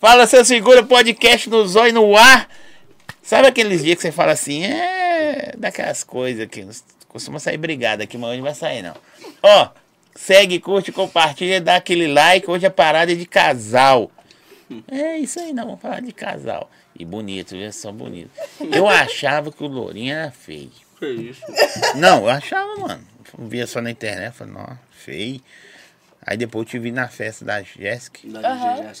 Fala, seu segura podcast no zóio no ar. Sabe aqueles dias que você fala assim, é. Daquelas coisas que costuma sair brigada aqui, mas hoje não vai sair não. Ó, segue, curte, compartilha, dá aquele like. Hoje a parada é de casal. É isso aí, não, vamos falar de casal. E bonito, viu? São bonitos. Eu achava que o Lourinho era feio. Que isso? Não, eu achava, mano. Via só na internet, falei, nossa, feio. Aí depois eu te vi na festa da Jéssica.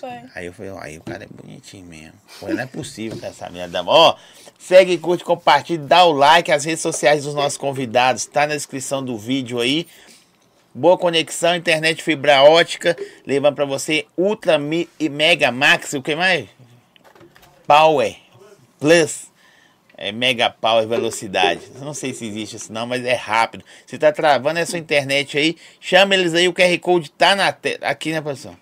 Foi. Aí eu falei, ó, aí o cara é bonitinho mesmo. Pô, não é possível que essa minha dama. Ó, segue, curte, compartilha, dá o like. As redes sociais dos nossos convidados tá na descrição do vídeo aí. Boa conexão, internet fibra ótica, levando pra você Ultra Mi- e Mega Max, o que mais? Power Plus. É Mega Power Velocidade. Não sei se existe isso não, mas é rápido. Se tá travando essa internet aí, chama eles aí, o QR Code tá na tela. Aqui, né, pessoal?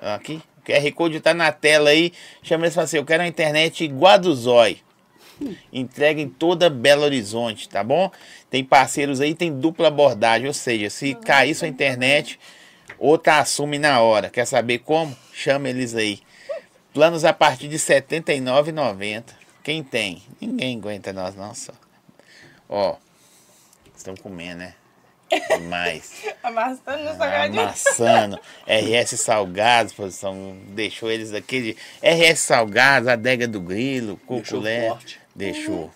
Aqui. O QR Code tá na tela aí. Chama eles e fala assim: eu quero uma internet igual a do Zói. Entrega em toda Belo Horizonte, tá bom? Tem parceiros aí, tem dupla abordagem. Ou seja, se cair sua internet, outra assume na hora. Quer saber como? Chama eles aí. Planos a partir de R$ 79,90. Quem tem? Ninguém aguenta nós, não, só. Ó, estão comendo, né? Demais. Amassando no salgadinho. Amassando. RS Salgados, produção, deixou eles aqui. de- RS Salgados, Adega do Grilo, Cuculé. Deixou.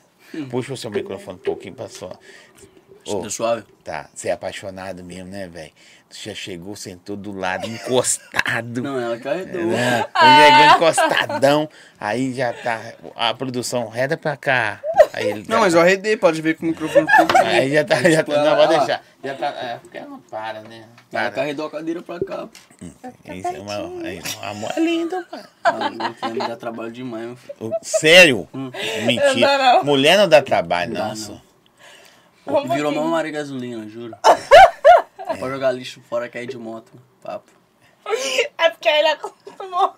Puxa o seu microfone um pouquinho pra só. Ô, Tá suave? tá, você é apaixonado mesmo, né, velho? Já chegou, sentou do lado, encostado. Não, ela carregou. Né? Chegou encostadão. Aí já tá. A produção reda pra cá. Aí ele Não, mas eu arredei, pode ver com o microfone tudo. Aí já tá. Já tá não, Ela- ela- deixar. Já tá. É, porque ela não para, né? Ela Para. carregou a cadeira pra cá. Isso é uma, é, um amor é lindo, pai. Ah, meu filho, me dá trabalho demais, meu filho. Sério? Não Mentira. dá, não. Mulher não dá trabalho, não. Não. Virou uma Maria Gasolina, juro. Pode jogar lixo fora, cair de moto. Papo. É porque ele acostumou.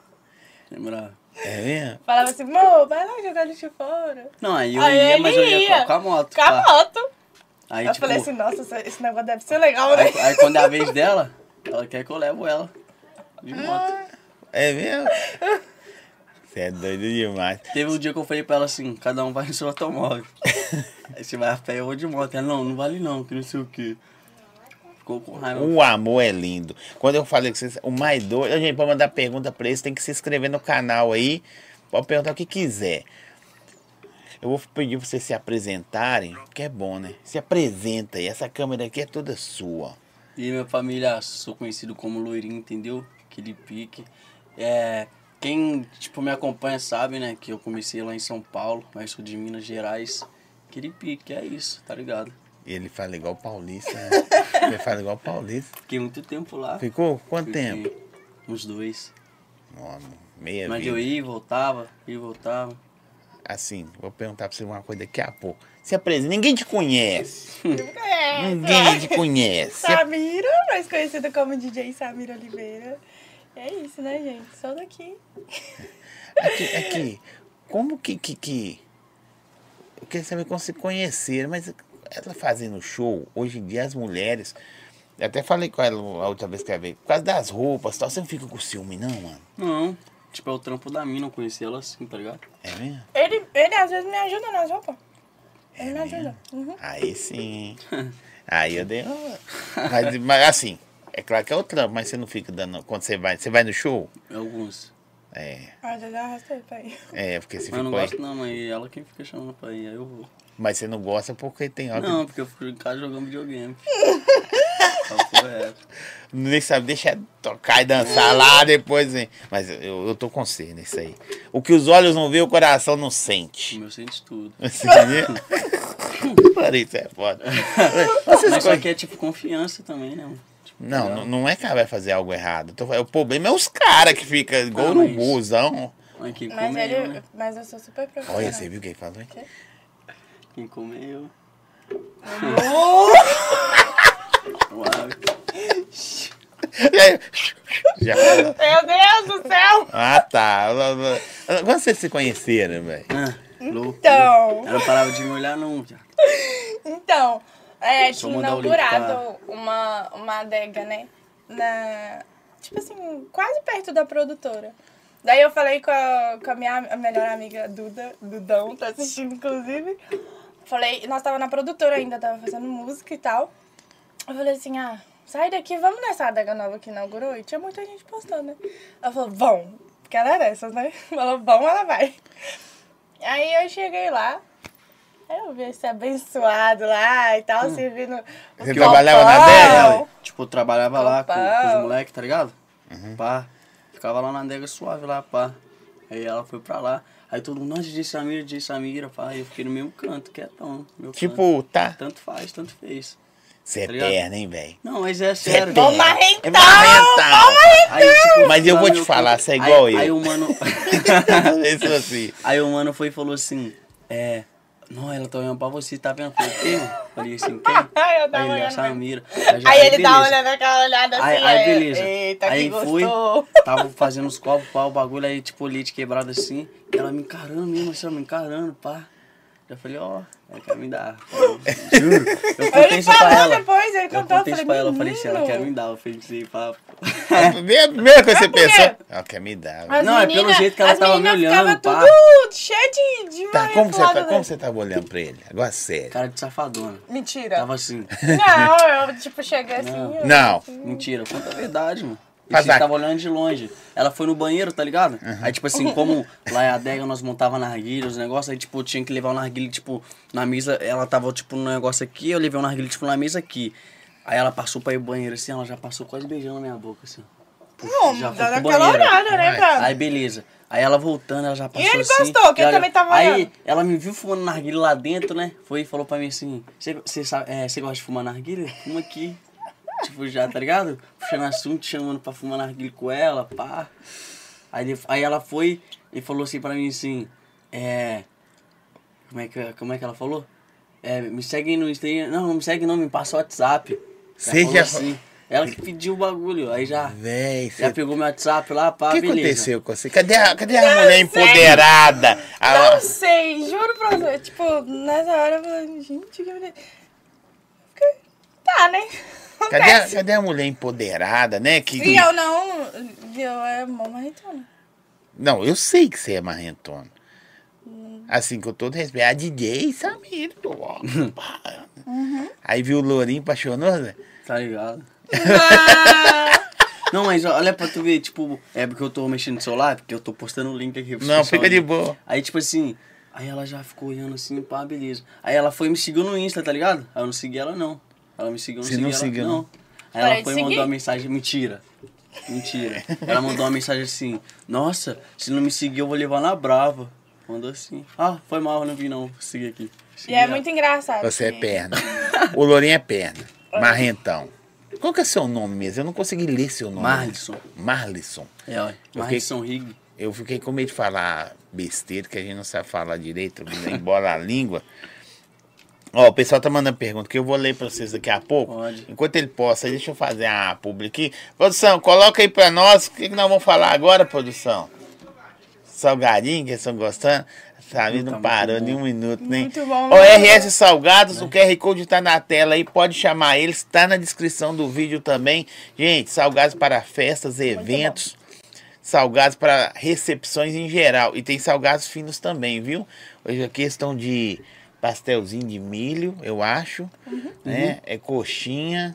Lembra? É mesmo? Falava assim, amor, vai lá jogar lixo fora. Não, aí eu Aí ia, mas eu ia, ia. com- com a moto. Com a pá. moto. Aí, eu tipo, falei assim, nossa, esse- esse negócio deve ser legal, né? aí, aí quando é a vez dela, ela quer que eu levo ela. De moto. É mesmo? Você é doido demais. Teve um dia que eu falei pra ela assim, cada um vai no seu automóvel. aí você vai a pé, eu vou de moto. Ela, não, não vale não, que não sei o quê. Ficou com raiva. O amor é lindo. Quando eu falei que vocês. O mais doido. Gente, pra mandar pergunta pra eles, tem que se inscrever no canal aí. Pode perguntar o que quiser. Eu vou pedir pra vocês se apresentarem, que é bom, né? Se apresenta aí. Essa câmera aqui é toda sua. E minha família, sou conhecido como Loirinho, entendeu? Aquele pique. É, quem, tipo, me acompanha sabe, né? Que eu comecei lá em São Paulo, mas sou de Minas Gerais. Aquele pique, é isso, tá ligado? E ele fala igual paulista, né? Ele fala igual paulista. Fiquei muito tempo lá. Ficou quanto Fiquei tempo? Uns dois. Ó, meia Mas vida. eu ia e voltava, ia e voltava. Assim, vou perguntar pra você uma coisa daqui a pouco. Se apresenta. Ninguém te conhece. É, Ninguém te conhece. Samira, mais conhecida como DJ Samira Oliveira. É isso, né, gente? Só daqui. Aqui, aqui, como que, que, que. Eu queria saber como se conheceram, mas ela fazendo show, hoje em dia as mulheres. Eu até falei com ela a outra vez que ela veio, por causa das roupas e tal, você não fica com ciúme, não, mano? Não, tipo, é o trampo da mina, eu conheci ela assim, tá ligado? É mesmo? Ele, ele às vezes me ajuda nas roupas. Ele me É ajuda. mesmo? Uhum. Aí sim. Aí eu dei uma. Mas, mas assim, é claro que é o trampo, mas você não fica dando. Quando você vai. Você vai no show? Alguns. É. Às vezes eu arrastei pra ir. É, porque você Mas eu não ficou aí. gosto não, mas ela quem fica chamando pra ir, aí eu vou. Mas você não gosta porque tem hora que Não, porque eu fico em casa jogando videogame. Nem sabe, deixa tocar e dançar lá depois, hein? Mas eu, eu tô com você nisso aí. O que os olhos não vê, o coração não O sente. meu sente tudo. Você entendeu? Falei, isso é foda. Vocês Mas só conhe- que é tipo confiança também, né? Tipo, Não, não, não é que ela vai fazer algo errado. O problema é os caras que ficam igual Ah, mas- urubuzão. Mas ele, né? mas eu sou super profissional. Olha, você viu o que ele falou? hein? Quem come eu. Oh! Suave. Já. Meu Deus do céu! Ah, tá. Quando vocês se conheceram, velho? Ah, louco. Então, Ela parava de me olhar não, viado. então é, tinha inaugurado uma, uma adega, né? Na, tipo assim, quase perto da produtora. Daí eu falei com a, com a minha a melhor amiga Duda, Dudão, tá assistindo inclusive. Falei, nós tava na produtora ainda, tava fazendo música e tal. Eu falei assim, ah, sai daqui, vamos nessa adega nova que inaugurou. E tinha muita gente postando, né? Ela falou, vão. Porque ela é dessas, né? Falou, vão, ela vai. Aí eu cheguei lá. Aí eu vi esse abençoado lá e tal, servindo. o Você trabalhava na adega? Tipo, eu trabalhava lá com, com os moleques, tá ligado? Uhum. Pá. Ficava lá na adega suave lá, pá. Aí ela foi pra lá. Aí todo mundo, nossa, DJ Samira, DJ Samira, pá. E eu fiquei no mesmo canto, quietão. Meu canto. Tipo, tá. Tanto faz, tanto fez. Você é Tá ligado? perna, hein, velho? Não, mas é Você é sério. perna. Vamos marrentar, É marrentar. Aí, tipo, Mas eu vou te falar, canto- você é igual aí, eu. Aí o mano. Isso assim. Aí o mano foi e falou assim, é. Não, ela tá olhando pra você, tá vendo? Eu Falei? Falei assim, quem? Aí ele, a. Samira. já- Aí ele beleza. olhando aquela olhada assim. Aí, aí beleza. Eita, aí que fui, gostou. tava fazendo os copos, pá, o bagulho, aí tipo, leite quebrado assim. E ela me encarando mesmo, assim, ela me encarando, pá. Já falei, ó, ela quer me dar. Juro. Eu contei Ele isso pra falou ela. depois, ele Eu contou, eu contei isso pra ela, eu falei assim, ela quer me dar. Eu falei assim, pá. A primeira, primeira coisa que você pensou. Ela quer me dar. As Não, é pelo menina- jeito que ela tava me menina olhando, pá. tudo cheio de, de Tá, como você, tá, como você tava olhando pra ele? Agora sério. Cara de safadona. Mentira. Tava assim. Não, eu tipo cheguei assim. Não. eu- Não. Mentira, conta a verdade, mano. E tava olhando de longe. Ela foi no banheiro, tá ligado? Aí, tipo assim, como lá é a adega, nós montava narguilha, os negócios, aí, tipo, tinha que levar o narguilha, tipo, na mesa, ela tava, tipo, no negócio aqui, eu levei o narguilha, tipo, na mesa aqui. Aí ela passou pra ir ao banheiro, assim, ela já passou quase beijando a minha boca, assim. Não, Já dá foi pro aquela banheiro. olhada, né, Vai. pra... Aí, beleza. Aí ela voltando, ela já passou ele assim. gostou, que ele também tava Aí olhando. ela me viu fumando narguilha lá dentro, né? Foi e falou pra mim assim, você sabe, é, você gosta de fumar narguilha? Fuma aqui. Tipo, já, tá ligado? Puxando assunto, chamando pra fumar narguilha com ela, pá. Aí, ele- aí ela foi e falou assim pra mim assim, é... Como é que, como é que ela falou? É, me segue no Instagram. Não, não me segue não, me passa o WhatsApp. Ela Você falou já- assim. Ela que pediu o bagulho, aí já... Véi, Já você... pegou meu WhatsApp lá, pá, O que beleza. aconteceu com você? Cadê a, cadê a mulher empoderada? A- Não sei, juro pra você. Tipo, nessa hora eu falei, gente, que mulher. Tá, né? Cadê, a, cadê a mulher empoderada, né? Que, E eu não. Eu é mó marretona. Não, eu sei que você é marrentona. Assim, com todo respeito. A DJ Samir, pô. Aí viu o Lourinho, apaixonou, né? Tá ligado? Ah, Não, mas olha pra tu ver, tipo, é porque eu tô mexendo no celular, porque eu tô postando o link aqui pro Não, fica de aí. boa. Aí, tipo assim, aí ela já ficou olhando assim, pá, beleza. Aí ela foi e me seguiu no Insta, tá ligado? Aí eu não segui ela, não. Ela me seguiu, não Você não seguiu, não. não? Aí Parei ela foi e mandou seguir? uma mensagem, mentira. Mentira. Ela mandou uma mensagem assim, nossa, se não me seguir eu vou levar na brava. Mandou assim. Ah, foi mal, eu não vi não. Segui aqui. e Segui é ela. muito engraçado. Você é que- perna. O Lourinho é perna. Marrentão. Qual que é seu nome mesmo? Eu não consegui ler seu nome. Marlisson. Marlisson. É, ó. Marlisson Rig. Eu fiquei com medo de falar besteira, que a gente não sabe falar direito, embora a língua. Ó, o pessoal tá mandando pergunta que eu vou ler pra vocês daqui a pouco. Pode. Enquanto ele possa, deixa eu fazer a publi aqui. Produção, coloca aí pra nós o que, que nós vamos falar agora, produção. Salgadinho, que estão gostando. Sabe, Tá não muito parou nem um minuto, nem. Muito bom, Ó, né? RS Salgados, o QR Code tá na tela aí, pode chamar eles, tá na descrição do vídeo também. Gente, salgados para festas, eventos, salgados para recepções em geral. E tem salgados finos também, viu? Hoje aqui estão de pastelzinho de milho, eu acho. Né? É coxinha,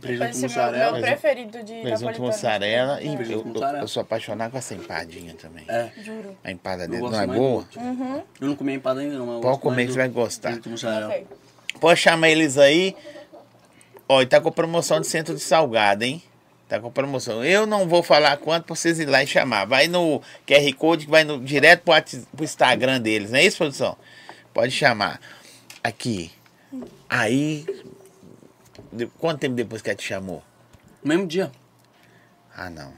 Presunto Esse é meu, mussarela. meu preferido de presunto napolitano. mussarela. E É. eu, Presunto eu, mussarela. eu sou apaixonado com essa empadinha também. É. Juro. A empada dele não é boa? do- Eu não comi empada ainda não, mas Pode comer que você vai gostar. Sei. Pode chamar eles aí. Ó, e tá com promoção de centro de salgado, hein? Tá com promoção. Eu não vou falar quanto pra vocês ir lá e chamar. Vai no QR Code que vai no, direto pro, pro Instagram deles, não é isso, produção? Pode chamar. Aqui. Aí. de- quanto tempo depois que ela te chamou? No mesmo dia. Ah, não.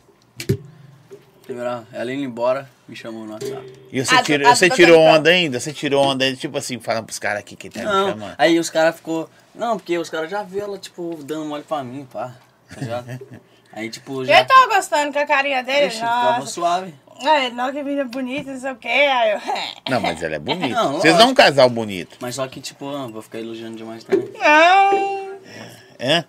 Primeira, ela indo embora, me chamou no WhatsApp. E você, Ah, tirou, ah, você tirou tá, tá. onda ainda? Você tirou onda ainda, tipo assim, falando pros caras aqui que tá me Não, chamando. aí os caras ficou. Não, porque os caras já viram ela, tipo, dando mole pra mim, pá. Tá? Aí, tipo, já. Eu tava gostando com a carinha dele. Ixi, Nossa. suave. É, não, que menina bonita, não sei o quê. Aí eu. Não, mas ela é bonita. Não, Vocês não lógico. um casal bonito. Mas só que, tipo, ah, vou ficar elogiando demais também. Não. Hã?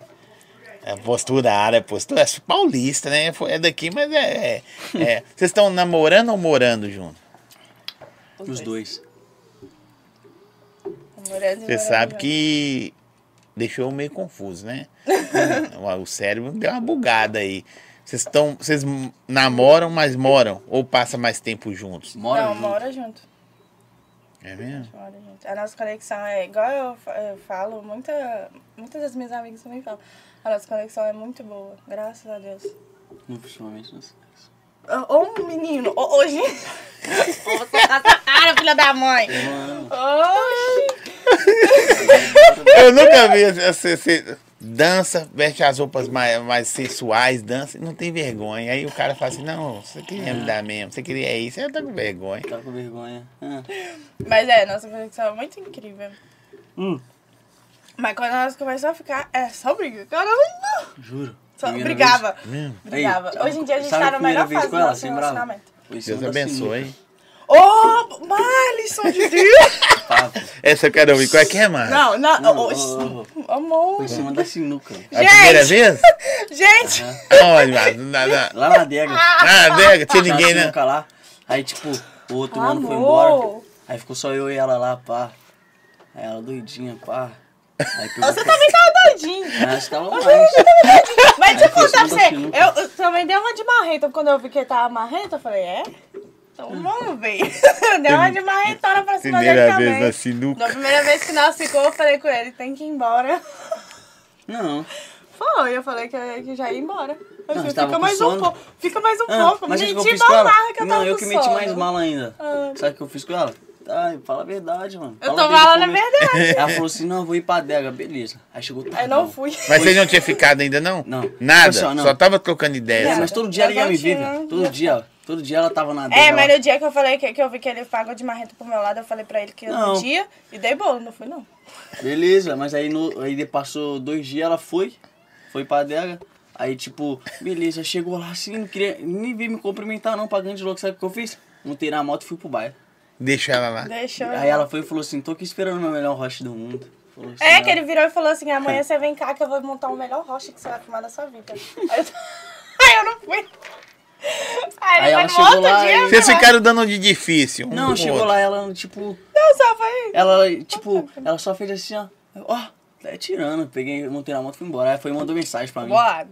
É posturada, é postura. É paulista, né? É daqui, mas é. é- é. Vocês estão namorando ou morando junto? Os dois. Você sabe que deixou meio confuso, né? o cérebro deu uma bugada aí. Vocês estão. Vocês namoram, mas moram? Ou passa mais tempo juntos? Mora Não, junto. mora junto. É mesmo? Mora junto. A nossa conexão é igual eu, eu falo, muita, muitas das minhas amigas também falam. A nossa conexão é muito boa, graças a Deus. Não, principalmente no sexo. Ô, ô, menino, ô, hoje. Ô, você tá essa cara, filha da mãe. Mano, Oxi. Eu nunca vi você, você dança, veste as roupas mais, mais sensuais, dança e não tem vergonha. Aí o cara fala assim, não, você queria me dar mesmo, você queria isso, eu tô com vergonha. tá com vergonha. Ah. Mas é, nossa conexão é muito incrível. Hum, Mas quando nós começamos a ficar, é só briga. Caramba! juro. Só Primeira brigava. Mesmo? Brigava. Aí, Hoje em dia a gente tá na melhor fase do nosso sem brava? relacionamento. Deus abençoe. Ô, Marlisson de Deus! Papo. Essa eu quero ouvir. Qual é que é, mano? Não, não, Não, oxi. ô, ô, Amor. Foi em cima da sinuca. A primeira Gente! vez? Gente! Olha, mano, na, na, Lá na adega. ah, adega, tinha Tinha ninguém, né? lá. Aí, tipo, o outro Amor. mano foi embora. Aí ficou só eu e ela lá, pá. Aí ela doidinha, pá. Você também tava doidinho. Mas tava mais. Mas foi contar pra você. Eu, eu também dei uma de marreta. Quando eu vi que ele tava marrento, eu falei, é? Então vamos ver. Deu uma de marretona pra cima dele Primeira também. vez na sinuca. Na primeira vez que nós ficou, eu falei com ele, tem que ir embora. Não. Foi, eu falei que, que já ia embora. Eu Não, fica mais um pouco. Fica mais um Ah, pouco. Menti mal que eu tava Não, eu que meti mais mal ainda. Ah. Sabe o que eu fiz com ela? Ai, fala a verdade, mano. Eu tô falando a verdade. Ela falou assim, não, eu vou ir pra adega. Beleza. Aí chegou tarde. Aí não fui. Mas vocês não tinham ficado ainda, não? Não. Nada? Pessoal, não. Só tava trocando ideia. É, só. mas todo dia ela ia Eu me ver, tinha- velho. Todo dia. Todo dia ela tava na adega. É, mas no dia que eu falei que, que eu vi que ele pagou de marrento pro meu lado, eu falei pra ele que eu Não. não podia e dei bolo, não fui não. Beleza, mas aí, no, aí passou dois dias, ela foi, foi pra adega. Aí, tipo, beleza, chegou lá assim, não queria nem vir me cumprimentar não, pagando de louco. Sabe o que eu fiz? Montei na moto e fui pro bairro. Deixa ela lá. Deixa eu... Aí ela foi e falou assim, tô aqui esperando o meu melhor roche do mundo. Falou assim, É, ela- que ele virou e falou assim, amanhã você vem cá que eu vou montar o melhor rocha que você vai fumar da sua vida. Aí eu, aí eu não fui. Aí, Aí ela chegou outro lá dia. e- Vocês lá. ficaram dando de difícil. um Não, chegou outro. lá, ela, tipo, Não, só foi... ela, tipo, ela só fez assim, ó, ó, tá tirando. Peguei, montei na moto e fui embora. Aí foi e mandou mensagem pra mim. Boado.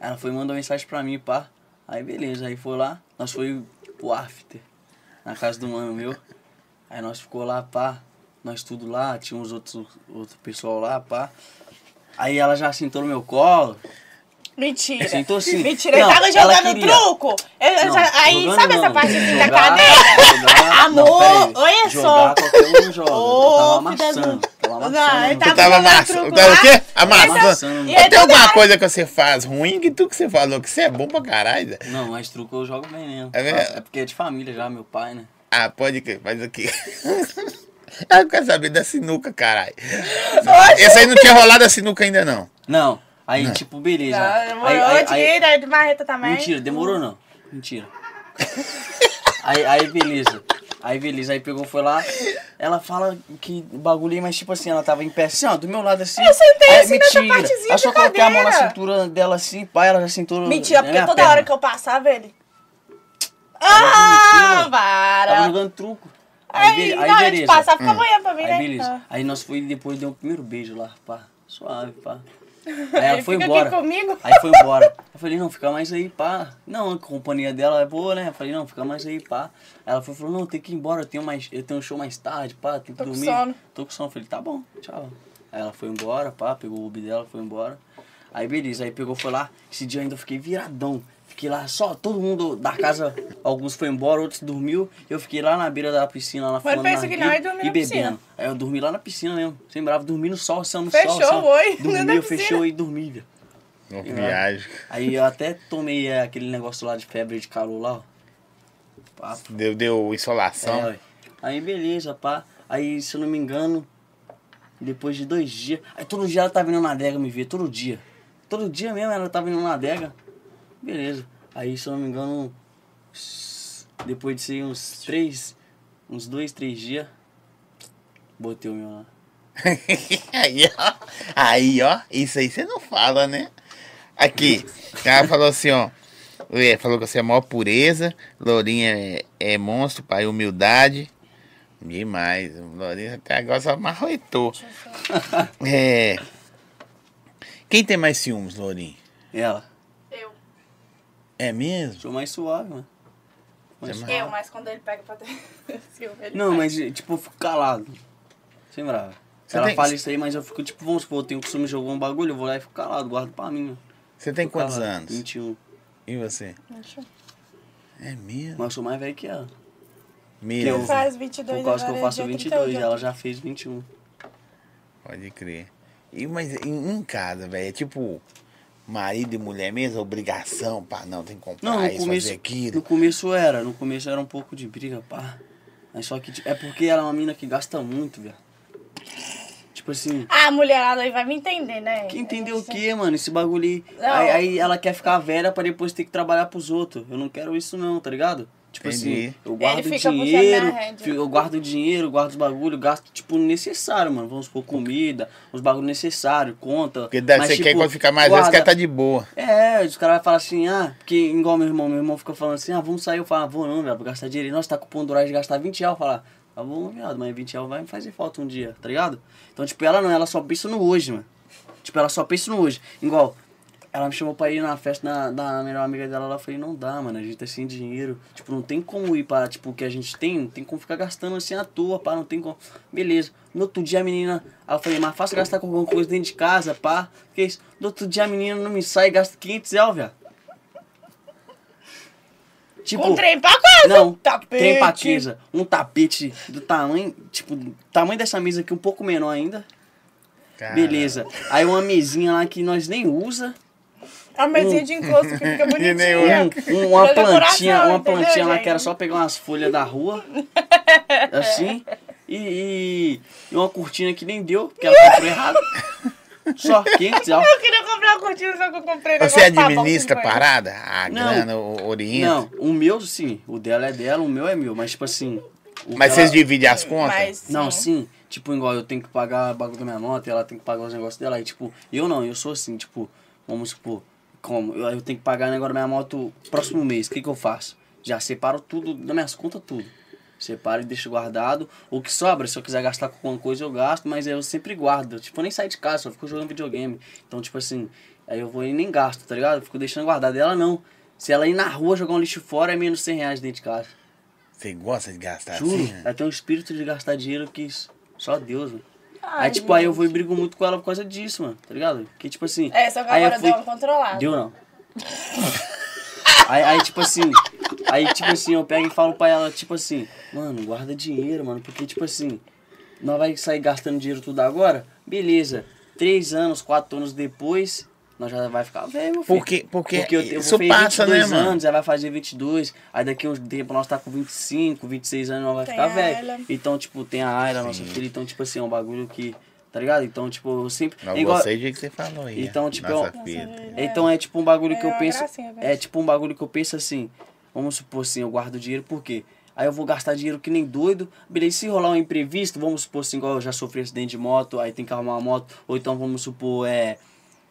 Ela foi e mandou mensagem pra mim, pá. Aí beleza, aí foi lá, nós foi pro after, na casa do mano meu. Aí nós ficou lá, pá, nós tudo lá, tinha uns outros outro pessoal lá, pá. Aí ela já sentou no meu colo. Mentira. Sentou assim. Mentira, ele Não, tava jogando queria. truco. Eu- Não, aí, jogando sabe essa não, parte assim da jogar, cadeira? jogar- Amor, não, olha jogar só. qualquer um joga. Ô, eu tava amassando, Não, amassando. ele Você tava tava amassando. Tava o quê? Amassando. Amassando. E Mas aí tem alguma coisa que você faz ruim que tu que você falou que você é bom pra caralho. Não, mas truco eu jogo bem mesmo. É mesmo? É porque é de família já, meu pai, né? Ah, pode que faz aqui. Eu quero saber da sinuca, caralho. Esse aí não tinha rolado a sinuca ainda, não. Não, aí tipo, beleza. Não, aí, demorou aí, de aí, ir, daí de marreta também. Mentira, demorou não. Mentira. aí, aí, beleza. Aí, beleza. Aí pegou, foi lá. Ela fala que bagulho aí, mas tipo assim, ela tava em pé assim, ó, do meu lado assim. Eu sentei Aí, assim nessa mentira. partezinha Aí só coloquei a mão na cintura dela assim, pá, ela já sentou Mentira, porque toda perna. hora que eu passava ele. Ah, mentira. Tava para! jogando truco. Aí, be- na hora de passar, fica Hum. amanhã pra mim, Aí né? beleza. Ah. Aí nós foi depois deu o primeiro beijo lá, pá. Suave, pá. Aí ela foi embora. Aí foi embora. Eu falei, não, fica mais aí, pá. Não, a companhia dela é boa, né? Eu falei, não, fica mais aí, pá. Aí ela foi, falou, não, tem que ir embora, eu tenho, mais, eu tenho um show mais tarde, pá, tem que Tô com dormir. sono. Tô com sono. Eu falei, tá bom, tchau. Aí ela foi embora, pá, pegou o Uber dela, foi embora. Aí beleza, aí pegou, foi lá. Esse dia eu ainda fiquei viradão. Fiquei lá só, todo mundo da casa, alguns foi embora, outros dormiu. Eu fiquei lá na beira da piscina, lá Mas fumando pensa que não, narguilé e dormiu e na piscina. bebendo. Aí eu dormi lá na piscina mesmo, sem bravo, dormi no sol, assim, no Fechou sol. o oi, Dormi, na eu piscina. fechou e dormi, velho. Uma viagem. Aí eu até tomei é, aquele negócio lá de febre de calor lá, ó. Pá, Deu, deu insolação. é. Aí beleza, pá. Aí, se eu não me engano, depois de dois dias. Aí todo dia ela tá vindo na adega me ver, todo dia. Todo dia mesmo ela tá vindo na adega. Beleza. Aí, se eu não me engano, depois de ser uns três, uns dois, três dias, botei o meu lá. aí, ó. Aí, ó. Isso aí você não fala, né? Aqui, ela falou assim, ó. É, falou que você é a maior pureza. Lourinha é, é monstro, pai, humildade. Demais. Lourinha até agora só marroetou. É. Quem tem mais ciúmes, Lourinha? Ela. Eu. É mesmo? Sou mais suave, mano. Mais Você é suave. Eu, mas quando ele pega pra ter Não, mas tipo, eu fico calado. Sem brava. Você Ela tem- fala isso aí, mas eu fico, tipo, vamos supor, eu tenho costume de jogar um bagulho, eu vou lá e fico calado, guardo pra mim. ó. Você tem Fico quantos calado. anos? 21. E você? Eu- É mesmo? Mas eu sou mais velho que ela. Mesmo. eu- Ele faz 22 Por causa que eu faço dia 22, 31. ela já fez 21. Pode crer. E, mas em, em casa, velho, é tipo marido e mulher mesmo, obrigação, pá, não, tem que comprar Não, no isso, começo, fazer aquilo. no começo era, no começo era um pouco de briga, pá. Mas só que, é porque ela é uma mina que gasta muito, velho. Tipo assim, Ah, a mulherada aí vai me entender, né? que entendeu o quê, mano? Esse bagulho aí. Aí. aí ela quer ficar velha pra depois ter que trabalhar pros outros. Eu não quero isso não, tá ligado? Tipo Entendi. assim, eu guardo Ele fica puxando dinheiro, fico- eu guardo dinheiro, guardo os bagulho, gasto, tipo, necessário, mano. Vamos supor, comida, os bagulho necessário, conta. Porque deve, Mas, você quer tipo, quando ficar mais guarda- quer estar de boa. É, os caras vão falar assim, ah, porque igual meu irmão, meu irmão fica falando assim, ah, vamos sair, eu falo, ah, vou não, velho, vou gastar dinheiro. Nossa, tá com o pão de gastar 20 reais, eu falo, ah, tá bom, viado, mas 20 reais vai me fazer falta um dia, tá ligado? Então, tipo, ela não, ela só pensa no hoje, mano. Tipo, ela só pensa no hoje. Igual, ela me chamou pra ir na festa da, da melhor amiga dela, ela falei, não dá, mano, a gente tá sem dinheiro. Tipo, não tem como ir para, tipo, o que a gente tem, não tem como ficar gastando assim à toa, pá, não tem como. Beleza. No outro dia a menina, aí eu falei, mas fácil gastar com alguma coisa dentro de casa, pá. Que isso? No outro dia a menina não me sai e gasta 500 reais, velho. Tipo, Um trem pra casa, não, um tapete. trem pra casa, um tapete do tamanho, tipo, tamanho dessa mesa aqui, um pouco menor ainda. Cara, Beleza. Aí uma mesinha lá que nós nem usa. A mesinha de encosto que fica bonitinha. Um- um- uma Pra plantinha, decoração, uma entendeu, plantinha lá gente? que era só pegar umas folhas da rua. Assim. E, e, e uma cortina que nem deu, porque ela comprou errado. Só 500 reais. Eu queria comprar uma cortina, só que eu comprei Você tá bom, administra parada? A Não. grana, o- orienta? Não, o meu sim. O dela é dela, o meu é meu. Mas tipo assim. o Mas vocês dividem as contas? Mas, Não, sim. Tipo, igual eu tenho que pagar o bagulho da minha nota e ela tem que pagar os negócios dela. Aí, tipo, eu não, eu sou assim, tipo, vamos supor, como? Eu, eu tenho que pagar agora minha moto próximo mês. O que, que eu faço? Já separo tudo das minhas contas, tudo. Separo e deixo guardado. O que sobra, se eu quiser gastar com alguma coisa, eu gasto, mas eu sempre guardo. Tipo, eu nem saio de casa, só fico jogando videogame. Então, tipo assim, aí eu vou e nem gasto, tá ligado? Eu fico deixando guardado. E ela não. Se ela ir na rua jogar um lixo fora, é menos 100 reais dentro de casa. Você gosta de gastar Juro, assim? né? ela tem um espírito de gastar dinheiro que só Deus, mano. Ai, aí, tipo, aí eu vou e gente. brigo muito com ela por causa disso, mano, tá ligado? Que, tipo assim. É, só que agora fui- deu uma controlada. Deu não. aí, aí, tipo assim. Aí, tipo assim, eu pego e falo pra ela, tipo assim, mano, guarda dinheiro, mano, porque, tipo assim, nós vai sair gastando dinheiro tudo agora? Beleza. Três anos, quatro anos depois, nós já vai ficar velho, meu filho. Porque, porque, Porque eu, eu isso passa, né, 22 mano? anos, ela vai fazer 22, aí daqui uns tempos nós tá com 25, 26 anos, nós vai Tem ficar a velho. Então, tipo, tem a Ayla, nossa filha, então, tipo assim, é um bagulho que, tá ligado? Então, tipo, eu sempre... Eu é igual- gostei do jeito que você falou aí. Então, tipo, nossa eu- filha. Então é tipo um bagulho que É eu uma penso. gracinha. É tipo um bagulho que eu penso assim. Vamos supor assim, eu guardo dinheiro por quê? Aí eu vou gastar dinheiro que nem doido. Beleza, se rolar um imprevisto, vamos supor assim, igual eu já sofri acidente de moto, aí tem que arrumar uma moto, ou então vamos supor, é.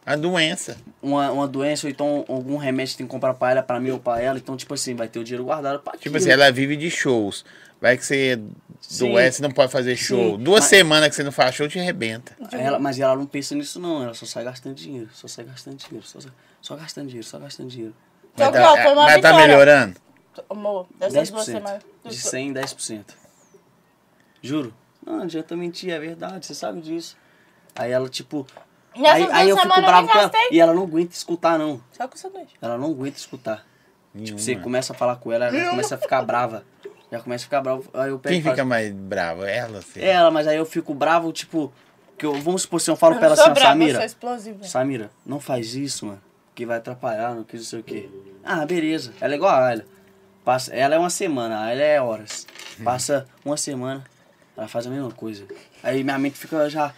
A doença. Uma, uma doença, ou então algum remédio que tem que comprar pra ela, pra mim ou pra ela. Então, tipo assim, vai ter o dinheiro guardado pra Tipo aquilo. assim, ela vive de shows. Vai que você Sim. doença não pode fazer show. Sim, Duas mas- semanas que você não faz show, te arrebenta. Ela- mas ela não pensa nisso não, ela só sai gastando dinheiro, só sai gastando dinheiro, só, só gastando dinheiro, só gastando dinheiro. Então, Mas tá, foi uma mas tá melhorando? Amor, dessas duas 10%. semanas. De 100, 10%. Juro. Não, adianta mentir, é verdade, você sabe disso. Aí ela, tipo. Nessas Aí, aí eu fico bravo com ela. E ela não aguenta escutar, não. Só com sanduíche. Ela não aguenta escutar. Nenhuma. Tipo, você começa a falar com ela, ela começa a ficar brava. Já começa a ficar brava. Aí eu pego Quem falo, fica mais bravo? Ela, você? Ela, mas aí eu fico bravo, tipo. Que eu, vamos supor, se eu falo pra ela eu assim, ó, brava, eu Samira. Samira, não faz isso, mano. Que vai atrapalhar, não quis não sei o quê. Ah, beleza. Ela é igual a Ayla. Passa, ela é uma semana, a Ayla é horas. Passa uma semana, ela faz a mesma coisa. Aí minha mente fica já,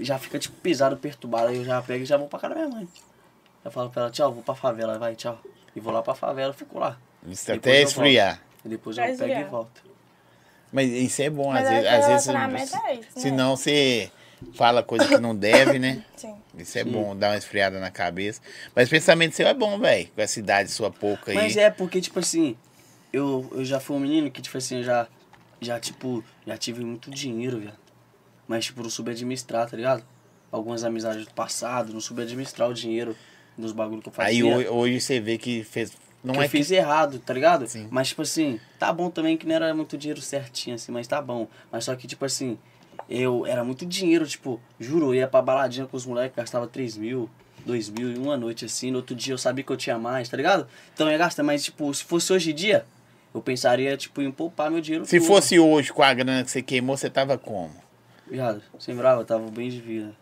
já fica tipo pesada, perturbada. Aí eu já pego e já vou pra casa da minha mãe. Eu falo pra ela, tchau, vou pra favela, vai, tchau. E vou lá pra favela, fico lá. Isso até eu esfriar. E depois eu pego e volto. Mas isso é bom, Mas às é vezes. Às vezes é isso, né? senão você. fala coisa que não deve, né? Sim. Isso é bom, dá uma esfriada na cabeça. Mas pensamento seu é bom, velho. Com essa idade sua pouca aí. Mas é porque, tipo assim, eu, eu já fui um menino que, tipo assim, eu já, já, tipo, já tive muito dinheiro, velho. Mas, tipo, não soube administrar, tá ligado? Algumas amizades do passado, não soube administrar o dinheiro dos bagulhos que eu fazia. Aí hoje, hoje você vê que fez. Não que é eu fiz errado, tá ligado? Sim. Mas, tipo assim, tá bom também que não era muito dinheiro certinho, assim, mas tá bom. Mas só que, tipo assim, eu era muito dinheiro, tipo, juro, eu ia pra baladinha com os moleques, gastava 3 mil, 2 mil em uma noite, assim. No outro dia eu sabia que eu tinha mais, tá ligado? Então eu ia gastar, mas, tipo, se fosse hoje em dia, eu pensaria, tipo, em poupar meu dinheiro Se todo. fosse hoje com a grana que você queimou, você tava como? Viado, sem brava, eu tava bem de vida.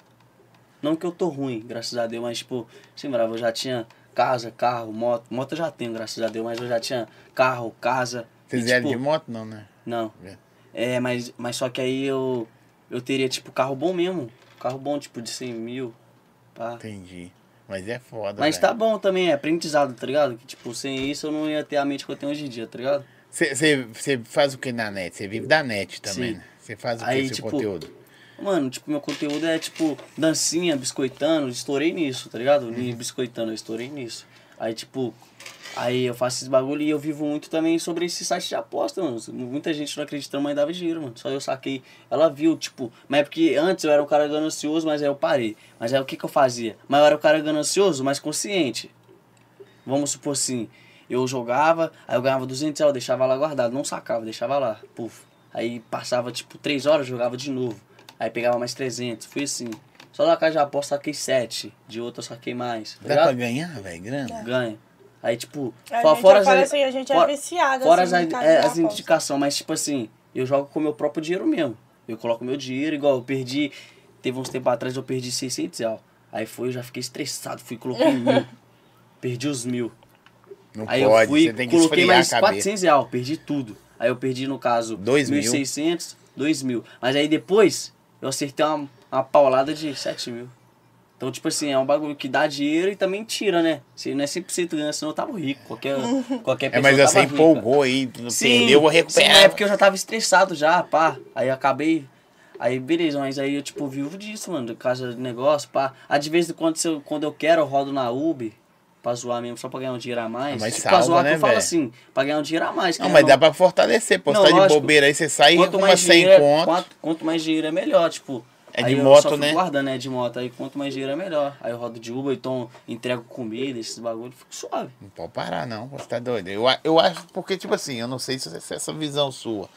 Não que eu tô ruim, graças a Deus, mas tipo, sem brava, eu já tinha casa, carro, moto. Moto eu já tenho, graças a Deus, mas eu já tinha carro, casa. Vocês e, vieram tipo, de moto? Não, né? Não. É. É, mas, mas só que aí eu, eu teria, tipo, carro bom mesmo. Carro bom, tipo, de 100 mil. Pá. Entendi. Mas é foda. Mas velho. tá bom também, é aprendizado, tá ligado? Que, tipo, sem isso eu não ia ter a mente que eu tenho hoje em dia, tá ligado? Você faz o que na net? Você vive da net também, Sim. né? Você faz o que Aí, seu tipo, conteúdo? Mano, tipo, meu conteúdo é tipo dancinha, biscoitando, estourei nisso, tá ligado? E biscoitando, eu estourei nisso. Aí, tipo, aí eu faço esses bagulho e eu vivo muito também sobre esse site de aposta, mano. Muita gente não acreditando, mas dava dinheiro, mano. Só eu saquei. Ela viu, tipo, mas é porque antes eu era um cara ganancioso, mas aí eu parei. Mas aí o que que eu fazia? Mas eu era um cara ganancioso, mas consciente. Vamos supor assim, eu jogava, aí eu ganhava 200 reais, eu deixava lá guardado, não sacava, deixava lá, puf. Aí passava tipo 3 horas, jogava de novo. Aí pegava mais 300, fui assim. Só da casa de aposta saquei 7, de outra eu saquei mais. Tá Dá pra ganhar, velho? Grana? Ganha. Aí tipo, A fo- gente fora as, assim, a gente é fora- viciado, fora assim, as, é, as indicações, mas tipo assim, eu jogo com o meu próprio dinheiro mesmo. Eu coloco meu dinheiro, igual eu perdi, teve uns tempos atrás eu perdi 600 reais. Aí foi, eu já fiquei estressado, fui e coloquei mil. perdi os mil. Não Aí pode, eu fui, você tem que coloquei mais a cabeça. 400 reais, perdi tudo. Aí eu perdi, no caso, Dois mil. 1.600, 2 mil. Mas aí depois, eu acertei uma, uma paulada de 7 mil. Então, tipo assim, é um bagulho que dá dinheiro e também tira, né? Se não é 100% ganha, senão eu tava rico. Qualquer, qualquer É, pessoa mas tava você rica. empolgou aí, não perdeu, eu vou Sim, recuperar. é porque eu já tava estressado já, pá. Aí eu acabei. Aí beleza, mas aí eu tipo vivo disso, mano, de casa de negócio, pá. Aí de vez em quando, se eu, quando eu quero, eu rodo na Uber, pra zoar mesmo, só pra ganhar um dinheiro a mais. Ah, mas tipo, salva, pra zoar né, que eu falo velho? assim, pra ganhar um dinheiro a mais. Não, mas é dá não- pra fortalecer, pô. Você Não, tá de lógico. bobeira aí, você sai com mais umas 100 dinheiro, é- conto. quanto, quanto mais dinheiro é melhor, tipo. É aí de eu moto, só fico né? guardando, é de moto. Aí quanto mais dinheiro é melhor. Aí eu rodo de Uber, então entrego comida, esses bagulho, fico suave. Não pode parar, não. Você tá doido. Eu, eu acho, porque, tipo assim, eu não sei se se essa visão sua,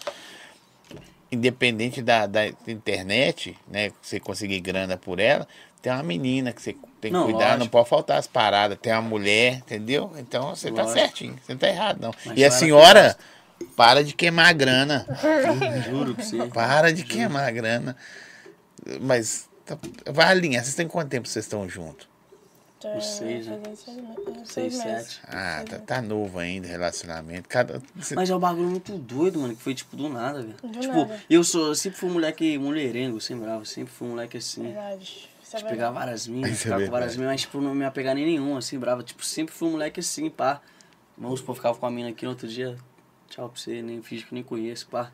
independente da, da internet, né, que você conseguir grana por ela, tem uma menina que você tem que Não, cuidar, não lógico. pode faltar as paradas. Tem uma mulher, entendeu? Então você tá Lógico. certinho, você não tá errado, não. Mas e a só que senhora, para de queimar a grana. Juro pra você. Para de queimar a grana. Mas, tá- vai alinhar. Vocês têm quanto tempo vocês estão juntos? Seis, vai né? seis me- uns Seis, seis sete. Ah, tá, tá novo ainda, relacionamento. Cada, você- Mas é um bagulho muito doido, mano, que foi tipo do nada, velho. Tipo, nada. eu sou, eu sempre fui um moleque mulherengo, sem bravo, sempre fui um moleque assim. Verdade. Isso é De pegar verdade. várias minas, é ficar com várias minas, mas tipo, não me apegar nem nenhuma, assim, brava. Tipo, sempre fui um moleque assim, pá. Vamos supor, ficava com a mina aqui no outro dia, tchau pra você, nem finge que nem conheço, pá.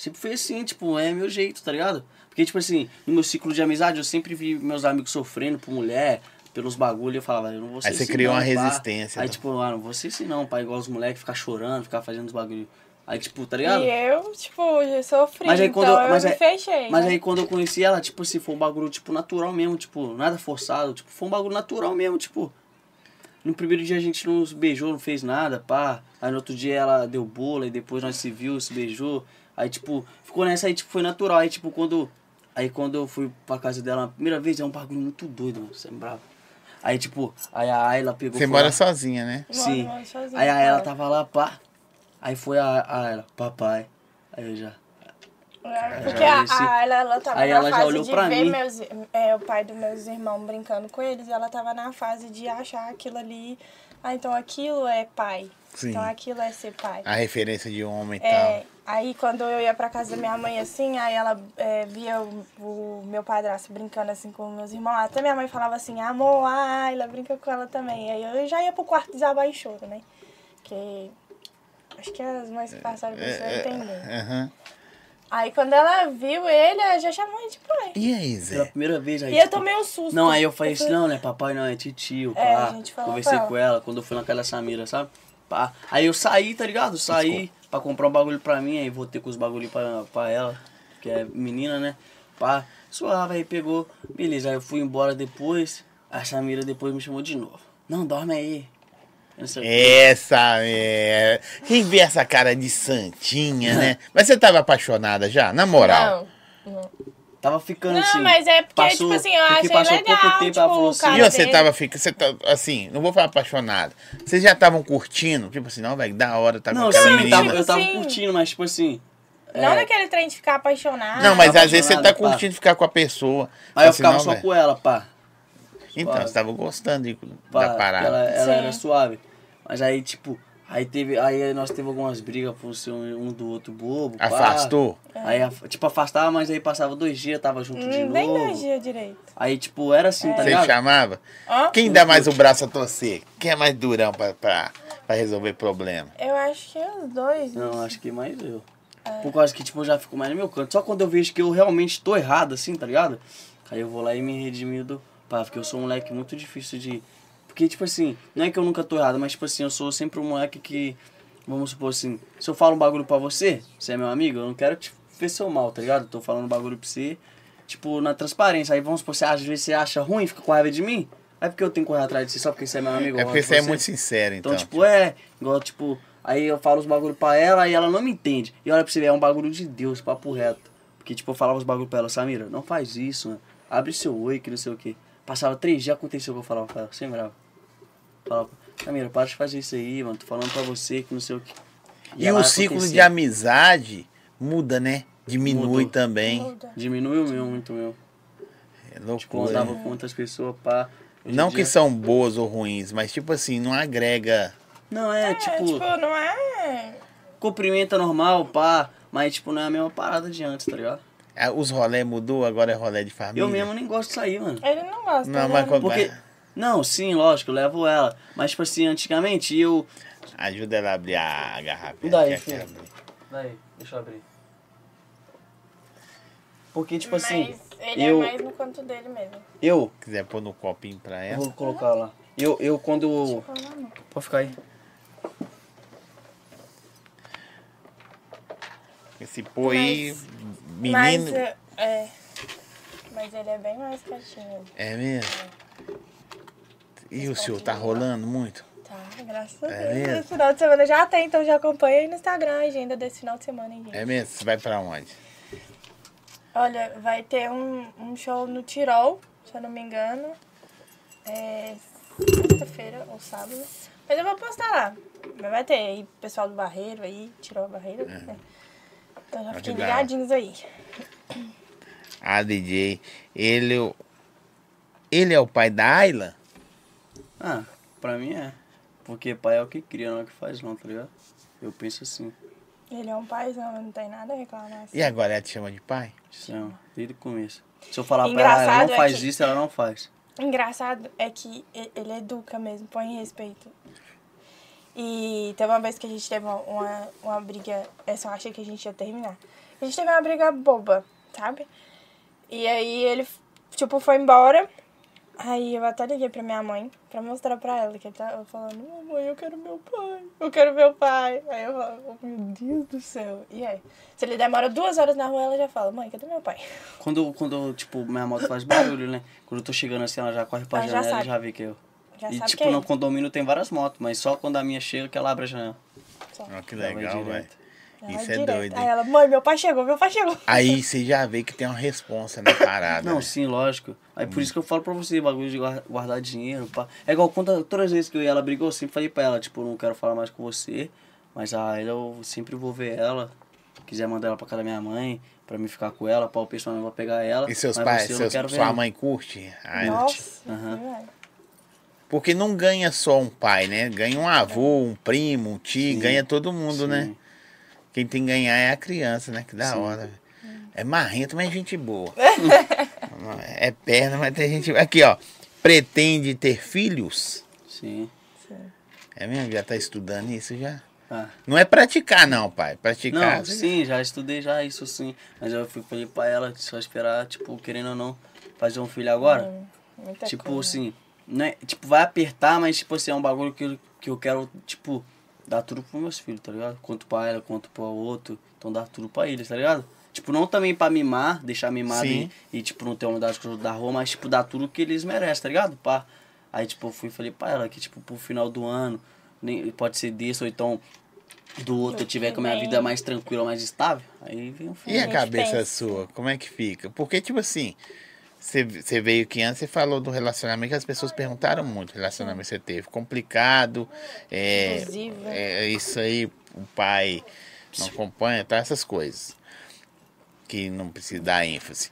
Sempre fui assim, tipo, é meu jeito, tá ligado? Porque, tipo assim, no meu ciclo de amizade, eu sempre vi meus amigos sofrendo por mulher, pelos bagulho, eu falava, eu não vou ser Aí você assim criou não, uma pá. resistência, Aí, né? tipo, ah, não vou ser assim não, pá, igual os moleques, ficar chorando, ficar fazendo os bagulho. Aí, tipo, tá ligado? E eu, tipo, eu sofri, Mas aí quando então eu- eu, mas me aí- fechei. Mas né? aí quando eu conheci ela, tipo assim, foi um bagulho, tipo, natural mesmo, tipo, nada forçado, tipo, foi um bagulho natural mesmo, tipo. No primeiro dia a gente não se beijou, não fez nada, pá. Aí no outro dia ela deu bola e depois nós se viu, se beijou. Aí, tipo, ficou nessa aí, tipo, foi natural. Aí, tipo, quando. Aí quando eu fui pra casa dela a primeira vez, é um bagulho muito doido, mano. Você é bravo. Aí, tipo, aí a Ayla pegou. você mora lá- sozinha, né? Moro- Sim. moro sozinha, Aí a Ayla tava lá, pá. Aí foi a, a Ayla, papai. Aí eu já. É, Porque já a, a Ayla, ela tava Aí na ela já fase olhou de pra ver mim. meus, é, o pai dos meus irmãos brincando com eles e ela tava na fase de achar aquilo ali. Ah, então aquilo é pai. Sim. Então aquilo é ser pai. A referência de homem e É, aí quando eu ia pra casa da minha mãe assim, aí ela é, via o, o meu padrasto brincando assim com meus irmãos. Até minha mãe falava assim, amor, a Ayla brinca com ela também. Aí eu já ia pro quarto desabar em choro, né? Que acho que as mães que passaram por isso tal. vão É, entender. é. Aí quando ela viu ele, ela já chamou ele de pai. E aí, Pela Zé? primeira vez aí. E eu tomei um susto. Não, aí eu falei assim, não, né, papai não, é titio, É, pá. a gente falou Conversei com com ela quando eu fui na casa da Samira, sabe? Pá. Aí eu saí, tá ligado? Saí pra comprar um bagulho pra mim, aí voltei com os bagulho pra, pra ela, que é menina, né? Pá, suave, aí pegou. Beleza, aí eu fui embora depois, a Samira depois me chamou de novo. Não, dorme aí. Essa é. Quem vê essa cara de santinha, né? Mas você tava apaixonada já? Na moral. Não, não. Tava ficando Não, assim. mas é porque, passou- tipo assim, eu achei passou legal, pouco tempo, tipo, falou o assim, cara E você dele. tava ficando. Você tá, assim, não vou falar apaixonado. Vocês já estavam curtindo? Tipo assim, não, velho, da hora, tá com Não, aquela sim, eu menina. tava, eu tava Sim. curtindo, mas tipo assim. Não é, naquele trem de ficar apaixonado. Não, mas às vezes você tá apaixonado, pá. curtindo ficar com a pessoa. Aí eu Assim, ficava não, só com ela, pá. Então, Suave. você tava gostando de- pá, da parada. Ela, ela era suave. Mas aí, tipo, aí teve. Aí nós teve algumas brigas por ser um, um do outro bobo. pá. Afastou? Aí, af- tipo, afastava, mas aí passava dois dias, tava junto de Hum, novo. nem dois dias direito. Aí, tipo, era assim, tá Você ligado? chamava? Hã? Quem dá mais o braço a torcer? Quem é mais durão pra, pra, pra resolver problema? Eu acho que é os dois. Não, acho que mais eu. É. Por causa que, tipo, eu já fico mais no meu canto. Só quando eu vejo que eu realmente tô errado, assim, tá ligado? Aí eu vou lá e me redimir do. Pá, porque eu sou um moleque muito difícil de. Porque, tipo assim, não é que eu nunca tô errado, mas, tipo assim, eu sou sempre um moleque que. Vamos supor assim, se eu falo um bagulho pra você, você é meu amigo, eu não quero te ver seu mal, tá ligado? Eu tô falando um bagulho pra você, tipo, na transparência. Aí vamos supor, você, às vezes você acha ruim, fica com raiva de mim. Aí porque eu tenho que correr atrás de você só porque você é meu amigo. É porque você é muito sincero, então. então, tipo, é, igual, tipo, aí eu falo os bagulho pra ela e ela não me entende. E olha pra você ver, é um bagulho de Deus, papo reto. Porque, tipo, eu falava os bagulho pra ela, Samira, não faz isso, mano. Abre seu oi, que não sei o quê. Passava três dias, aconteceu o que eu falava pra ela, sem brava. Falava, Samira, para de fazer isso aí, mano, tô falando pra você que não sei o quê. E ela o ciclo de amizade muda, né? Diminui Mudou. também. Muda. Diminuiu meu, muito meu. É Tipo, loucura. andava né? com outras pessoas, pá. Não que dia- são boas ou ruins, mas tipo assim, não agrega. Não, é, É, tipo, tipo, não é. cumprimenta normal, pá. Mas, tipo, não é a mesma parada de antes, tá ligado? Ah, Os rolé mudou, agora é rolé de família. Eu mesmo nem gosto de sair, mano. Ele não gosta. Não, né? mas quando Porque. Não, sim, lógico, eu levo ela. Mas, tipo assim, antigamente eu. Ajuda ela a abrir a garrafa. Me dá aí, Quer- filho. Daí, deixa eu abrir. Porque, tipo assim, Mas ele eu- é mais no canto dele mesmo. eu. Quiser pôr no copinho pra eu ela. Vou colocar lá. Eu, eu quando. Pode ficar aí. Esse pô aí, menino. Mas, é, é. Mas ele é bem mais quietinho. É mesmo? E o senhor tá rolando muito? Tá, graças a É Deus. mesmo? Esse final de semana já tem, então já acompanha aí no Instagram a agenda desse final de semana, hein, gente. É mesmo? Você vai pra onde? Olha, vai ter um, um show no Tirol, se eu não me engano. É sexta-feira ou sábado. Mas eu vou postar lá. Mas vai ter aí pessoal do Barreiro aí, Tirol Barreiro. né? Então já fiquem ligadinhos aí. Ah, DJ, ele, é ele é o pai da Ayla? Ah, pra mim é. Porque pai é o que cria, não é o que faz, não, tá ligado? Eu penso assim. Ele é um paizão, não tem nada a reclamar. assim. E agora ela te chama de pai? Chama, desde o começo. Se eu falar pra ela, Engraçado ela não é faz que- isso, ela não faz. Engraçado é que ele educa mesmo, põe respeito. E teve uma vez que a gente teve uma, uma, uma briga, essa eu achei que a gente ia terminar. A gente teve uma briga boba, sabe? E aí ele, tipo, foi embora. Aí eu até liguei pra minha mãe pra mostrar pra ela que ele tava falando, mamãe, eu quero meu pai, eu quero meu pai. Aí eu falo, oh, meu Deus do céu. E aí? Se ele demora duas horas na rua, ela já fala, mãe, cadê meu pai? Quando, quando, tipo, minha moto faz barulho, né? Quando eu tô chegando assim, ela já corre pra Ela já janela e sabe. já vê que eu. Já e, sabe tipo, que é no ele. condomínio tem várias motos, mas só quando a minha chega que ela abre a janela. Só. Ó, que legal, velho. Ela Isso vai é direto. doido, Aí ela, mãe, meu pai chegou, meu pai chegou. Aí você já vê que tem uma responsa na parada. Não, né? sim, lógico. Aí Hum. por isso que eu falo pra você, bagulho de guar- guardar dinheiro, pá. É igual quando, todas as vezes que eu e ela brigou, eu sempre falei pra ela, tipo, não quero falar mais com você, mas a eu sempre vou ver ela. Quiser mandar ela pra casa da minha mãe, pra mim ficar com ela, o pessoal não vai pegar ela. E seus mas pais, você eu não seus, quero ver, sua não. mãe curte? Ai, Nossa, Aham. verdade. Porque não ganha só um pai, né? Ganha um avô, um primo, um tio, Sim. ganha todo mundo, né? Quem tem que ganhar é a criança, né? Que da Sim. hora. É marrento, mas é gente boa. É perna, mas tem gente. Aqui, ó. Pretende ter filhos? Sim. É mesmo? Já tá estudando isso já? Ah. Não é praticar, não, pai. Praticar. Não, sim, já estudei já isso sim. Mas eu fui, falei pra ela só esperar, tipo, querendo ou não, fazer um filho agora. Hum, tipo coisa. assim, né? Tipo, vai apertar, mas tipo assim, é um bagulho que, que eu quero, tipo, dar tudo pros meus filhos, tá ligado? Quanto pra ela, quanto pro outro. Então dar tudo pra eles, tá ligado? Tipo, não também pra mimar, deixar mimado e, e, tipo, não ter umidade com os outros da rua, mas, tipo, dar tudo que eles merecem, tá ligado? Pá. Aí, tipo, eu fui e falei pra ela que, tipo, pro final do ano, nem, pode ser desse, ou então do outro eu tiver com a minha vida mais tranquila, mais estável. Aí vem o filho. E a cabeça pensa. sua, como é que fica? Porque, tipo assim, você, você veio aqui antes e falou do relacionamento que as pessoas perguntaram muito. O relacionamento que você teve complicado, é, Abusivo. é isso aí, o pai não acompanha, tá? Essas coisas. Que não precisa dar ênfase.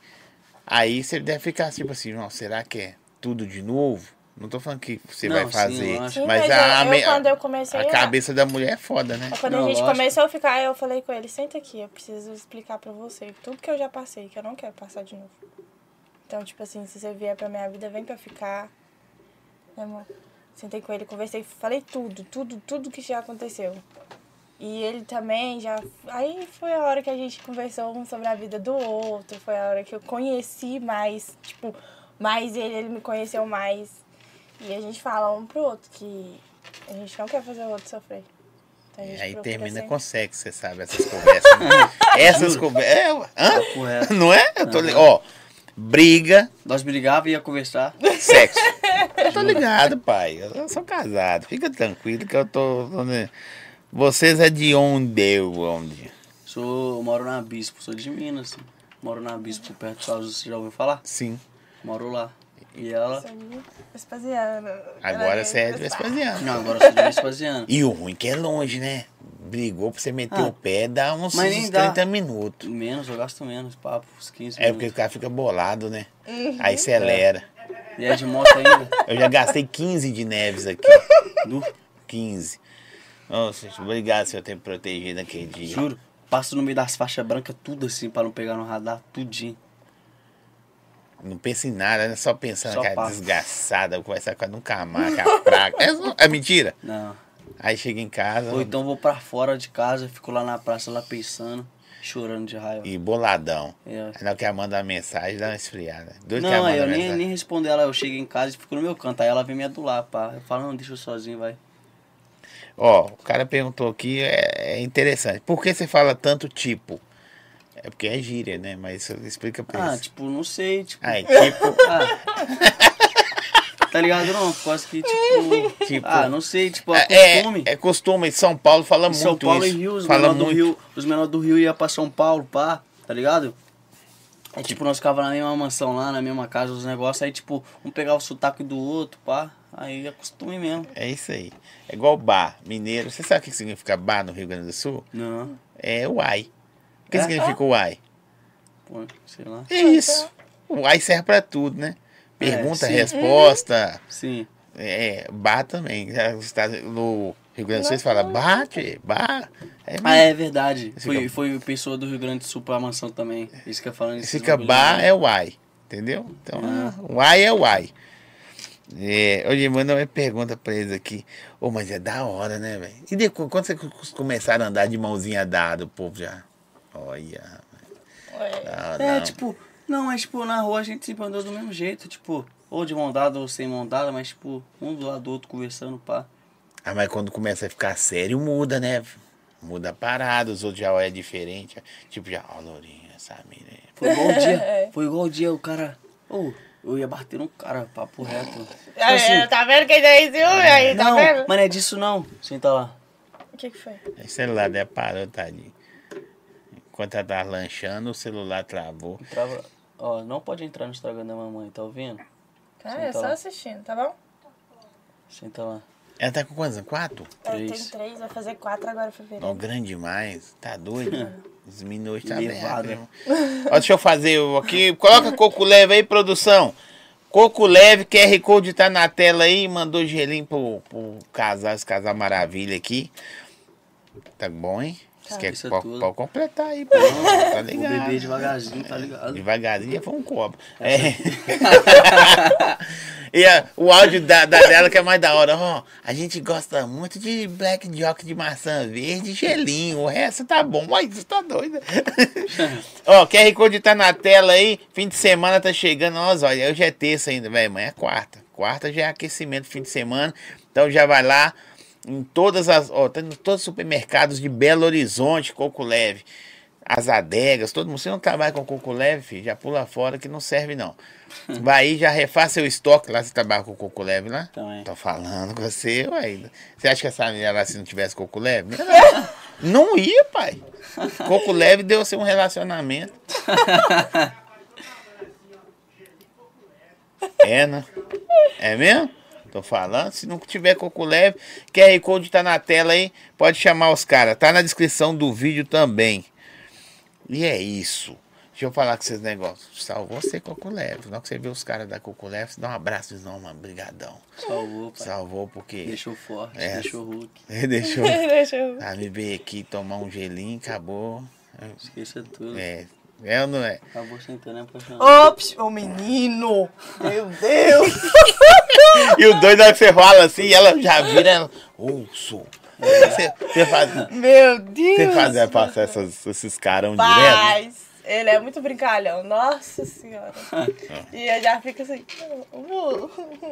Aí você deve ficar tipo assim, não, será que é tudo de novo? Não tô falando que você Não, vai sim, fazer. Sim, mas, a, eu- me- eu, quando eu comecei a a- cabeça da mulher é foda, né? Quando Não, a gente lógico. começou a ficar, eu falei com ele, senta aqui, eu preciso explicar pra você tudo que eu já passei, que eu não quero passar de novo. Então, tipo assim, se você vier pra minha vida, vem pra ficar. Né, amor? Sentei com ele, conversei, falei tudo, tudo, tudo que já aconteceu. E ele também já. Aí foi a hora que a gente conversou um sobre a vida do outro, foi a hora que eu conheci mais, tipo, mais ele, ele me conheceu mais. E a gente fala um pro outro que a gente não quer fazer o outro sofrer. Então, gente Aí termina sempre- com sexo, você sabe, essas conversas. né? essas conversas. É, hã? Não é? Eu tô li- Ó, briga, Nós brigava e ia conversar. sexo. Eu tô ligado, pai. Eu sou casado. Fica tranquilo que eu tô. Vocês é de onde eu? Onde? Sou, moro na Bispo, sou de Minas. Moro na Bispo, perto de Salvador, você já ouviu falar? Sim. Moro lá. E ela. De Vespasiano. Agora você é de Vespasiano. Não, agora eu sou de Vespasiano. E o ruim que é longe, né? Brigou pra você meter Ah. o pé, dá uns, uns dá. 30 minutos. Menos, eu gasto menos, papo, uns 15 É porque o minutos. cara fica bolado, né? Uhum. Aí acelera. E é de moto ainda. Eu já gastei 15 de neves aqui. Du, 15. Nossa, obrigado por ter me protegido aquele dia. juro. Passo no meio das faixas brancas, tudo assim, pra não pegar no radar, tudinho. Não pensa em nada, né? Só pensando Só que é passa. desgraçada, conversar com ela nunca mais, que é a praga. É, é mentira? Não. Aí chega em casa Ou então vou pra fora de casa, fico lá na praça, lá pensando, chorando de raiva. e boladão. É. Aí na hora que ela manda a mensagem, dá uma esfriada. Doido que ela Não, eu nem, mensagem. nem respondo ela, eu chego em casa e fico no meu canto. Aí ela vem me adular, pá. Eu falo, não, deixa eu sozinho, vai. Ó, o cara perguntou aqui, é, é interessante. Por que você fala tanto tipo? É porque é gíria, né? Mas explica pra Ah, isso. tipo, não sei, tipo. Ai, tipo, Ah. tá ligado não? Quase que, tipo. Tipo- ah, não sei, tipo, é, é costume. é, é costume. Em São Paulo fala Em muito São Paulo isso. e Rio, os fala menores do. Rio, os menores do Rio iam pra São Paulo, pá, tá ligado? Aí, tipo, nós ficava na mesma mansão lá, na mesma casa, os negócios, aí, tipo, um pegava o sotaque do outro, pá, aí é costume mesmo. É isso aí. É igual bar, mineiro. Você sabe o que significa bar no Rio Grande do Sul? Não, É uai. O que É? significa uai? pô, sei lá. É isso. O uai serve pra tudo, né? Pergunta, sim. resposta. Sim. É, bar também. No Rio Grande do Sul, você fala bate, bar. É, Ah, é verdade. Esse Foi, fica- foi pessoa do Rio Grande do Sul pra mansão também. Isso que eu falando. Fica bar, é uai. Entendeu? Então, Ah. uai é uai. É, hoje manda uma pergunta pra eles aqui. Ô, mas é da hora, né, velho? E depois, quando vocês começaram a andar de mãozinha dada, o povo já. Olha. Não, É, não. tipo, não, mas tipo, na rua a gente sempre andou do mesmo jeito, tipo, ou de mão dada ou sem mão dada, mas tipo, um do lado do outro conversando, pá. Ah, mas quando começa a ficar sério, muda, né? Muda a parada, os outros já é diferente. Tipo, já, ó, Lourinha, Samira. Foi igual o dia, É. foi igual o dia, o cara, ô, eu ia bater no cara, papo reto. Tipo Aí, assim, tá vendo quem tem ciúme aí, tá não, vendo? mas não é disso não, senta lá. O que que foi? O celular dela parou, tadinho. Enquanto ela tava lanchando, o celular travou. Trava, ó, não pode entrar no Instagram da mamãe, tá ouvindo? Tá, Senta é só lá. assistindo, tá bom? Senta lá. Ela tá com quantos? anos? Quatro? Tenho Três. três, vai fazer quatro agora em fevereiro. grande demais. Tá doido? Os minutos tá bem. Levado. Ó, deixa eu fazer aqui. Coloca coco leve aí, produção. Coco leve, QR Code tá na tela aí. Mandou gelinho pro, pro casal, esse casal maravilha aqui. Tá bom, hein? Você quer é tudo. pode completar aí, pô. Tá Vou ligado? beber devagarzinho, tá ligado? Devagarzinho já foi um copo. É. E a- o áudio da, da dela que é mais da hora. Ó, a gente gosta muito de Black Jock de maçã verde e gelinho. O resto tá bom. Mas você tá doido. Ó, QR Code tá na tela aí. Fim de semana tá chegando. Nossa, olha, hoje é terça ainda, velho. Amanhã é quarta. Quarta já é aquecimento, fim de semana. Então já vai lá em todas as. Ó, tá em todos os supermercados de Belo Horizonte, Coco Leve. As adegas, todo mundo. Se não trabalha com coco leve, filho, já pula fora que não serve, não. Vai aí, já refaz seu estoque lá. Você trabalha com coco leve lá? Também. Tô falando com você, ué. Você acha que essa menina lá, se não tivesse coco leve? Não ia, pai. Coco leve deu ser um relacionamento. É, né? É mesmo? Tô falando. Se não tiver coco leve, QR Code tá na tela aí. Pode chamar os caras. Tá na descrição do vídeo também. E é isso. Deixa eu falar com vocês negócios. Salvou você, Coco Leve. Na hora que você vê os caras da Coco Leve, você dá um abraço e não, mano, brigadão. Salvou, pai. Salvou porque... Deixou forte, É. deixou Hulk. Deixou... Deixa eu. Ah, me veio aqui tomar um gelinho, acabou. Esqueça tudo. É, é ou não é? Acabou sentando apaixonado. Ops, ô menino! Meu Deus! E o doido é que você fala assim, e ela já vira, ela, ouço. Você, você faz, Meu Deus! você faz é, passar essas, esses carão direto? Paz! Ele é muito brincalhão, nossa senhora. E eu já fico assim.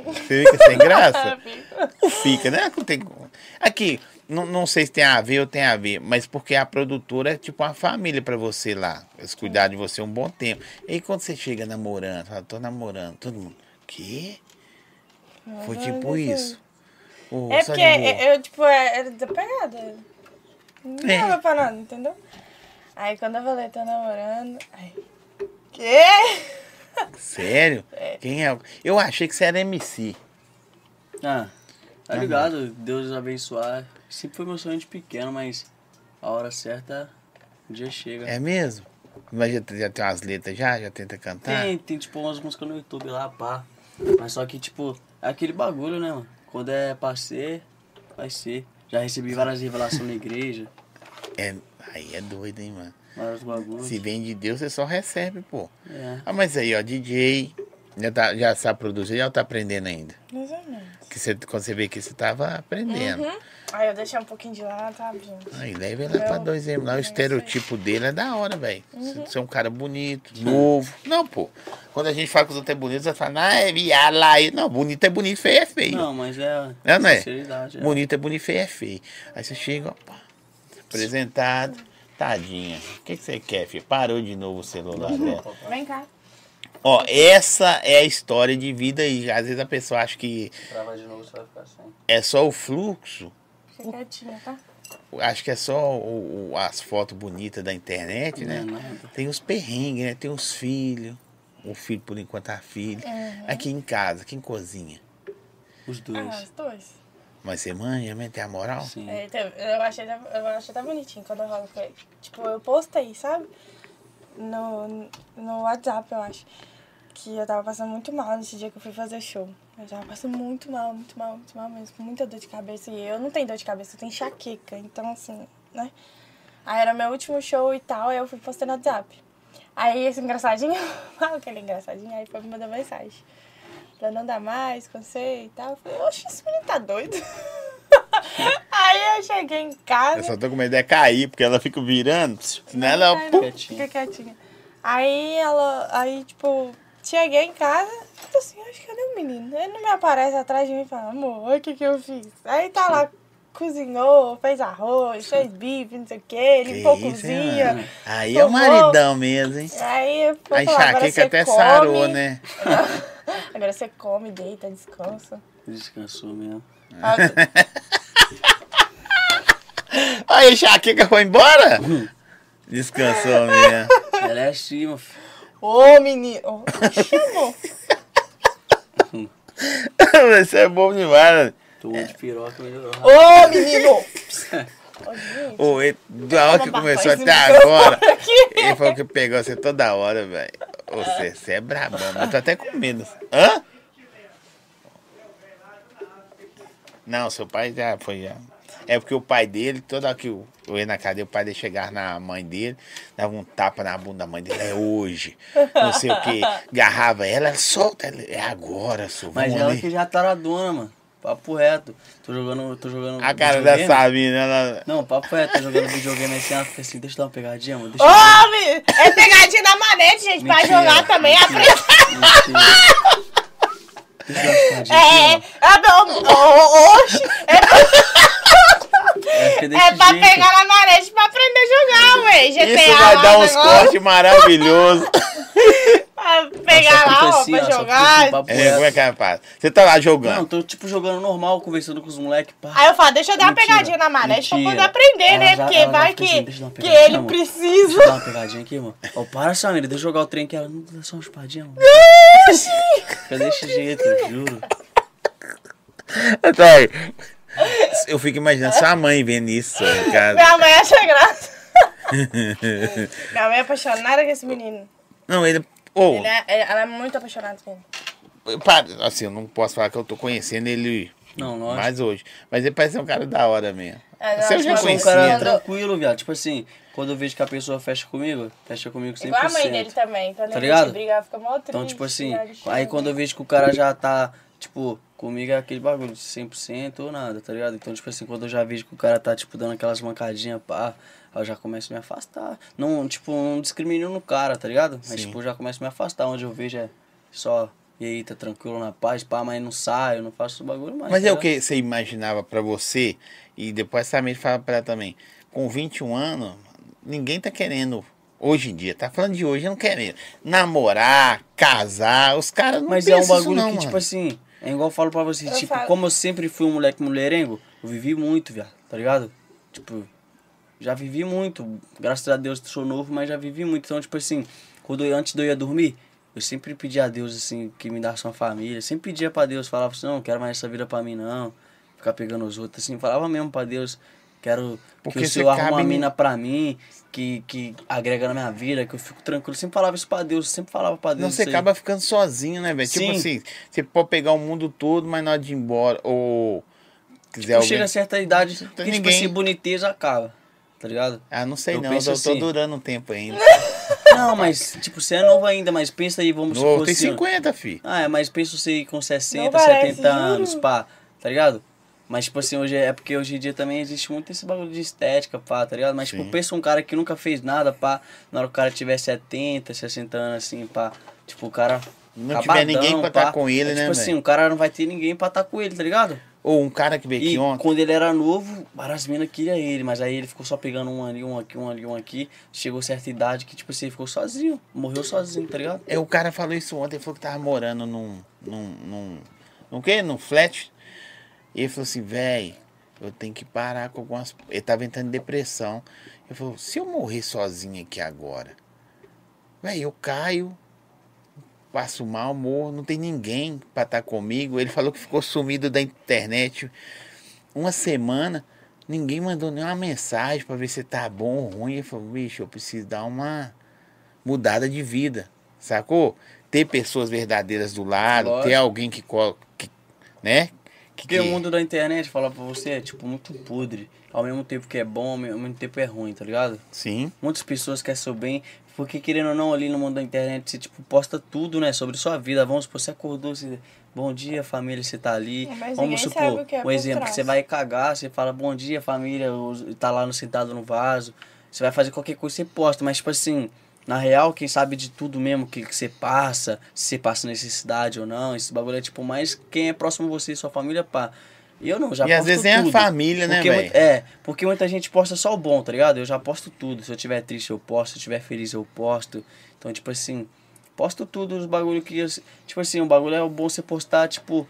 Você fica sem graça? Fica. Não fica, né? Não tem... Aqui, não, não sei se tem a ver ou tem a ver, mas porque a produtora é tipo uma família pra você lá. Eles cuidaram de você um bom tempo. E aí quando você chega namorando, fala, tô namorando, todo mundo, quê? Foi tipo isso. Ô, É porque eu, eu, tipo, é, era desapegada. Não É. dava pra nada, entendeu? Aí quando eu falei, tô namorando. Aí. Quê? Sério? Quem é? Eu achei que você era MC. Ah, tá ligado? Deus abençoar. Sempre foi meu sonho de pequeno, mas a hora certa, o dia chega. É mesmo? Mas já, já tem umas letras já? Já tenta cantar? Tem, tem tipo umas músicas no YouTube lá, pá. Mas só que, tipo, é aquele bagulho, né, mano? Quando é pra ser, vai ser. Já recebi várias revelações na igreja, É, aí é doido, hein, mano? vários bagulhos. Se vem de Deus, você só recebe, pô. É. Ah, mas aí, ó, DJ, já, tá, já sabe produzir, já tá aprendendo ainda. Mais ou menos. Que você, quando você vê que você tava aprendendo. Uhum. Aí eu deixei um pouquinho de lado, tá, gente? Aí leva ele lá pra dois lá. O estereotipo dele é da hora, velho. Uhum. Você é um cara bonito, novo. Não, pô. Quando a gente fala que os outros é bonito, você fala, ah, é viado lá. aí." Não, bonito é bonito, feio é feio. Não, mas é. É, não é? É. Bonito é bonito, feio é feio. Aí você chega, ó, pá, apresentado, tadinha. O que, que você quer, filho? Parou de novo o celular dela. Vem cá. Ó, essa é a história de vida aí. Às vezes a pessoa acha que Trava de novo, você vai ficar sem. é só o fluxo. Fica quietinha, tá? Acho que é só o- o- as fotos bonitas da internet, né? Não é. Tem os perrengues, né? Tem os filhos. O filho, por enquanto, a filha. Aqui em casa, quem cozinha? Os Ah, dois. os dois. Mas você manja, né? Tem a moral? Sim. É, então, eu, achei, eu achei até bonitinho quando eu falo com ele. Tipo, eu postei, sabe? No, no WhatsApp, eu acho. Que eu tava passando muito mal nesse dia que eu fui fazer show. Eu tava passando muito mal, muito mal, muito mal mesmo. Com muita dor de cabeça. E eu não tenho dor de cabeça, eu tenho enxaqueca. Então, assim, né? Aí era meu último show e tal, aí eu fui postando no WhatsApp. Aí esse engraçadinho, aquele engraçadinho, aí foi me mandar mensagem. Pra não dar mais com você e tal. Eu falei, oxe, esse menino tá doido. aí eu cheguei em casa. Eu só tô com medo de cair, porque ela fica virando. Senão ela. Não, Fica quietinha. Aí ela, aí tipo, cheguei em casa, tô assim, acho que cadê o menino? Ele não me aparece atrás de mim e fala, amor, o que que eu fiz? Aí tá lá, cozinhou, fez arroz, fez bife, não sei o que, limpou isso, cozinha. Aí é o tomou. maridão mesmo, hein? Aí eu A enxaqueca você até come, sarou, né? Agora você come, deita, descansa. Descansou mesmo. Aí a enxaqueca foi embora? Descansou mesmo. Ela é assim, meu filho. Ô, menino! Ô, chamou. Isso é bom demais. né? Tô de piroca, melhorou. Ô, menino! Ô, ele- da hora que começou até agora, ele falou que pegou você toda hora, velho. Você, você é brabão, eu tô até com medo. Hã? Não, seu pai já foi já. É porque o pai dele, toda hora que eu, ia na cadeia, o pai dele chegava na mãe dele, dava um tapa na bunda da mãe dele, é hoje. Não sei o que. Garrava ela, solta ela. É agora, sou. Mas ela ali. que já tá na dona, mano. Papo reto. Tô jogando. Tô jogando. A cara da. Sabina, ela. Não, papo reto, tô jogando videogame assim, ela fica assim, deixa eu dar uma pegadinha, mano. Deixa Ô, me- é pegadinha na manete, gente, pra Mentira, jogar também. mentira, Aprende. mentira. É, aqui, é, meu- ô, oxe, é. É, é pra jeito. pegar na manete pra aprender a jogar, ué. GTA Isso vai dar uns negócio, cortes maravilhosos. Pegar lá, ó, assim, pra ó, jogar. papo É, como é que é, pá? Você tá lá jogando. Não, tô tipo jogando normal, conversando com os moleques, pá. Aí eu falo, deixa eu dar uma Mentira, pegadinha na manete pra poder aprender, Ela né? já- Porque vai que, assim, uma que ele amor. precisa. Deixa eu dar uma pegadinha aqui, mano. Ó, para, Samira, deixa eu jogar o trem aqui. Ela, não dá só uma espadinha, mano. Fica desse jeito, juro. Tá aí. Eu fico imaginando sua mãe vendo isso em casa. Minha mãe acha graça. Minha mãe é apaixonada com esse menino. Não, ele. Ô, Ele é- é- ela é muito apaixonada com ele. para, assim, eu não posso falar que eu tô conhecendo ele Não, lógico. mais hoje. Mas ele parece ser um cara da hora mesmo. É, Você não, já Eu sou um conhecia? cara tranquilo, viado. Tipo assim, quando eu vejo que a pessoa fecha comigo, fecha comigo 100%. Igual a mãe dele também. Quando Tá ligado? gente briga, fica mó triste. Então, tipo assim, aí quando eu vejo que o cara já tá, tipo, comigo é aquele bagulho de 100% ou nada, tá ligado? Então, tipo assim, quando eu já vejo que o cara tá, tipo, dando aquelas mancadinhas, pá, aí eu já começo a me afastar. Não, tipo, não discrimino no cara, tá ligado? Mas, Sim. tipo, eu já começo a me afastar. Onde eu vejo é só, e aí, tá tranquilo na paz, pá, mas não saio, não faço o bagulho mais. Mas tá é o que você imaginava pra você, e depois também fala pra ela também, com 21 anos, ninguém tá querendo, hoje em dia, tá falando de hoje, não querendo namorar, casar, os caras não Mas é um bagulho não, que, mano. tipo assim, é igual eu falo pra você, Eu tipo, falo- como eu sempre fui um moleque mulherengo, eu vivi muito, viado, tá ligado? Tipo, já vivi muito. Graças a Deus sou novo, mas já vivi muito. Então, tipo assim, quando eu, antes de eu ia dormir, eu sempre pedia a Deus, assim, que me desse uma família. Sempre pedia pra Deus, falava assim, não, não quero mais essa vida pra mim, não. Ficar pegando os outros, assim, falava mesmo pra Deus, quero Porque que o você Senhor arruma cabe uma em- mina pra mim, que, que agrega na minha vida, que eu fico tranquilo. Eu sempre falava isso pra Deus, sempre falava pra Deus. Não, você acaba ficando sozinho, né, velho? Tipo Sim. assim, você pode pegar o mundo todo, mas na hora de ir embora, ou quiser Tipo, alguém... chega a certa idade, que, tipo ninguém. assim, boniteza acaba, tá ligado? Ah, não sei Eu não, eu tô assim. durando um tempo ainda. Não, mas, tipo, você é novo ainda, mas pensa aí, vamos Novo, tem assim, ó. 50, fi. Ah, é, mas pensa você com 60, Não parece, 70 juro. anos, pá, tá ligado? Mas, tipo assim, hoje é é porque hoje em dia também existe muito esse bagulho de estética, pá, tá ligado? Mas, Sim. tipo, pensa um cara que nunca fez nada, pá, na hora que o cara tiver 70, 60 anos, assim, pá, tipo, o cara. Não tiver ninguém pra tá com ele, é, né, Tipo assim, velho? o cara não vai ter ninguém pra estar com ele, tá ligado? Ou um cara que veio aqui E ontem. quando ele era novo, várias minas queriam ele, mas aí ele ficou só pegando um ali, um aqui, um ali, um aqui. Chegou certa idade que, tipo assim, ele ficou sozinho, morreu sozinho, tá ligado? É, o cara falou isso ontem, ele falou que tava morando num. num. num. num quê? Num flat. E ele falou assim, véi, eu tenho que parar com algumas. Ele tava entrando em depressão. Ele falou, se eu morrer sozinho aqui agora, véi, eu caio, passo mal, morro, não tem ninguém pra estar comigo. Ele falou que ficou sumido da internet uma semana. Ninguém mandou nenhuma mensagem pra ver se tá bom ou ruim. Ele falou, bicho, eu preciso dar uma mudada de vida, sacou? Ter pessoas verdadeiras do lado, Lógico. ter alguém que, que né? Que, Porque que- o mundo da internet, falar pra você, é, tipo, muito podre. Ao mesmo tempo que é bom, ao mesmo tempo é ruim, tá ligado? Sim, Muitas pessoas querem seu bem, porque querendo ou não, ali no mundo da internet, você, tipo, posta tudo, né, sobre sua vida. Vamos supor, você acordou, você... Bom dia, família, você tá ali. Mas Vamos supor, sabe o que é um exemplo, que trás. você vai cagar, você fala bom dia, família, ou tá lá no sentado no vaso. Você vai fazer qualquer coisa, você posta, mas tipo assim, na real, quem sabe de tudo mesmo que, que você passa, se você passa necessidade ou não, esse bagulho é tipo mais quem é próximo a você, sua família, pá. E eu não, já E às posto vezes é a tudo. família, né, velho? É, porque muita gente posta só o bom, tá ligado? Eu já posto tudo. Se eu tiver triste, eu posto. Se eu tiver feliz, eu posto. Então, tipo assim, posto tudo os bagulho que. eu- Tipo assim, o bagulho é bom você postar, tipo,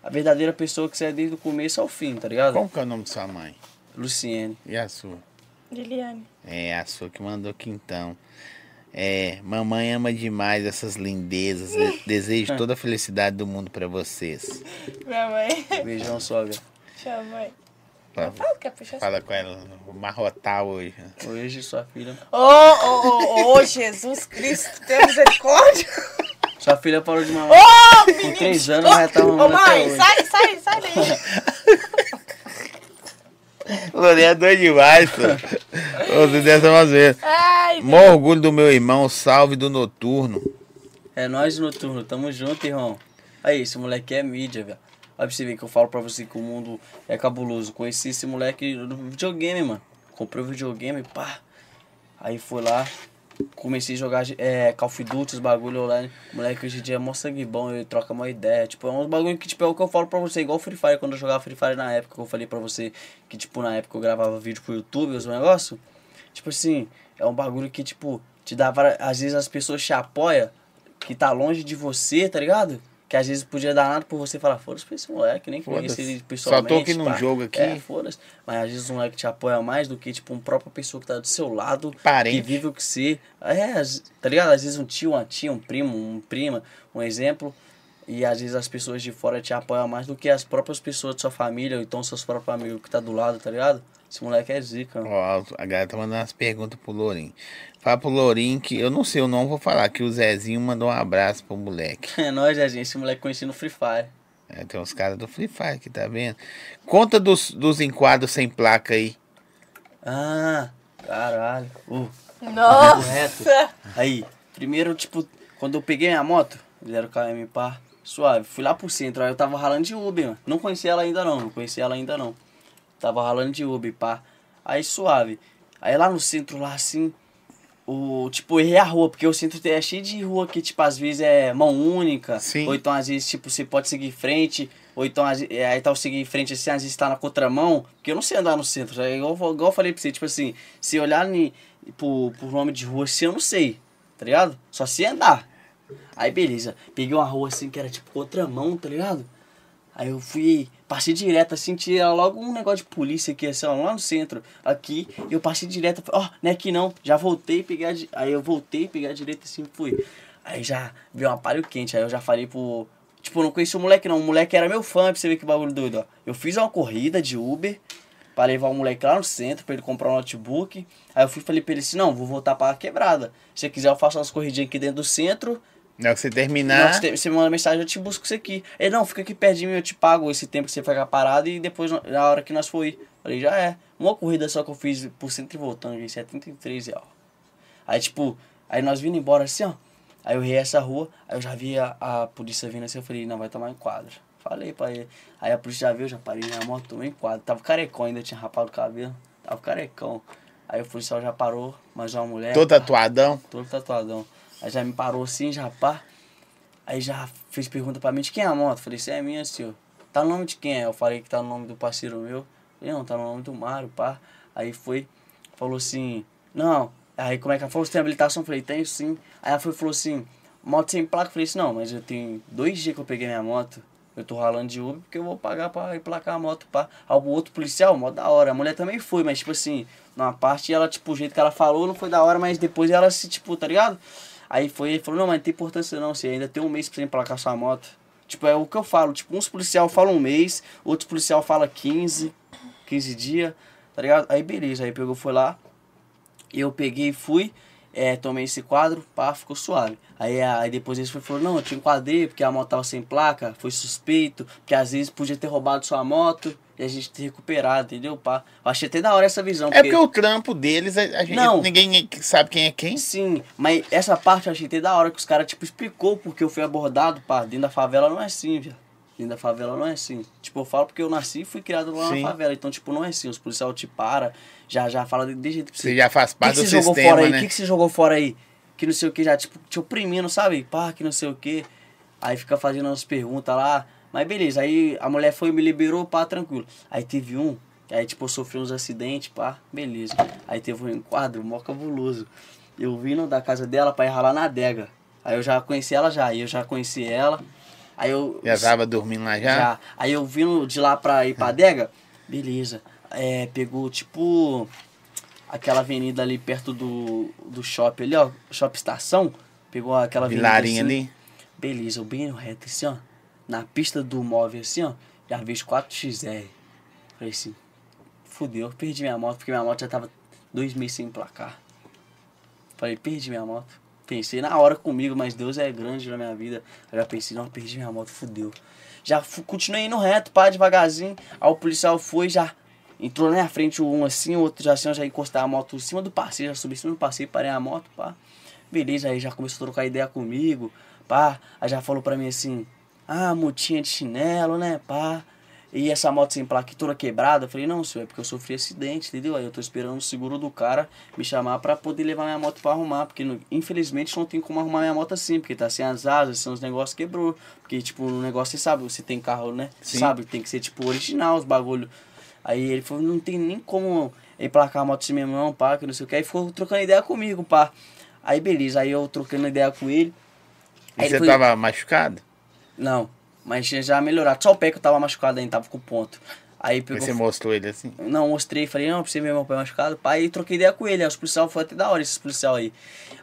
a verdadeira pessoa que você é desde o começo ao fim, tá ligado? Como que é o nome de sua mãe? Luciene. E a sua? Liliane. É, a sua que mandou aqui então. É, mamãe ama demais essas lindezas. De- Desejo toda a felicidade do mundo pra vocês. Minha mãe. Beijão, sogra. Chama mãe. Fala, Fala, quer puxar fala com ela, vou marrotar hoje. Hoje, sua filha. Ô, ô, ô, ô, Jesus Cristo, tem misericórdia. Sua filha parou de mamar. Ô, Com três anos, ela já tá Ô, mamando até mãe, hoje. sai, sai, sai daí. Lourinho é doido demais, pô. Ô, Você dessa umas vezes. Ai, Mó orgulho do meu irmão, salve do noturno. É nós noturno, tamo junto, irmão. Aí, esse moleque é mídia, velho. Olha pra você ver que eu falo pra você que o mundo é cabuloso. Conheci esse moleque no videogame, mano. Comprei o videogame, pá. Aí foi lá, comecei a jogar é, Call of Duty, os bagulho online. Moleque hoje em dia é mó sangue bom, ele troca uma ideia. Tipo, é uns bagulho que, tipo, é o que eu falo pra você, igual Free Fire, quando eu jogava Free Fire na época, que eu falei pra você que, tipo, na época eu gravava vídeo pro YouTube, os negócios. Tipo assim, é um bagulho que, tipo, te dá. Às vezes as pessoas te apoiam, que tá longe de você, tá ligado? Que às vezes podia dar nada por você falar, foda-se pra esse moleque, nem Foda-se. ele Só pessoalmente. tô aqui num pá. jogo aqui. É, foda-se. Mas às vezes um moleque te apoia mais do que, tipo, uma própria pessoa que tá do seu lado. Parente. Que vive o que você. É, tá ligado? Às vezes um tio, uma tia, um primo, um prima, um exemplo. E às vezes as pessoas de fora te apoiam mais do que as próprias pessoas de sua família, ou então seus próprios amigos que tá do lado, tá ligado? Esse moleque é zica. Ó, a galera tá mandando umas perguntas pro Lourinho. Fala pro Lourinho que eu não sei o nome, vou falar que o Zezinho mandou um abraço pro moleque. É nóis, gente. Esse moleque conheci no Free Fire. É, tem uns caras do Free Fire que tá vendo. Conta dos, dos enquadros sem placa aí. Ah, caralho. Uh, Nossa! Aí, primeiro, tipo, quando eu peguei minha moto, 0km pá, suave, fui lá pro centro, aí eu tava ralando de Uber, mano. Não conhecia ela ainda não, não conhecia ela ainda não. Tava ralando de Uber, pá. Aí suave. Aí lá no centro, lá assim, o, tipo, errei a rua, porque o centro é cheio de rua que, tipo, às vezes é mão única. Sim. Ou então, às vezes, tipo, você pode seguir em frente. Ou então, às- é, aí tá o seguir em frente, assim, às vezes tá na contramão. Porque eu não sei andar no centro. É igual, igual eu falei pra você, tipo assim, se olhar ni, por, por nome de rua assim, eu não sei. Tá ligado? Só sei andar. Aí, beleza. Peguei uma rua assim que era tipo contramão, tá ligado? Aí eu fui, passei direto assim, tinha logo um negócio de polícia aqui, assim, ó, lá no centro, aqui, eu passei direto, ó, não é aqui não, já voltei, peguei a, aí eu voltei, peguei a direita assim, fui. Aí já veio um aparelho quente, aí eu já falei pro, tipo, eu não conhecia o moleque não, o moleque era meu fã, pra você ver que bagulho doido, ó. Eu fiz uma corrida de Uber, pra levar o moleque lá no centro, pra ele comprar um notebook, aí eu fui falei pra ele assim, não, vou voltar pra quebrada, se você quiser eu faço umas corridinhas aqui dentro do centro, Hora que você não, terminar. você, você me manda mensagem, eu te busco isso aqui. Ele, não, fica aqui perto de mim, eu te pago esse tempo que você ficar parado e depois, na hora que nós for ir. Falei, já é. Uma corrida só que eu fiz por centro e voltando, gente, 73 reais. Aí, tipo, aí nós vindo embora assim, ó. Aí eu errei essa rua, aí eu já vi a, a polícia vindo assim, eu falei, não, vai tomar enquadro. Falei pra ele. Aí a polícia já viu, eu já parei minha moto, tomei enquadro. Tava carecão ainda, tinha rapado o cabelo. Tava carecão. Aí o policial já parou, mais uma mulher. Todo tatuadão. todo tatuadão. Aí já me parou assim, já pá. Aí já fez pergunta pra mim de quem é a moto. Falei, se é minha, senhor. Tá no nome de quem é? Eu falei que tá no nome do parceiro meu. Falei, não, tá no nome do Mário, pá. Aí foi, falou assim, não. Aí como é que ela falou? Você tem habilitação? Falei, tenho sim. Aí ela foi falou assim, moto sem placa? Falei assim, não, mas eu tenho dois dias que eu peguei minha moto. Eu tô ralando de Uber porque eu vou pagar pra emplacar a moto. Aí o outro policial, mó da hora. A mulher também foi, mas tipo assim, numa parte ela, tipo, o jeito que ela falou não foi da hora, mas depois ela se, tipo, tá ligado? Aí foi, ele falou, não, mas não tem importância não, você ainda tem um mês pra você emplacar sua moto. Tipo, é o que eu falo, tipo, uns policial falam um mês, outros policial fala 15, 15 dias, tá ligado? Aí beleza, aí pegou, foi lá, eu peguei e fui, é, tomei esse quadro, pá, ficou suave. Aí, aí depois eles falou, não, eu te enquadrei porque a moto tava sem placa, foi suspeito, porque às vezes podia ter roubado sua moto e a gente ter recuperado, entendeu, pá? Eu achei até da hora essa visão. É porque o trampo deles, a, gente, Não. ninguém sabe quem é quem. Sim, mas essa parte eu achei até da hora que os caras, tipo, explicou porque eu fui abordado, pá, dentro da favela não é assim, viu? Dentro da favela não é assim. Tipo, eu falo porque eu nasci e fui criado lá Sim. na favela. Então, tipo, não é assim. Os policiais te param, já, já fala de, jeito pra Você já faz que parte que do você jogou sistema, fora aí? O né? que, que você jogou fora aí? Que não sei o que, já, tipo, te oprimindo, sabe? Pá, que não sei o que. Aí fica fazendo umas perguntas lá. Mas beleza, aí a mulher foi e me liberou, pá, tranquilo. Aí teve um, que aí, tipo, eu sofri uns acidentes, pá, beleza. Aí teve um enquadro, mó cabuloso. Eu vindo da casa dela pra ir ralar na adega. Aí eu já conheci ela já, aí eu já conheci ela. Aí eu. Já tava dormindo lá já? Já. Aí eu vindo de lá pra ir pra adega, beleza. É, pegou tipo aquela avenida ali perto do, do shopping ali, ó. Shopping Estação. Pegou aquela avenida. Vilarinha assim, ali. Beleza, eu bem no reto assim, ó. Na pista do móvel assim, ó. Já vejo 4XR. Falei assim, fudeu, perdi minha moto, porque minha moto já tava dois meses sem placar. Falei, perdi minha moto. Pensei na hora comigo, mas Deus é grande na minha vida. Eu já pensei, não, perdi minha moto, fudeu. Já continuei indo reto, pá, devagarzinho. Aí o policial foi, já entrou na minha frente um assim, o outro já assim, eu já encostar a moto em cima do parceiro, já subi em cima do parceiro, parei a moto, pá. Beleza, aí já começou a trocar ideia comigo, pá. Aí já falou pra mim assim, ah, motinha de chinelo, né, pá. E essa moto sem placa toda quebrada, eu falei, não, senhor, é porque eu sofri acidente, entendeu? Aí eu tô esperando o seguro do cara me chamar pra poder levar minha moto pra arrumar, porque infelizmente não tem como arrumar minha moto assim, porque tá sem as asas, sem os negócios quebrou. Porque, tipo, no negócio você sabe, você tem carro, né? Sim. Sabe, tem que ser, tipo, original os bagulho. Aí ele falou, não tem nem como emplacar a moto assim mesmo, não, pá, que não sei o que. Aí ficou trocando ideia comigo, pá. Aí beleza, aí eu trocando ideia com ele. E Aí você foi- tava machucado? Não, mas tinha já melhorado. Só o pé que eu tava machucado ainda, tava com ponto. Aí Aí pegou. você mostrou ele assim? Não, mostrei, falei, não, pra você ver meu pé machucado. E troquei ideia com ele. Aí os policiais foi até da hora, esses policiais aí.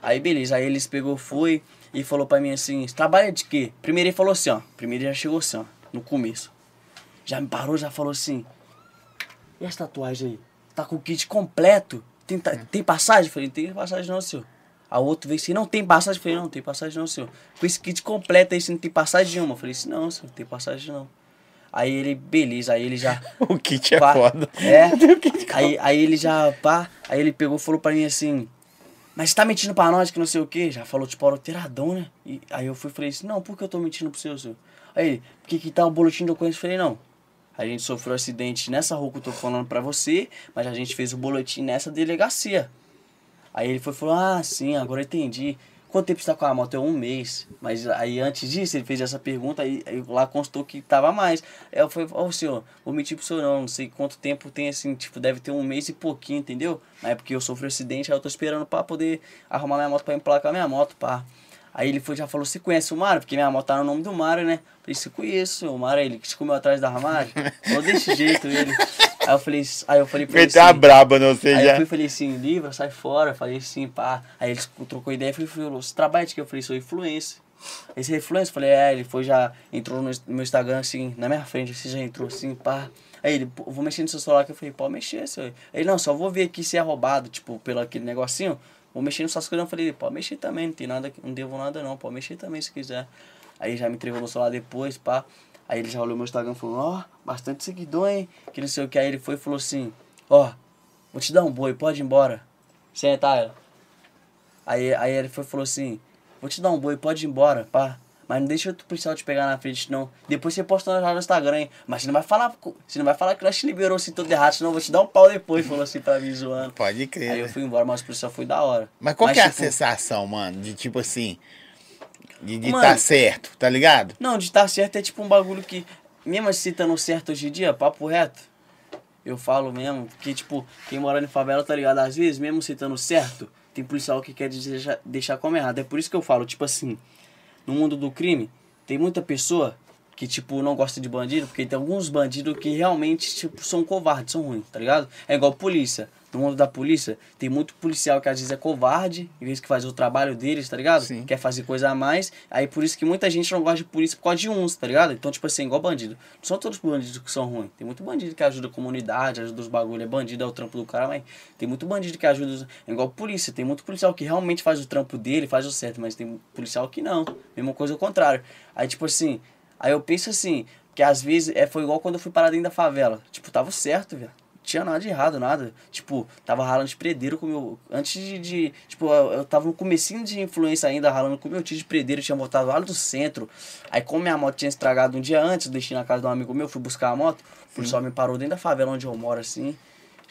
Aí beleza, aí eles pegou, foi e falou pra mim assim, "Você trabalha de quê? Primeiro ele falou assim, ó. Primeiro ele já chegou assim, ó, no começo. Já me parou, já falou assim. E essa tatuagem aí? Tá com o kit completo? Tem, ta- tem passagem? Eu Falei, não tem passagem não, senhor. A outro veio assim, não tem passagem? Eu Falei, não, não tem passagem não, senhor. Com esse kit completo aí, você não tem passagem nenhuma. Eu Falei, assim, não, senhor, não tem passagem não. Aí ele, beleza, aí ele já. O kit é Pá, foda. É. Aí, aí ele já, pá, aí ele pegou e falou pra mim assim, mas você tá mentindo pra nós que não sei o que? Já falou tipo alteradão, né? E aí eu fui e falei assim, não, por que eu tô mentindo pro seu, senhor? Aí ele, porque que tá o boletim de ocorrência? Eu falei, não. A gente sofreu acidente nessa rua que eu tô falando pra você, mas a gente fez o boletim nessa delegacia. Aí ele foi e falou, ah, sim, agora eu entendi. Quanto tempo você tá com a moto? É um mês. Mas aí antes disso, ele fez essa pergunta, aí, aí lá constou que tava mais. Aí eu falei, ô senhor, vou mentir pro senhor não, não sei quanto tempo tem assim, tipo, deve ter um mês e pouquinho, entendeu? Mas é porque eu sofri um acidente, aí eu tô esperando pra poder arrumar minha moto pra emplacar minha moto, pá. Aí ele foi, já falou, você conhece o Mário? Porque minha moto tá no nome do Mário, né? Falei, você conhece o Mário, ele que se comeu atrás da armário? Falou desse jeito ele. Aí eu falei, aí eu falei pra ele a assim, braba, não sei Aí eu já. fui e falei assim, livra, sai fora. Falei assim, pá. Aí eles trocou ideia e falou, você trabalha de que? Eu falei, sou influencer. Você é influencer? Eu falei, é, ele foi já, entrou no meu Instagram assim, na minha frente, você já entrou assim, pá. Aí ele, vou mexer no seu celular que eu falei, pode mexer, senhor. Aí não, só vou ver aqui se é roubado, tipo, pelo aquele negocinho. Vou mexer no suas coisas. Eu falei, pode mexer também, não tem nada, não devo nada não, pode mexer também se quiser. Aí já me entregou no celular depois, pá. Aí ele já olhou meu Instagram e falou, ó, bastante seguidor, hein? Que não sei o que. Aí ele foi e falou assim, ó, vou te dar um boi, pode ir embora. Senta, ela. Aí, aí ele foi e falou assim, vou te dar um boi, pode ir embora, pá. Mas não deixa o policial te pegar na frente, não. Depois você posta lá no Instagram, hein? Mas você não vai falar, você não vai falar que nós te liberou assim todo errado, senão eu vou te dar um pau depois, falou assim pra mim zoando. Pode crer. Aí eu né? fui embora, mas o policial foi da hora. Mas qual que é a tipo, sensação, mano? De tipo assim. De estar Mano. tá certo, tá ligado? Não, de estar certo é tipo um bagulho que, mesmo assim estando certo hoje em dia, papo reto. Eu falo mesmo, que tipo, quem mora em favela, tá ligado? Às vezes, mesmo estando certo, tem policial que quer deixar, deixar como errado. É por isso que eu falo, tipo assim, no mundo do crime, tem muita pessoa que, tipo, não gosta de bandido, porque tem alguns bandidos que realmente, tipo, são covardes, são ruins, tá ligado? É igual polícia. No mundo da polícia, tem muito policial que às vezes é covarde, em vez que faz o trabalho deles, tá ligado? Sim. Quer fazer coisa a mais. Aí por isso que muita gente não gosta de polícia por causa de uns, tá ligado? Então, tipo assim, igual bandido. Não são todos bandidos que são ruins. Tem muito bandido que ajuda a comunidade, ajuda os bagulho. É bandido, é o trampo do cara, mas tem muito bandido que ajuda. Os... É igual polícia. Tem muito policial que realmente faz o trampo dele, faz o certo, mas tem policial que não. Mesma coisa ao contrário. Aí, tipo assim, aí eu penso assim, que às vezes é, foi igual quando eu fui parar dentro da favela. Tipo, tava certo, velho. Tinha nada de errado, nada. Tipo, tava ralando de predeiro com o meu. Antes de. de- tipo, eu, eu tava no comecinho de influência ainda, ralando com o meu tio de predeiro, tinha voltado lá do centro. Aí, como minha moto tinha estragado um dia antes, eu deixei na casa de um amigo meu, fui buscar a moto. O policial me parou dentro da favela onde eu moro, assim.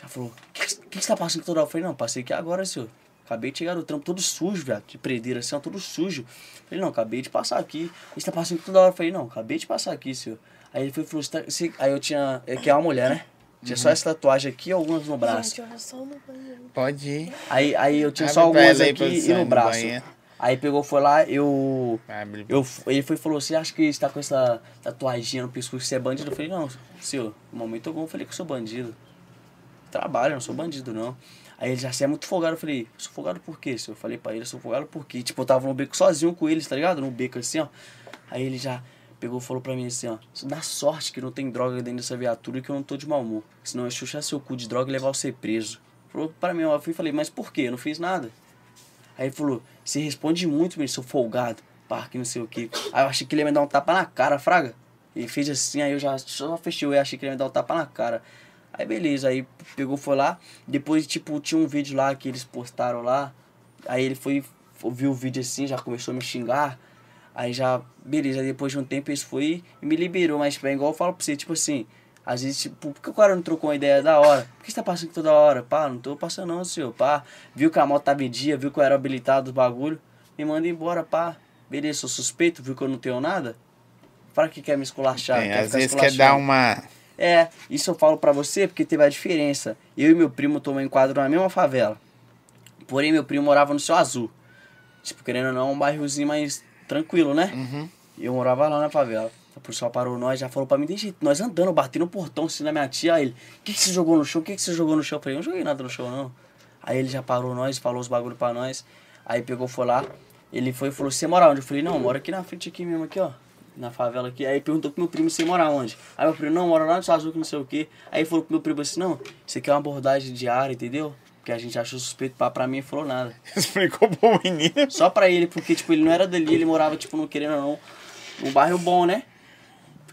Já falou: O que, que, que você tá passando toda hora? Eu falei: Não, passei aqui agora, senhor. Acabei de chegar no trampo todo sujo, velho. De predeiro, assim, ó, todo sujo. Falei: Não, acabei de passar aqui. Você tá passando toda hora? Eu falei: Não, acabei de passar aqui, senhor. Aí ele foi falou: "Você tá- você-" Aí eu tinha. é Que é uma mulher, né? Tinha só essa tatuagem aqui e algumas no braço. Gente, eu só no banheiro. Pode ir. Aí, aí eu tinha Abre só algumas aqui e no no braço. banheiro. Aí pegou, foi lá, eu. Abre. eu ele foi e falou: Você acha que está com essa tatuagem no pescoço você é bandido? Eu falei: Não, senhor, no momento algum eu falei que eu sou bandido. Trabalho, não sou bandido, não. Aí ele já se é muito folgado. Eu falei: Sou folgado por quê, senhor? Eu falei pra ele: Sou folgado por quê? Tipo, eu tava no beco sozinho com eles, tá ligado? No beco assim, ó. Aí ele já pegou e falou pra mim assim: Ó, dá sorte que não tem droga dentro dessa viatura e que eu não tô de mau humor. Senão eu chuchar seu cu de droga e levar você preso. Falou pra mim, ó. Eu fui e falei: Mas por quê? Eu não fiz nada. Aí ele falou, você responde muito, meu, seu folgado, pá, que não sei o que. Aí eu achei que ele ia me dar um tapa na cara, fraga. Ele fez assim, aí eu já só fechei, eu achei que ele ia me dar um tapa na cara. Aí beleza, aí pegou, foi lá. Depois, tipo, tinha um vídeo lá que eles postaram lá. Aí ele foi, viu o vídeo assim, já começou a me xingar. Aí já, beleza, depois de um tempo eles foi e me liberou. Mas, tipo, é igual eu falo pra você, tipo assim, às vezes, tipo, por que o cara não trocou uma ideia da hora? Por que você tá passando toda hora? Pá, não tô passando não, senhor, pá. Viu que a moto tava em dia, viu que eu era habilitado do bagulho. Me manda embora, pá. Beleza, sou suspeito, viu que eu não tenho nada? Para que quer me esculachar? Tem, quer às vezes quer dar uma. É, isso eu falo pra você porque teve a diferença. Eu e meu primo tomamos enquadro na mesma favela. Porém, meu primo morava no Céu Azul. Tipo, querendo ou não, é um bairrozinho mais tranquilo, né? Uhum. E eu morava lá na favela. O pessoal parou nós, já falou pra mim, tem jeito, nós andando, batendo no portão assim na minha tia. Aí ele, o que, que você jogou no chão? O que, que você jogou no chão? Eu falei, eu não joguei nada no chão, não. Aí ele já parou nós, falou os bagulho pra nós. Aí pegou, foi lá. Ele foi e falou, você mora onde? Eu falei, não, eu moro aqui na frente aqui mesmo, aqui, ó. Na favela aqui. Aí perguntou pro meu primo, você mora onde? Aí meu primo, não, mora lá no Azul, que não sei o quê. Aí falou pro meu primo assim, não, isso aqui é uma abordagem diária, entendeu? Porque a gente achou suspeito, pra, pra mim, e falou nada. Explicou pro menino. Só pra ele, porque, tipo, ele não era dali, ele morava, tipo, não querendo ou não, num bairro bom, né?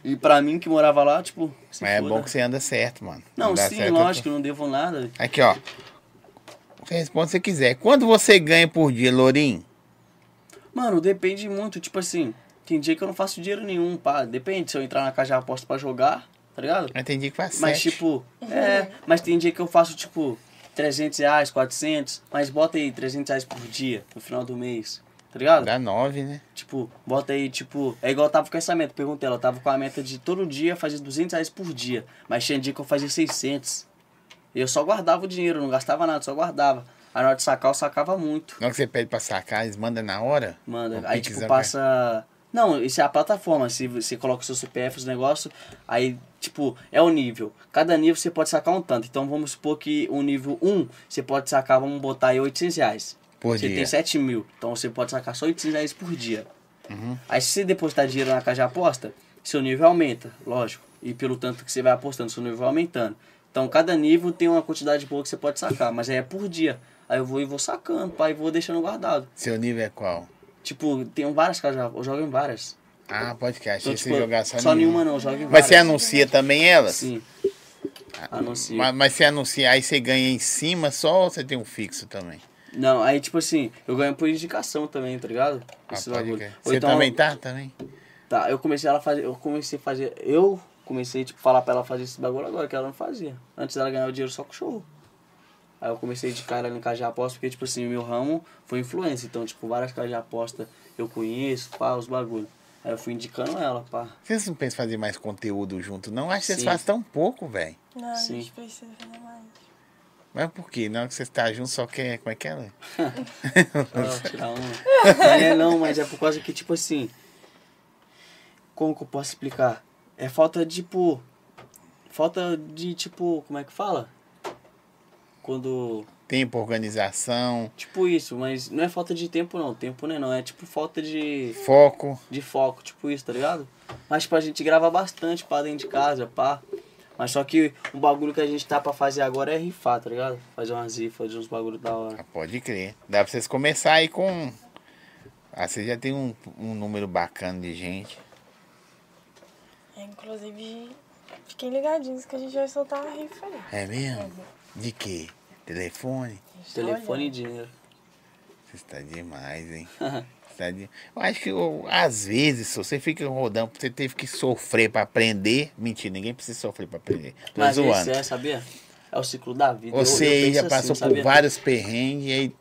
E pra mim, que morava lá, tipo... Mas é foda. bom que você anda certo, mano. Não, sim, certo, lógico, eu não devo nada. Aqui, ó. Você responde se você quiser. Quanto você ganha por dia, Lourinho? Mano, depende muito, tipo assim, tem dia que eu não faço dinheiro nenhum, pá. Depende, se eu entrar na casa de aposta pra jogar, tá ligado? Eu entendi que faz Mas, sete. tipo, é, mas tem dia que eu faço, tipo, 300 reais, 400, mas bota aí 300 reais por dia, no final do mês, tá ligado? Dá nove, né? Tipo, bota aí, tipo, é igual eu tava com essa meta, perguntei ela, tava com a meta de todo dia fazer 200 reais por dia, mas tinha dia que eu fazia 600. E eu só guardava o dinheiro, não gastava nada, só guardava. Aí na hora de sacar, eu sacava muito. Na hora que você pede pra sacar, eles mandam na hora? Manda. Aí, tipo, passa. Não, isso é a plataforma. Se você coloca o seu CPF, os negócios, aí, tipo, é o nível. Cada nível você pode sacar um tanto. Então vamos supor que o nível 1, você pode sacar, vamos botar aí 800 reais. Por você dia. tem 7 mil. Então você pode sacar só 800 reais por dia. Uhum. Aí se você depositar dinheiro na casa de aposta, seu nível aumenta, lógico. E pelo tanto que você vai apostando, seu nível vai aumentando. Então cada nível tem uma quantidade boa que você pode sacar, mas aí é por dia. Aí eu vou e vou sacando, pai, e vou deixando guardado. Seu nível é qual? Tipo, tem várias casas de eu jogo em várias. Ah, podcast. Então, tipo, você jogar só, só nenhuma. nenhuma não, joga em Mas várias. você anuncia também elas? Sim. Anuncia. Mas, mas você anuncia, aí você ganha em cima só ou você tem um fixo também? Não, aí tipo assim, eu ganho por indicação também, tá ligado? Ah, Esse pode bagulho. Ou Você então- também tá? Também? Tá, eu comecei ela fazer, eu comecei a fazer, eu comecei tipo falar pra ela fazer esse bagulho agora que ela não fazia. Antes ela ganhava dinheiro só com show. Aí eu comecei a indicar ela em casa de aposta porque tipo assim, o meu ramo foi influência, então tipo várias casas de aposta eu conheço, pá, os bagulhos. Aí eu fui indicando ela, pá. Vocês não pensam em fazer mais conteúdo junto, não? Acho que vocês Sim. fazem tão pouco, velho. Não, a Sim. gente precisa fazer mais. Mas por quê? Na hora que você está junto, só quer. Como é que é? né? Tirar uma. Não é não, mas é por causa que, tipo assim. Como que eu posso explicar? É falta de, tipo. Falta de, tipo, como é que fala? Quando. Tempo, organização, Tipo isso, mas não é falta de tempo não. Tempo não é não. É tipo falta de, foco. de foco, tipo isso, tá ligado? Mas tipo, a gente grava bastante pra dentro de casa, pá. Mas só que o bagulho que a gente tá pra fazer agora é rifar, tá ligado? Fazer umas rifas, fazer uns bagulho da hora. Ah, pode crer. Dá pra vocês começar aí com. Ah, você já tem um, um número bacana de gente. É, inclusive, fiquem ligadinhos que a gente vai soltar uma rifa aí. É mesmo? De quê? Telefone? Telefone e dinheiro. Você está demais, hein? Você tá de- Eu acho que eu- às vezes, se você fica rodando, você teve que sofrer pra aprender. Mentira, ninguém precisa sofrer pra aprender. Tô Mas zoando. esse é, sabia? É o ciclo da vida. Eu- Você eu penso já assim, passou por sabia? vários perrengues e aí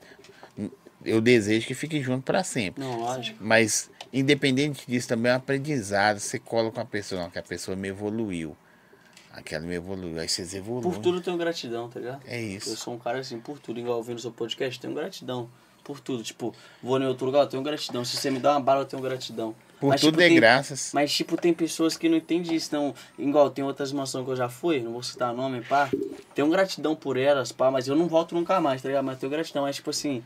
eu desejo que fique junto pra sempre. Não, lógico. Mas, independente disso, também é um aprendizado. Você cola com a pessoa, não, que a pessoa me evoluiu. Aquela me evoluiu. Aí vocês evoluem. Por tudo eu tenho gratidão, tá ligado? É isso. Eu sou um cara assim, por tudo. Igual ouvindo seu podcast, tenho gratidão. Por tudo. Tipo, vou em outro lugar, eu tenho gratidão. Se você me dá uma bala, eu tenho gratidão. Por Mas, tudo tipo, é tem- graças. Mas, tipo, tem pessoas que não entendem isso. Então, igual, tem outras mansões que eu já fui, não vou citar nome, pá. Tenho gratidão por elas, pá, mas eu não volto nunca mais, tá ligado? Mas tenho gratidão. Mas, tipo assim,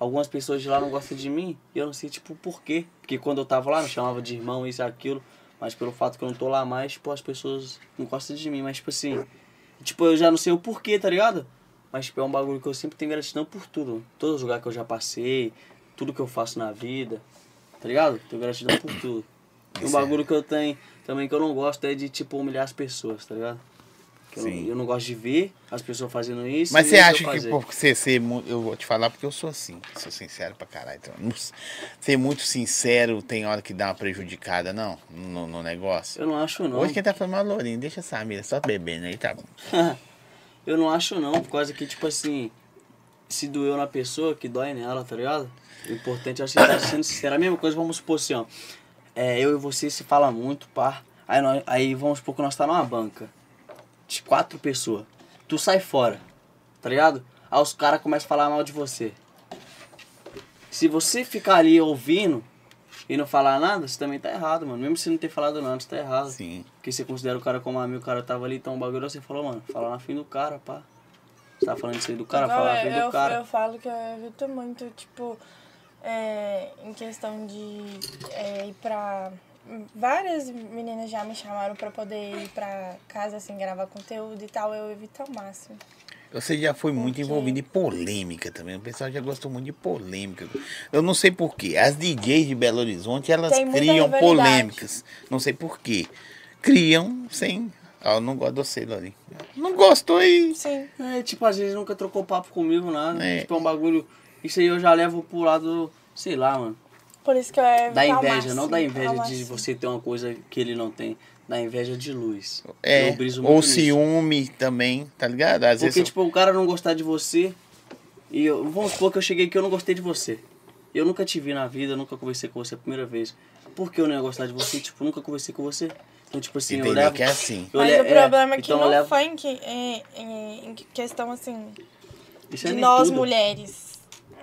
algumas pessoas de lá não gostam de mim e eu não sei, tipo, por quê. Porque quando eu tava lá, me chamava de irmão, isso e aquilo. Mas pelo fato que eu não tô lá mais, tipo, as pessoas não gostam de mim. Mas, tipo assim, tipo, eu já não sei o porquê, tá ligado? Mas, tipo, é um bagulho que eu sempre tenho gratidão por tudo. Todos os lugares que eu já passei, tudo que eu faço na vida, tá ligado? Tenho gratidão por tudo. E um bagulho que eu tenho também que eu não gosto é de, tipo, humilhar as pessoas, tá ligado? Que eu, eu não gosto de ver as pessoas fazendo isso. Mas você acha que por você ser Eu vou te falar porque eu sou assim, sou sincero pra caralho. Então, ser muito sincero tem hora que dá uma prejudicada, não? No, no negócio. Eu não acho não. Hoje quem tá falando é o Lourinho, deixa essa mira só bebendo aí, tá bom. eu não acho não, por causa que, tipo assim, se doeu na pessoa, que dói nela, tá ligado? O importante é você estar sendo sincero. A mesma coisa, vamos supor assim, ó. É, eu e você se fala muito, pá. Aí, nós, aí vamos supor que nós tá numa banca. De quatro pessoas. Tu sai fora, tá ligado? Aí os caras começam a falar mal de você. Se você ficar ali ouvindo e não falar nada, você também tá errado, mano. Mesmo se não ter falado nada, você tá errado. Sim. Porque você considera o cara como amigo, o cara tava ali, então o bagulho você falou, mano, fala na fim do cara, pá. Você tá falando isso aí do cara, Igual fala na eu, do cara. eu falo que eu evito muito, tipo, é, em questão de é, ir pra. Várias meninas já me chamaram pra poder ir pra casa, assim, gravar conteúdo e tal. Eu evito ao máximo. Você já foi muito envolvido em polêmica também. O pessoal já gostou muito de polêmica. Eu não sei porquê. As DJs de Belo Horizonte, elas criam polêmicas. Não sei porquê. Criam sem. Ah, eu não gosto de você. Não gostou e. Sim. É, tipo, às vezes nunca trocou papo comigo, nada. É. Tipo, é um bagulho. Isso aí eu já levo pro lado, sei lá, mano. Por isso que eu evito Da inveja, não da inveja de máximo. você ter uma coisa que ele não tem. Da inveja de luz. É, Eu ou nisso. ciúme também, tá ligado? Às Porque, vezes. tipo, o cara não gostar de você. E eu, vamos supor que eu cheguei aqui e eu não gostei de você. Eu nunca te vi na vida, eu nunca conversei com você a primeira vez. Por que eu não ia gostar de você? Tipo, nunca conversei com você. Então, tipo assim, eu Entendeu levo. que é assim. eu Mas le- o problema é que então eu no levo- funk, é, é, em questão assim, Isso é de nem nós tudo. mulheres.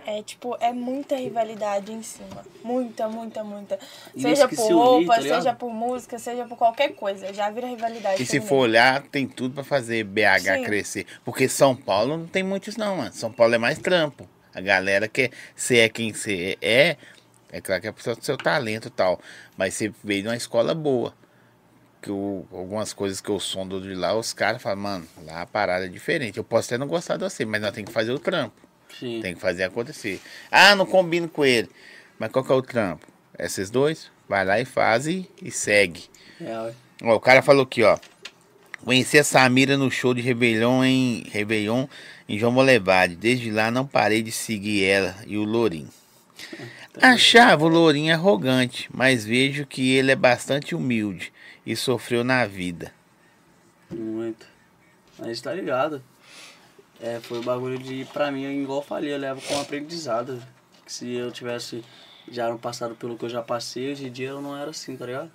É tipo, é muita rivalidade em cima. Muita, muita, muita. E seja por se unir, roupa, tá seja por música, seja por qualquer coisa. Já vira rivalidade. E se for olhar, tem tudo pra fazer BH Sim. crescer. Porque São Paulo não tem muitos, não, mano. São Paulo é mais trampo. A galera quer ser é quem você é. É claro que é por causa do seu talento e tal. Mas você veio de uma escola boa. Que o- algumas coisas que eu sondo de lá, os caras falam, mano, lá a parada é diferente. Eu posso até não gostar de você, mas nós temos que fazer o trampo. Sim. Tem que fazer acontecer. Ah, não combino com ele. Mas qual que é o trampo? Esses dois? Vai lá e faz e, e segue. É. Ó, o cara falou aqui, ó. Conheci a Samira no show de Réveillon em Réveillon em João Molevade. Desde lá não parei de seguir ela e o Lourinho. Achava o Lourinho arrogante, mas vejo que ele é bastante humilde e sofreu na vida. Muito. Mas tá ligado. É, foi o bagulho de, pra mim, igual eu falei, eu levo como aprendizado. Que se eu tivesse já no passado pelo que eu já passei, hoje em dia eu não era assim, tá ligado?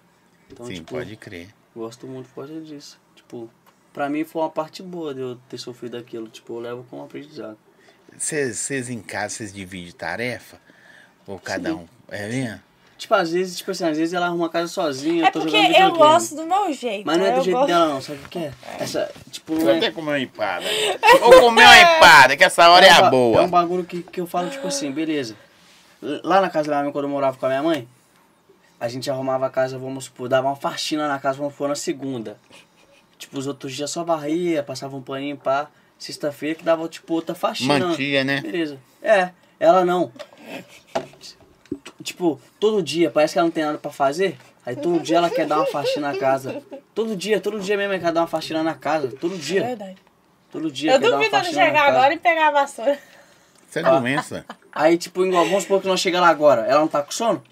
Então, Sim, tipo, pode crer. gosto muito por causa disso. Tipo, pra mim foi uma parte boa de eu ter sofrido aquilo. Tipo, eu levo como aprendizado. Vocês em casa, vocês dividem tarefa? Ou cada um? É mesmo? Tipo, às vezes, tipo assim, às vezes ela arruma a casa sozinha, É eu tô porque eu gosto do meu jeito. Mas não é do jeito gosto- dela não, sabe o que é? Essa, tipo, não Vou é... até comer uma empada. Vou comer uma empada, que essa hora é, um a boa. É um bagulho que, que eu falo, tipo assim, beleza. Lá na casa da minha mãe, quando eu morava com a minha mãe, a gente arrumava a casa, vamos supor, dava uma faxina na casa, vamos supor, na segunda. Tipo, os outros dias só varria, passava um paninho, pá. Sexta-feira que dava, tipo, outra faxina. Mantia, né? Beleza. É, ela não. Tipo, todo dia, parece que ela não tem nada pra fazer. Aí todo dia ela quer dar uma faxina na casa. Todo dia, todo dia mesmo ela quer dar uma faxina na casa. Todo É dia. verdade. Todo dia. Eu uma duvido de faxina chegar agora e pegar a vassoura. Isso é doença. Aí, tipo, igual, vamos supor que nós chegamos lá agora, ela não tá com sono?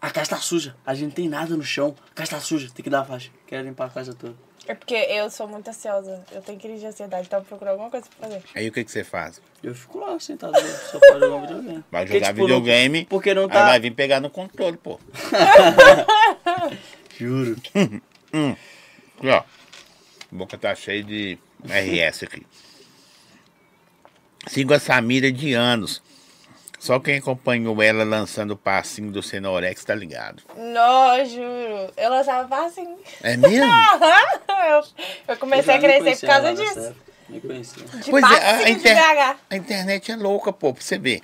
A casa tá suja. A gente não tem nada no chão. A casa tá suja, tem que dar a faixa. Quero limpar a casa toda. É porque eu sou muito ansiosa. Eu tenho crise de ansiedade, então eu procuro alguma coisa pra fazer. Aí o que, que você faz? Eu fico lá sentado no sofá jogando videogame. Vai Porque, jogar tipo, não- videogame, porque não aí tá. vai vir pegar no controle, pô. Juro. Aqui, ó. A boca tá cheia de RS aqui. Sigo a Samira de anos. Só quem acompanhou ela lançando o passinho do Cenorex tá ligado. Não, juro. Eu lançava assim. É mesmo? eu, eu comecei a Eu nem crescer por causa disso. época. Nem conhecia. De Pois é, a, passinho de inter- a internet é louca, pô, pra você ver.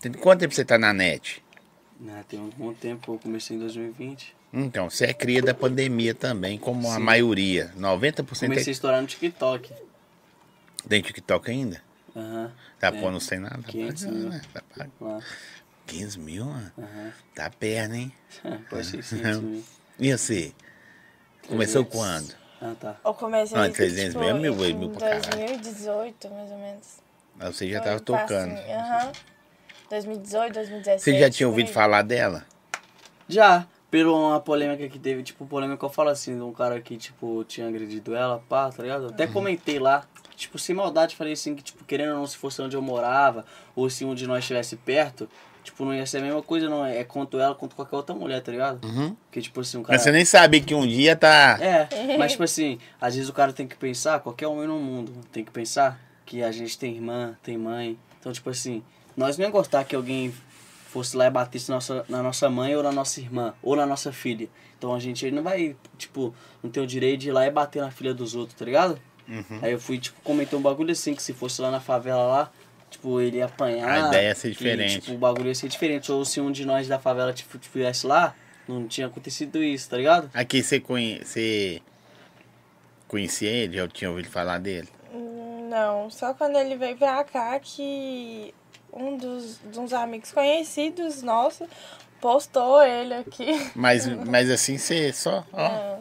Tem quanto tempo você tá na net? Ah, tem um bom tempo, eu comecei em 2020. Então, você é cria da pandemia também, como a Sim. maioria. 90% Comecei a é... estourar no TikTok. tem TikTok ainda? Aham. Tá É. pondo sem nada? 500 Tá mil. né? Tá pago. Lá. 15 mil, mano? Aham. Tá perna, hein? 600 mil. E você? Começou 300. quando? Ah, tá. Eu comecei Ah, 300 mil é mil, pra caralho. 2018, mais ou menos. Aí Você já Foi tava tocando. assim, Aham. 2018, 2017. Você já tinha ouvido falar dela? Já, pelo uma polêmica que teve, tipo, polêmica que eu falo assim, de um cara que, tipo, tinha agredido ela, pá, tá ligado? Até Uhum. comentei lá, tipo, sem maldade, falei assim, que, tipo, querendo ou não, se fosse onde eu morava, ou se um de nós estivesse perto, tipo, não ia ser a mesma coisa, não. É quanto ela, quanto qualquer outra mulher, tá ligado? Uhum. Porque, tipo assim, um cara... Mas você nem sabia que um dia tá. É, mas tipo assim, às vezes o cara tem que pensar, qualquer homem no mundo tem que pensar que a gente tem irmã, tem mãe. Então, tipo assim, nós não ia gostar que alguém fosse lá e batesse nossa, na nossa mãe ou na nossa irmã, ou na nossa filha. Então a gente não vai, tipo, não tem o direito de ir lá e bater na filha dos outros, tá ligado? Uhum. Aí eu fui, tipo, comentei um bagulho assim, que se fosse lá na favela lá, tipo, ele ia apanhar. A ideia ia ser que, diferente. tipo, o bagulho ia ser diferente. Ou se um de nós da favela tipo, estivesse lá, não tinha acontecido isso, tá ligado? Aqui você conhe... conhecia ele? Já tinha ouvido falar dele? Não, só quando ele veio pra cá que um dos, dos amigos conhecidos nossos postou ele aqui. Mas, mas assim você só. Ó, É.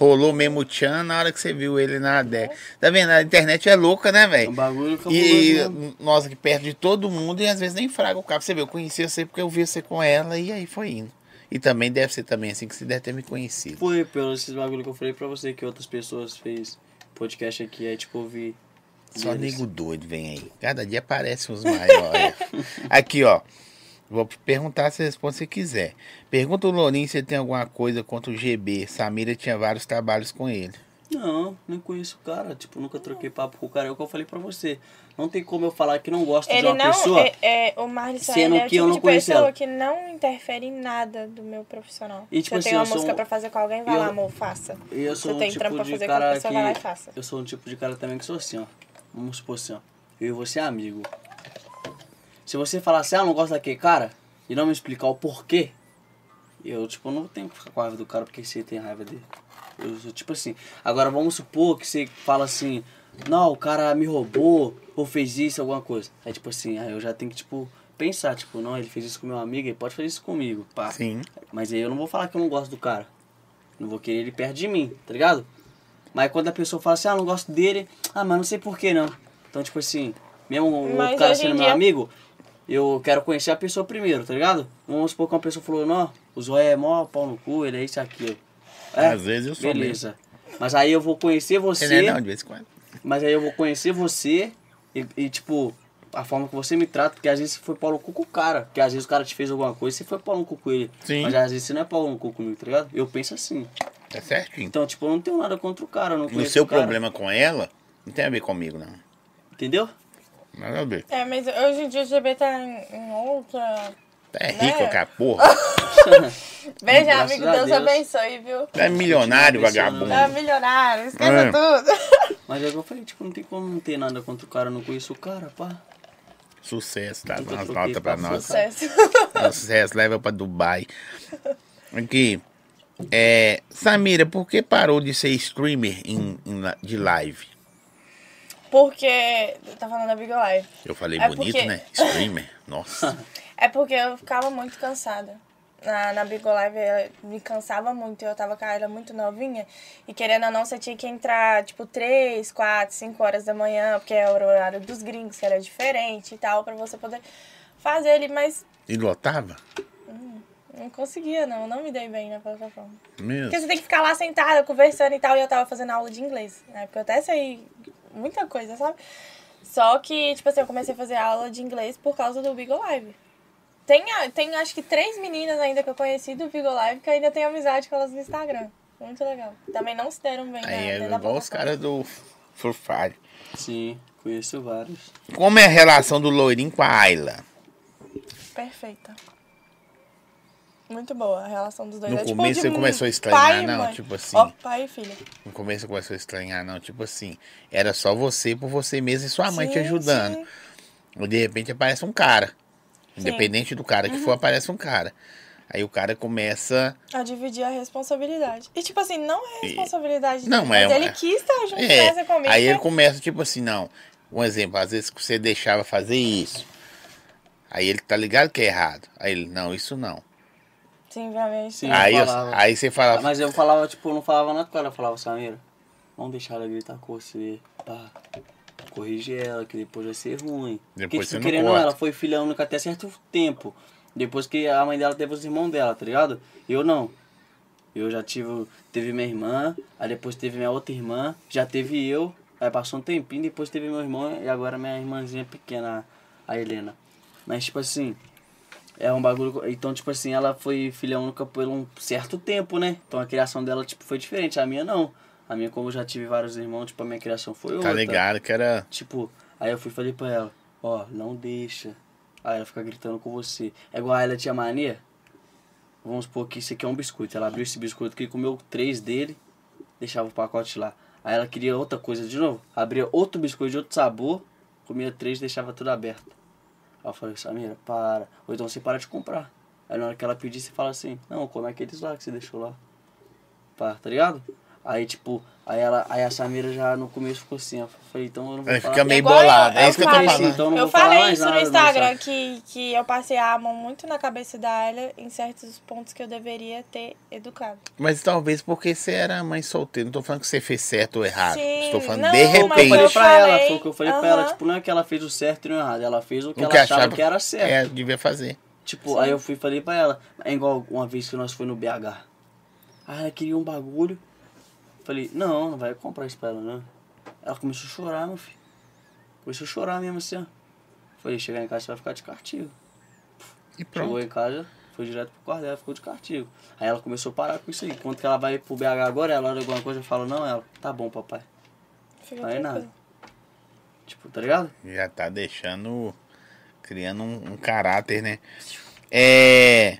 rolou mesmo o tchan na hora que você viu ele na DEC. Tá vendo? A internet é louca, né, Um velho? bagulho cabuloso E mesmo. nós aqui perto de todo mundo e às vezes nem fraga o cabo. Você vê, eu conheci você porque eu vi você com ela e aí foi indo. E também deve ser também assim que você deve ter me conhecido. Foi pelo esses bagulho que eu falei pra você que outras pessoas fez podcast aqui, aí tipo, eu vi. Só deles. nego doido vem aí. Cada dia aparecem uns maiores. Aqui, ó. Vou perguntar, se responde se quiser. Pergunta o Lourinho se ele tem alguma coisa contra o GB. Samira tinha vários trabalhos com ele. Não, nem conheço o cara. Tipo, nunca troquei papo com o cara. É o que eu falei pra você. Não tem como eu falar que não gosto de Ele uma não. pessoa. É, é, o Marlisson sendo é o que eu tipo não de conheço pessoa ela. que não interfere em nada do meu profissional. E, tipo Se eu assim, tenho uma eu música um- pra fazer com alguém, vai eu- lá, amor, faça. E eu sou Você um tem tipo trampo pra de fazer com a cara pessoa, que. vai lá e faça. Eu sou um tipo de cara também que sou assim, ó. Vamos supor assim, ó. Eu e você é amigo. Se você falar assim, ah, não gosto daquele cara, e não me explicar o porquê, eu, tipo, não tenho que ficar com raiva do cara porque você tem raiva dele. Eu sou tipo assim. Agora vamos supor que você fala assim, não, o cara me roubou, ou fez isso, alguma coisa. Aí tipo assim, aí eu já tenho que, tipo, pensar, tipo, não, ele fez isso com meu amigo, ele pode fazer isso comigo, pá. Sim. Mas aí eu não vou falar que eu não gosto do cara. Não vou querer ele perto de mim, tá ligado? Mas quando a pessoa fala assim, ah, não gosto dele, ah, mas não sei por que não. Então, tipo assim, mesmo o Mas cara sendo meu dia- amigo, eu quero conhecer a pessoa primeiro, tá ligado? Vamos supor que uma pessoa falou, não, o Zóia é mó pau no cu, ele é isso aquilo. É, Às vezes eu sou Beleza. Mas aí eu vou conhecer você, Ele é não, de vez em quando. mas aí eu vou conhecer você e, e, tipo, a forma que você me trata, porque às vezes você foi pau no cu com o cara. Porque às vezes o cara te fez alguma coisa e você foi pau no cu com ele. Sim. Mas às vezes você não é pau no cu comigo, tá ligado? Eu penso assim. É certinho. Então, tipo, eu não tenho nada contra o cara, não o conheço seu o problema com ela não tem a ver comigo, não. Entendeu? Nada a ver. É, mas hoje em dia o GB tá em, em outra. É Né? rico, cara, porra. Beijo, Graças amigo, Deus, Deus. abençoe, viu? É milionário, vagabundo. É milionário, esqueça É. tudo. Mas é o que eu falei, tipo, não tem como não ter nada contra o cara, eu não conheço o cara, pá. Sucesso, tá? Umas troquei notas pra nós. Sucesso. Sucesso, leva pra Dubai. Aqui. É, Samira, por que parou de ser streamer em, em de live? Porque. Tá falando da Big Live. Eu falei É bonito, porque- né? Streamer. Nossa. É porque eu ficava muito cansada. Na, na Big Live me cansava muito. Eu tava com ela muito novinha. E querendo ou não, você tinha que entrar tipo 3, 4, 5 horas da manhã, porque era o horário dos gringos, que era diferente e tal, pra você poder fazer ali. Mas E lotava? não conseguia, não. Não me dei bem na plataforma. Mesmo. Porque você tem que ficar lá sentada, conversando e tal. E eu tava fazendo aula de inglês. Na época eu até sei muita coisa, sabe? Só que, tipo assim, eu comecei a fazer aula de inglês por causa do Bigo Live. Tem, tem acho que três meninas ainda que eu conheci do Bigo Live que ainda tenho amizade com elas no Instagram. Muito legal. Também não se deram bem Aí na, é igual os caras do Furfari. Sim, conheço vários. Como é a relação do Loirinho com a Ayla? Perfeita. Muito boa a relação dos dois. No É tipo começo você começou a estranhar, pai e não? mãe. Tipo assim. Ó, pai e filha. No começo você começou a estranhar, não? Tipo assim, era só você por você mesmo e sua mãe te Sim, ajudando. sim. De repente aparece um cara. Independente do cara que Uhum. for, aparece um cara. Aí o cara começa. A dividir a responsabilidade. E, tipo assim, não é responsabilidade Não, dele, mas é- ele quis estar junto É, aí ele né? começa, tipo assim, não. Um exemplo, às vezes você deixava fazer isso. Aí ele tá ligado que é errado. Aí ele, não, isso não. Sim, realmente. Sim. Aí, eu- falava. aí você fala, Mas eu falava, tipo, eu não falava nada com ela. Eu falava, Samira, vamos deixar ela gritar com você. Pá, corrige ela, que depois vai ser ruim. Depois Porque, você tipo, não querendo corta. ela foi filha única até certo tempo. Depois que a mãe dela teve os irmãos dela, tá ligado? Eu não. Eu já tive, teve minha irmã, aí depois teve minha outra irmã, já teve eu, aí passou um tempinho, depois teve meu irmão e agora minha irmãzinha pequena, a Helena. Mas tipo assim, é um bagulho. Então, tipo assim, ela foi filha única por um certo tempo, né? Então a criação dela, tipo, foi diferente. A minha não. A minha, como eu já tive vários irmãos, tipo, a minha criação foi outra. tá ligado que era. Tipo, aí eu fui e falei pra ela, ó, não deixa. Aí ela fica gritando com você. É igual a ela tinha mania. Vamos supor que isso aqui é um biscoito. Ela abriu esse biscoito aqui, comeu três dele, deixava o pacote lá. Aí ela queria outra coisa de novo. Abria outro biscoito de outro sabor, comia três deixava tudo aberto. Aí eu falei, Samira, para. Ou então você para de comprar. Aí na hora que ela pedir, você fala assim, não, come aqueles lá que você deixou lá. Pá, tá ligado? Aí, tipo, aí, ela, aí a Samira já no começo ficou assim. Eu falei, então eu não vou Aí falar. fica meio Igual eu- bolado. É eu isso que eu tô falei, falando. então não eu vou falar falei mais isso nada, no não, Instagram, que, que eu passei a mão muito na cabeça da Ayla em certos pontos que eu deveria ter educado. Mas talvez porque você era mãe solteira. Não tô falando que você fez certo ou errado. Sim, Estou falando não, de Foi o que eu mas falei repente. pra ela, foi o que eu falei pra ela. aham. Tipo, não é que ela fez o certo e o errado, ela fez o que O ela achava achava que era certo. É, devia fazer. Tipo, aí eu fui e falei pra ela, é igual uma vez que nós foi no BH. Aí ela queria um bagulho. Falei, não, não vai comprar isso pra ela, não. Ela começou a chorar, meu filho. Começou a chorar mesmo assim, ó. Falei, chegar em casa você vai ficar de castigo. E pronto. Chegou em casa, foi direto pro quarto dela, ficou de castigo. Aí ela começou a parar com isso aí. Quando que ela vai pro BH agora, ela olha alguma coisa e fala, não, ela, tá bom, papai. Fica Aí tranquilo. nada. Tipo, tá ligado? Já tá deixando. Criando um, um caráter, né? É.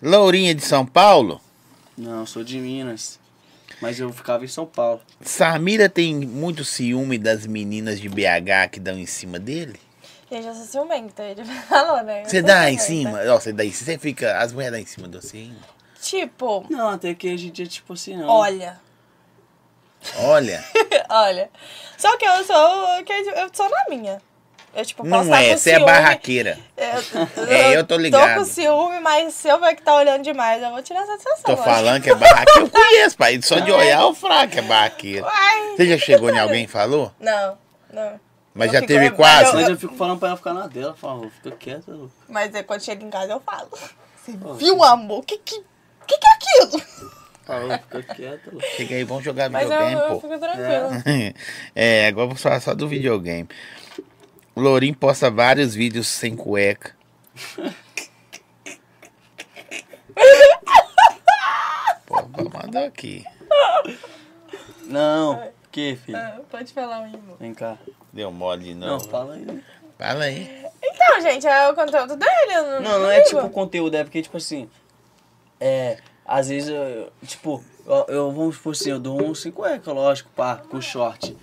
Lourinha de São Paulo. Não, sou de Minas. Mas eu ficava em São Paulo. Samira tem muito ciúme das meninas de BH que dão em cima dele? Eu sou ciumenta, ele falou, né? Eu Você sou dá em ciumenta. cima? Ó, você dá em cima. Você fica. As mulheres dão em cima do assim. Tipo, Não, até que a gente é tipo assim, não. olha, Olha. olha. Só que eu sou, que eu sou na minha. Eu, tipo, posso Não estar é, com você é ciúme. barraqueira. Eu, É, eu tô ligado. Tô com ciúme, mas se eu ver que tá olhando demais, eu vou tirar satisfação. Tô lógico. falando que é barraqueira. Eu conheço, pai. Só de olhar eu fraco que é barraqueira. Uai. Você já chegou em alguém e falou? Não, não. Mas Eu já teve quase? eu- Mas eu fico falando pra ela ficar na dela. Fala, fica quieta. Mas é quando chega em casa eu falo. Você viu, amor? O que que, que que é aquilo? Fala, fica quieta. Lu. Chega aí, vamos jogar Mas eu, videogame, eu pô. fico tranquila. É, agora eu vou falar só do videogame. O Lourinho posta vários vídeos sem cueca. Pô, mandou aqui. Não. Que, filho? Ah, Pode falar, meu irmão. Vem cá. Deu mole Não, novo. fala aí. Fala aí. Então, gente, é o conteúdo dele. Não, Não, não é ligo. tipo conteúdo, é porque, tipo assim. É. Às vezes, eu, tipo, eu, eu vamos por assim, eu dou um 5 cueca, lógico, pá, com short.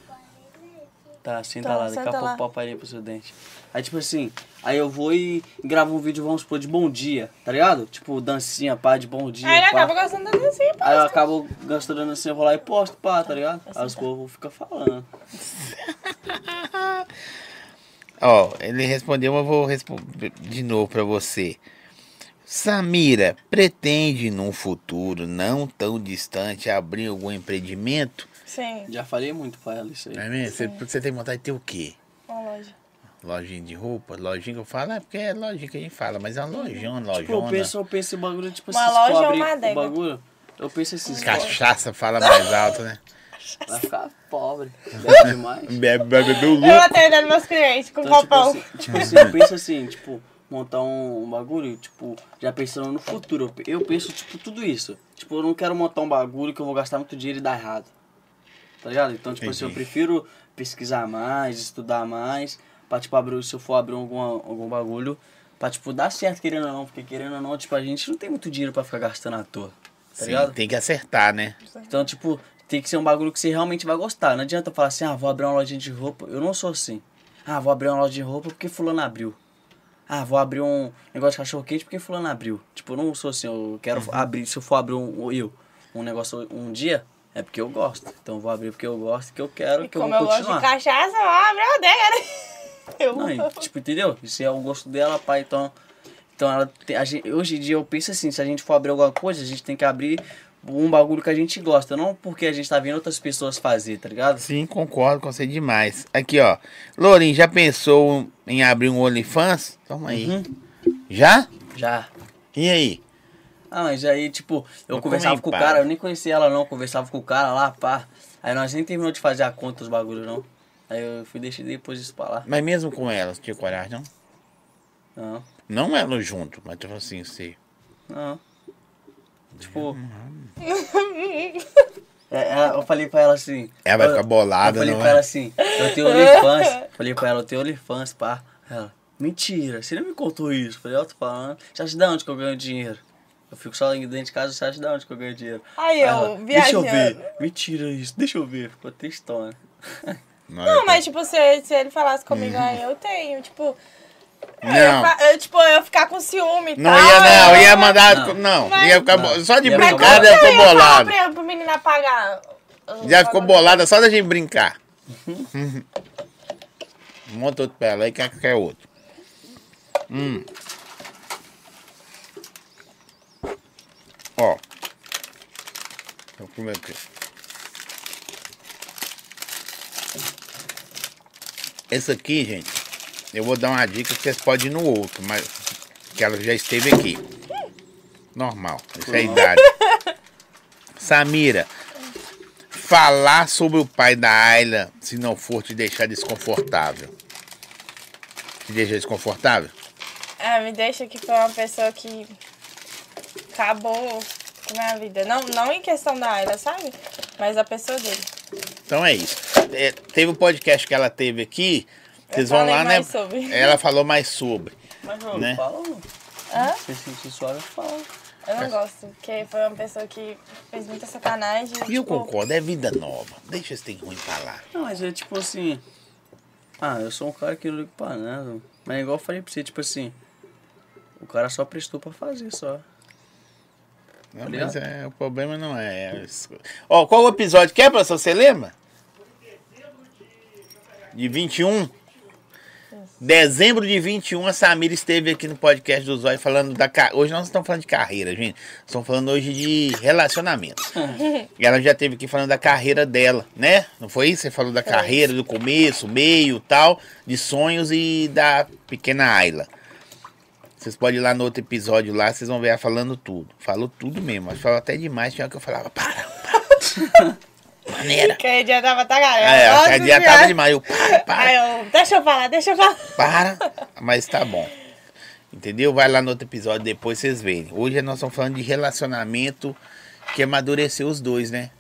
Tá, senta Tá, lá, daqui senta a pouco o papai ali pro seu dente. Aí, tipo assim, aí eu vou e gravo um vídeo, vamos supor, de bom dia, tá ligado? Tipo, dancinha, pá, de bom dia. Aí ele pá. acaba gostando da dancinha, pô. Aí eu acabo gastando dancinha, eu vou lá e posto, pá, tá ligado? Aí os povos ficam falando. Ó, ele respondeu, mas eu vou responder de novo pra você. Samira, pretende num futuro não tão distante abrir algum empreendimento? Sim, Já falei muito pra ela isso aí. É mesmo? Você, tem vontade de ter o quê? uma loja. Lojinha de roupa? Lojinha que eu falo? É porque é lojinha que a gente fala, mas é uma lojona, Tipo, eu penso, eu penso em bagulho, tipo Uma assim, loja ou abrir uma adega? bagulho, eu penso assim, se for- Cachaça fala mais alto, né? vai ficar pobre, bebe demais. Bebe, bebe, bebe o Eu lucro. atendendo meus clientes com Então, tipo copão. assim, tipo assim, eu penso assim, tipo, montar um, um bagulho, tipo, já pensando no futuro. Eu Eu penso, tipo, tudo isso. Tipo, eu não quero montar um bagulho que eu vou gastar muito dinheiro e dar errado. Tá ligado? Então, tipo assim, eu Entendi. prefiro pesquisar mais, estudar mais, pra, tipo, abrir, se eu for abrir alguma, algum bagulho, pra, tipo, dar certo querendo ou não, porque querendo ou não, tipo, a gente não tem muito dinheiro pra ficar gastando à toa. Tá Sim, ligado? tem que acertar, né? Então, tipo, tem que ser um bagulho que você realmente vai gostar. Não adianta falar assim, ah, vou abrir uma lojinha de roupa. Eu não sou assim. Ah, vou abrir uma loja de roupa porque fulano abriu. Ah, vou abrir um negócio de cachorro quente porque fulano abriu. Tipo, eu não sou assim, eu quero abrir, se eu for abrir um, eu, um negócio um dia, é porque eu gosto. Então eu vou abrir porque eu gosto, que eu quero, E que eu como vou eu gosto de continuar. cachaça, eu abro a adega, né? Eu Não, tipo, entendeu? Isso é o gosto dela, pai, então... Então ela tem, a gente, hoje em dia eu penso assim, se a gente for abrir alguma coisa, a gente tem que abrir um bagulho que a gente gosta, não porque a gente tá vendo outras pessoas fazer, tá ligado? Sim, concordo com você demais. Aqui, ó. Lourinho, já pensou em abrir um OnlyFans? Toma aí. Uhum. Já? Já. E aí? Ah, mas aí, tipo, eu conversava como é com o cara, eu nem conhecia ela não, conversava com o cara lá, pá. Aí nós nem terminou de fazer a conta dos bagulhos, não. Aí eu fui deixar depois isso pra lá. Mas mesmo com ela, você tinha coragem, não? Não, Não ela junto, mas tipo assim, você. não. Tipo. É, é, eu falei pra ela assim. Ela vai eu- ficar bolada, Eu falei não pra é? ela assim, eu tenho OnlyFans. falei pra ela, eu tenho OnlyFans, pá. Ela, mentira, você não me contou isso. Falei, ó, tô falando. Você acha de onde que eu ganho dinheiro? Eu fico só dentro de casa, você acha de onde que eu ganho dinheiro? Aí eu, ela, Deixa eu viajando. ver. Mentira isso, deixa eu ver. Ficou tristona. Não, mas tipo, se, se ele falasse comigo, aí eu tenho, tipo. Eu, Não. fa- eu, tipo, eu ia ficar com ciúme e Não tal. ia, não, eu- ia mandar. Não. Não, Mas- ia ficar. Não. Só de Ia brincar, eu ficou ia falar bolado. pra, pro menino apagar? Já ficou bolada só da gente brincar. Monta outro pra ela aí, quer qualquer outro. Hum. Ó. Vou comer aqui. Esse aqui, gente, eu vou dar uma dica que vocês podem ir no outro, mas que ela já esteve aqui. Normal, isso é a idade. Samira, falar sobre o pai da Ayla se não for te deixar desconfortável. Te deixa desconfortável? Ah, me deixa que foi uma pessoa que acabou com a minha vida. Não, não em questão da Ayla, sabe? Mas a pessoa dele. Então é isso. É, teve um podcast que ela teve aqui. Vocês Eu vão falei lá, né? sobre. Ela falou mais sobre. Mas, ô, Né? fala. Hã? Se sentir suave, fala. Eu não gosto, porque foi uma pessoa que fez muita sacanagem. E eu tipo, concordo, é vida nova. Deixa esse tem ruim pra lá. Não, mas é tipo assim. Ah, eu sou um cara que não ligo pra nada. Mas é igual eu falei pra você, tipo assim. O cara só prestou pra fazer só. Não, Tá mas é, o problema não é. Ó, qual o episódio que é, professor? Você lembra? De 21? Dezembro de 21, a Samira esteve aqui no podcast do Zóio falando da. ca- Hoje nós não estamos falando de carreira, gente. Estamos falando hoje de relacionamento. e ela já esteve aqui falando da carreira dela, né? Não foi isso? Você falou da carreira, do começo, meio tal, de sonhos e da pequena Ayla. Vocês podem ir lá no outro episódio lá, vocês vão ver ela falando tudo. Falou tudo mesmo, mas falou até demais. Tinha hora que eu falava, para, para. Maneira. Que dia tava tagarela. É, Nossa aquele dia tava demais. Eu, para, para. Aí eu, deixa eu falar, deixa eu falar. Para, mas tá bom. Entendeu? Vai lá no outro episódio depois vocês verem. Hoje nós estamos falando de relacionamento que amadureceu os dois, né?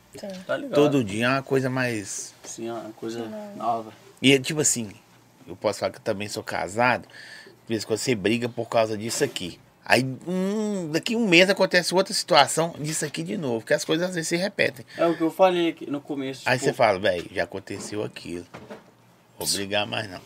Tá ligado? Todo dia é uma coisa mais. Sim, é uma coisa nova. E é tipo assim, eu posso falar que eu também sou casado. De vez em quando você briga por causa disso aqui. Aí hum, daqui um mês acontece outra situação disso aqui de novo. Porque as coisas às vezes se repetem. É o que eu falei aqui no começo. Aí tipo, você fala, velho, já aconteceu aquilo. Vou brigar mais não.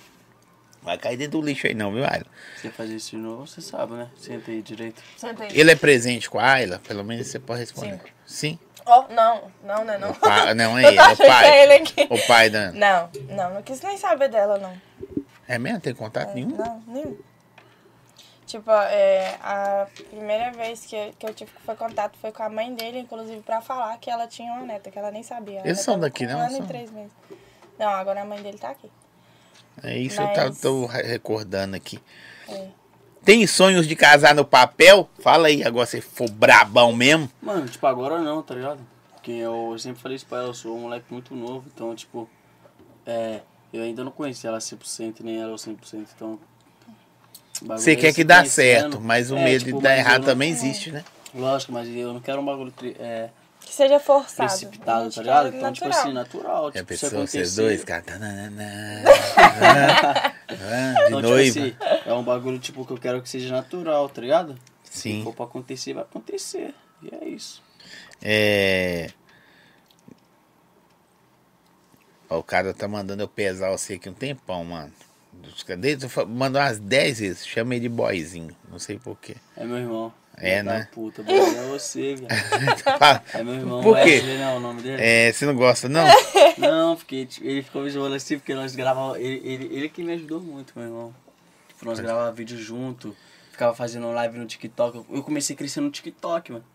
Vai cair dentro do lixo aí não, viu, Ayla? Você fazer isso de novo, você sabe, né? Senta aí direito. Senta aí. Ele é presente com a Ayla? Pelo menos você pode responder. Sim? Oh, não, não, não é não. O pai, não, é ele, é o que é pai. ele aqui. O pai da. Não, não, não quis nem saber dela, não. É mesmo? Tem contato nenhum? Não, nenhum. Tipo, é, a primeira vez que eu, que eu tive que foi contato foi com a mãe dele, inclusive pra falar que ela tinha uma neta, que ela nem sabia. Eles são daqui, não? Um ano e três meses. Não, agora a mãe dele tá aqui. É isso eu Mas- tô re- recordando aqui. É. Tem sonhos de casar no papel? Fala aí, agora se for brabão mesmo. Mano, tipo, agora não, tá ligado? Porque eu sempre falei isso pra ela, eu sou um moleque muito novo, então, tipo, é, eu ainda não conheci ela 100%, nem ela 100%, então... Você quer se que dá conhecendo. certo, mas o É, medo tipo, de dar errado não- também existe, né? Lógico, mas eu não quero um bagulho tri- é, Que seja forçado. precipitado, A tá ligado? Então, tipo natural. assim, natural. Tipo, se pensou acontecer... vocês dois, cara? Tananana, ah, De Então, noiva. tipo assim, é um bagulho, tipo, que eu quero que seja natural, tá ligado? Se Sim. for pra acontecer, vai acontecer. E é isso. É. Ó, o cara tá mandando eu pesar você aqui um tempão, mano. Desde, mandou umas 10 vezes. Chama ele de boyzinho. Não sei porquê. É meu irmão. É, da né? Puta, boy, é você, velho. É meu irmão, Por quê? Wesley, não, o nome dele? É, você não gosta, não? Não, porque tipo, ele ficou me zoando assim, porque nós gravávamos. Ele, ele, ele que me ajudou muito, meu irmão. Tipo, nós gravávamos vídeo junto. ficava fazendo live no TikTok. Eu- comecei a crescer no TikTok, mano.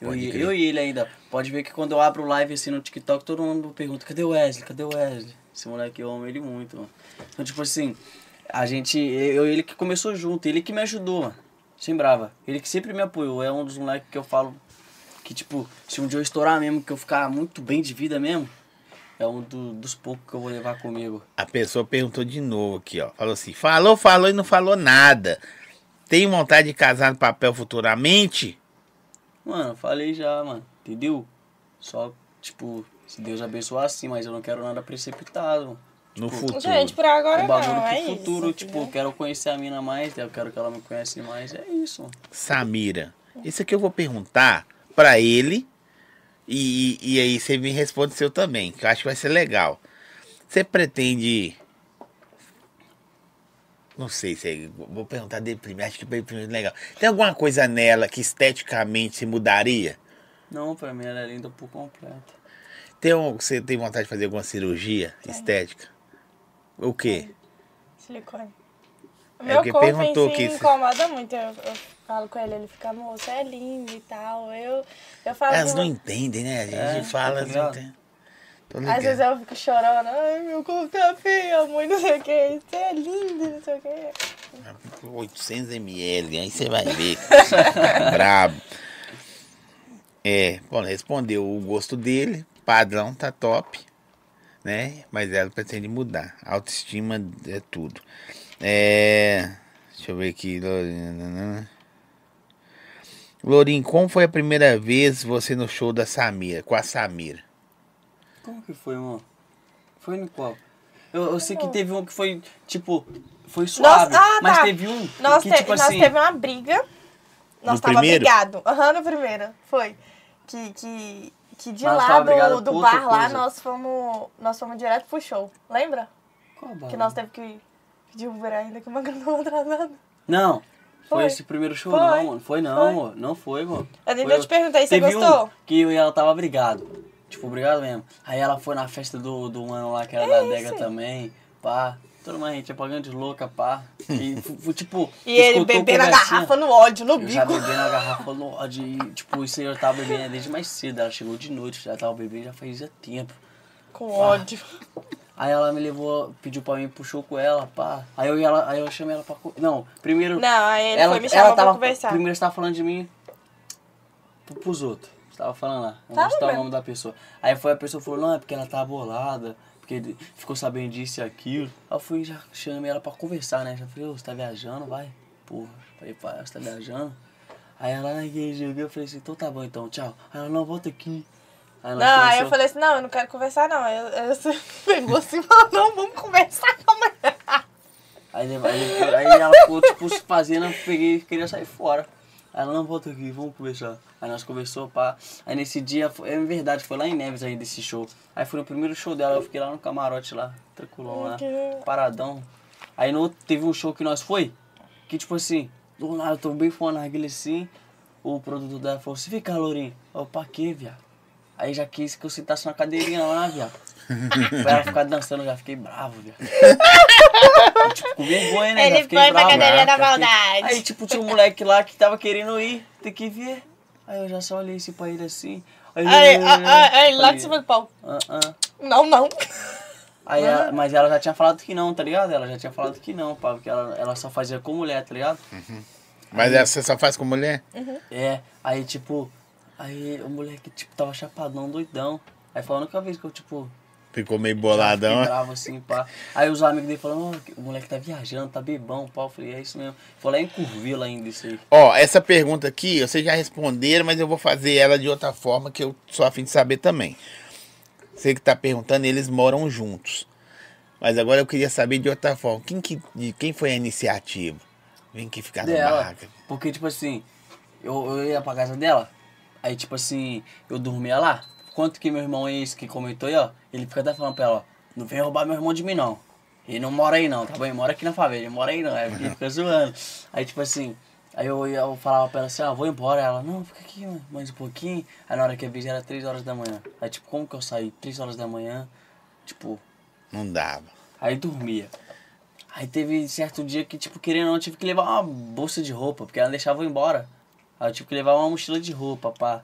Eu, e- eu e ele ainda. Pode ver que quando eu abro live assim no TikTok, todo mundo pergunta, cadê o Wesley? Cadê o Wesley? Esse moleque, eu amo ele muito, mano. Então, tipo assim, a gente. Eu ele que começou junto, ele que me ajudou, mano. Sem brava. Ele que sempre me apoiou. É um dos moleques que eu falo que, tipo, se um dia eu estourar mesmo, que eu ficar muito bem de vida mesmo, é um do- dos poucos que eu vou levar comigo. A pessoa perguntou de novo aqui, ó. Falou assim: falou, falou e não falou nada. Tem vontade de casar no papel futuramente? Mano, falei já, mano. Entendeu? Só, tipo, se Deus abençoar assim, mas eu não quero nada precipitado. mano. No Tipo, futuro. Gente, por agora um bagulho não, pro é futuro, isso. tipo, eu quero conhecer a mina mais, eu quero que ela me conheça mais. É isso. Samira, isso aqui eu vou perguntar pra ele. E, e aí você me responde seu também, que eu acho que vai ser legal. Você pretende. Não sei se é, vou perguntar dele primeiro, acho que dele primeiro é legal. Tem alguma coisa nela que esteticamente se mudaria? Não, pra mim ela é linda por completo. Tem um, você tem vontade de fazer alguma cirurgia estética? O quê? Silicone. O É meu porque corpo perguntou em si que me incomoda muito. Eu, eu falo com ele, ele fica, moço, é lindo e tal. Eu, eu falo Elas não entendem, né? A gente É, fala, tá elas não entendem. Às vezes eu fico chorando, ai, meu corpo tá feio, amor, não sei o que. Você é lindo, não sei o que. 800 ml, aí você vai ver. Brabo. É, bom, respondeu o gosto dele, padrão tá top, né? Mas ela pretende mudar. Autoestima é tudo. É, deixa eu ver aqui. Lourinho, como foi a primeira vez você no show da Samira, com a Samira? Como que foi, mano? Foi no qual? Eu, eu sei que teve um que foi, tipo, foi suave. ah, mas tá. teve um Nós, que, te- tipo nós assim. teve uma briga. Nós No tava primeiro? brigado. Aham, no primeiro. Foi. Que, que, que de Nós lá do, do bar lá, coisa. nós fomos, nós fomos direto pro show. Lembra? Qual Que barulho? nós teve que pedir Uber ainda, que o Magno tava atrasado. Não. Foi, Foi. esse primeiro show, Foi. não, mano. Foi não, Foi. mano. Não foi, mano. Eu nem Foi- te perguntei, você gostou? Um que eu e ela tava brigado. Tipo, brigado mesmo. Aí ela foi na festa do, do mano lá, que era da Dega também. Pá. Toda uma gente apagando de louca, pá. E tipo. E ele escutou bebendo a garrafa no ódio, no Eu já bico. bebendo a garrafa no ódio. E, tipo, isso aí eu tava bebendo desde mais cedo. Ela chegou de noite, já tava bebendo já fazia tempo. Com ódio. Aí ela me levou, pediu pra mim show com ela, pá. Aí eu, ela, aí eu chamei ela pra. Não, primeiro. Não, aí ele ela, foi me chamar ela pra conversar. Primeiro você tava falando de mim pro- pros outros. Você tava falando lá. Vou citar o nome da pessoa. Aí foi a pessoa falou, não, é porque ela tá bolada, porque de- ficou sabendo disso e aquilo. Aí eu fui já chamei ela pra conversar, né? Já falei, ô, você tá viajando, vai? Porra, falei, pai, você tá viajando? Aí ela, que jogo, eu falei assim, então tá bom então, tchau. Aí ela, não, volta aqui. Aí Não, aí eu começou- falei assim, não, eu não quero conversar não. Aí eu, você pegou assim e falou, não, vamos conversar com a mulher. Aí, ele- aí, ele- aí ela ficou, tipo, fazendo, eu peguei e queria sair fora. Ela, não, volta aqui, vamos conversar. Aí nós conversou, pá. Aí nesse dia, é verdade, foi lá em Neves aí desse show. Aí foi no primeiro show dela, eu fiquei lá no camarote lá, tranquilão lá, paradão. Aí no outro, teve um show que nós foi, que tipo assim, do nada, eu tô bem fã na assim, o produtor dela falou, você fica, Lourinho? Eu, pra quê, viado? Aí já quis que eu sentasse na cadeirinha lá, viado. Pra ela ficar dançando, eu já fiquei bravo, viado. Eu, tipo, com vergonha, né? Ele já fiquei foi pra bravo, cadeirinha já da fiquei- maldade. Aí, tipo, tinha um moleque lá que tava querendo ir, tem que ver. Aí eu já só olhei assim pra ele assim. Aí, Aí, aí, aí, lá de cima do pau. "Ah, ah." Não, não. Aí ela- mas ela já tinha falado que não, tá ligado? Ela já tinha falado que não, pá, porque ela, ela só fazia com mulher, tá ligado? Mas essa você só faz com mulher? É, aí tipo, aí o moleque, tipo, tava chapadão, doidão. Aí foi a única vez que eu, tipo, Ficou meio Fiquei boladão. bravo assim, pá. Aí os amigos dele falaram, "Ó, o moleque tá viajando, tá bebão, pá. Eu falei, é isso mesmo. Foi lá em Curvila ainda isso aí. Ó, essa pergunta aqui, vocês já responderam, mas eu vou fazer ela de outra forma que eu sou afim de saber também. Você que tá perguntando, eles moram juntos. Mas agora eu queria saber de outra forma. Quem, que, de quem foi a iniciativa? Vem aqui ficar na barraca. Porque, tipo assim, eu, eu ia pra casa dela, aí, tipo assim, eu dormia lá. Quanto que meu irmão é esse que comentou aí, ó, ele fica até falando pra ela, ó, não vem roubar meu irmão de mim, não. Ele não mora aí, não, tá bom? Ele mora aqui na favela, ele mora aí, não. Aí ele fica zoando. Aí, tipo assim, aí eu, eu falava pra ela assim, ah, vou embora. Ela, não, fica aqui, mais um pouquinho. Aí na hora que eu vi, já era 3 horas da manhã. Aí, tipo, como que eu saí? 3 horas da manhã, tipo, Não dava. Aí dormia. Aí teve certo dia que, tipo, querendo ou não, eu tive que levar uma bolsa de roupa, porque ela deixava eu ir embora. Aí eu tive que levar uma mochila de roupa, pá.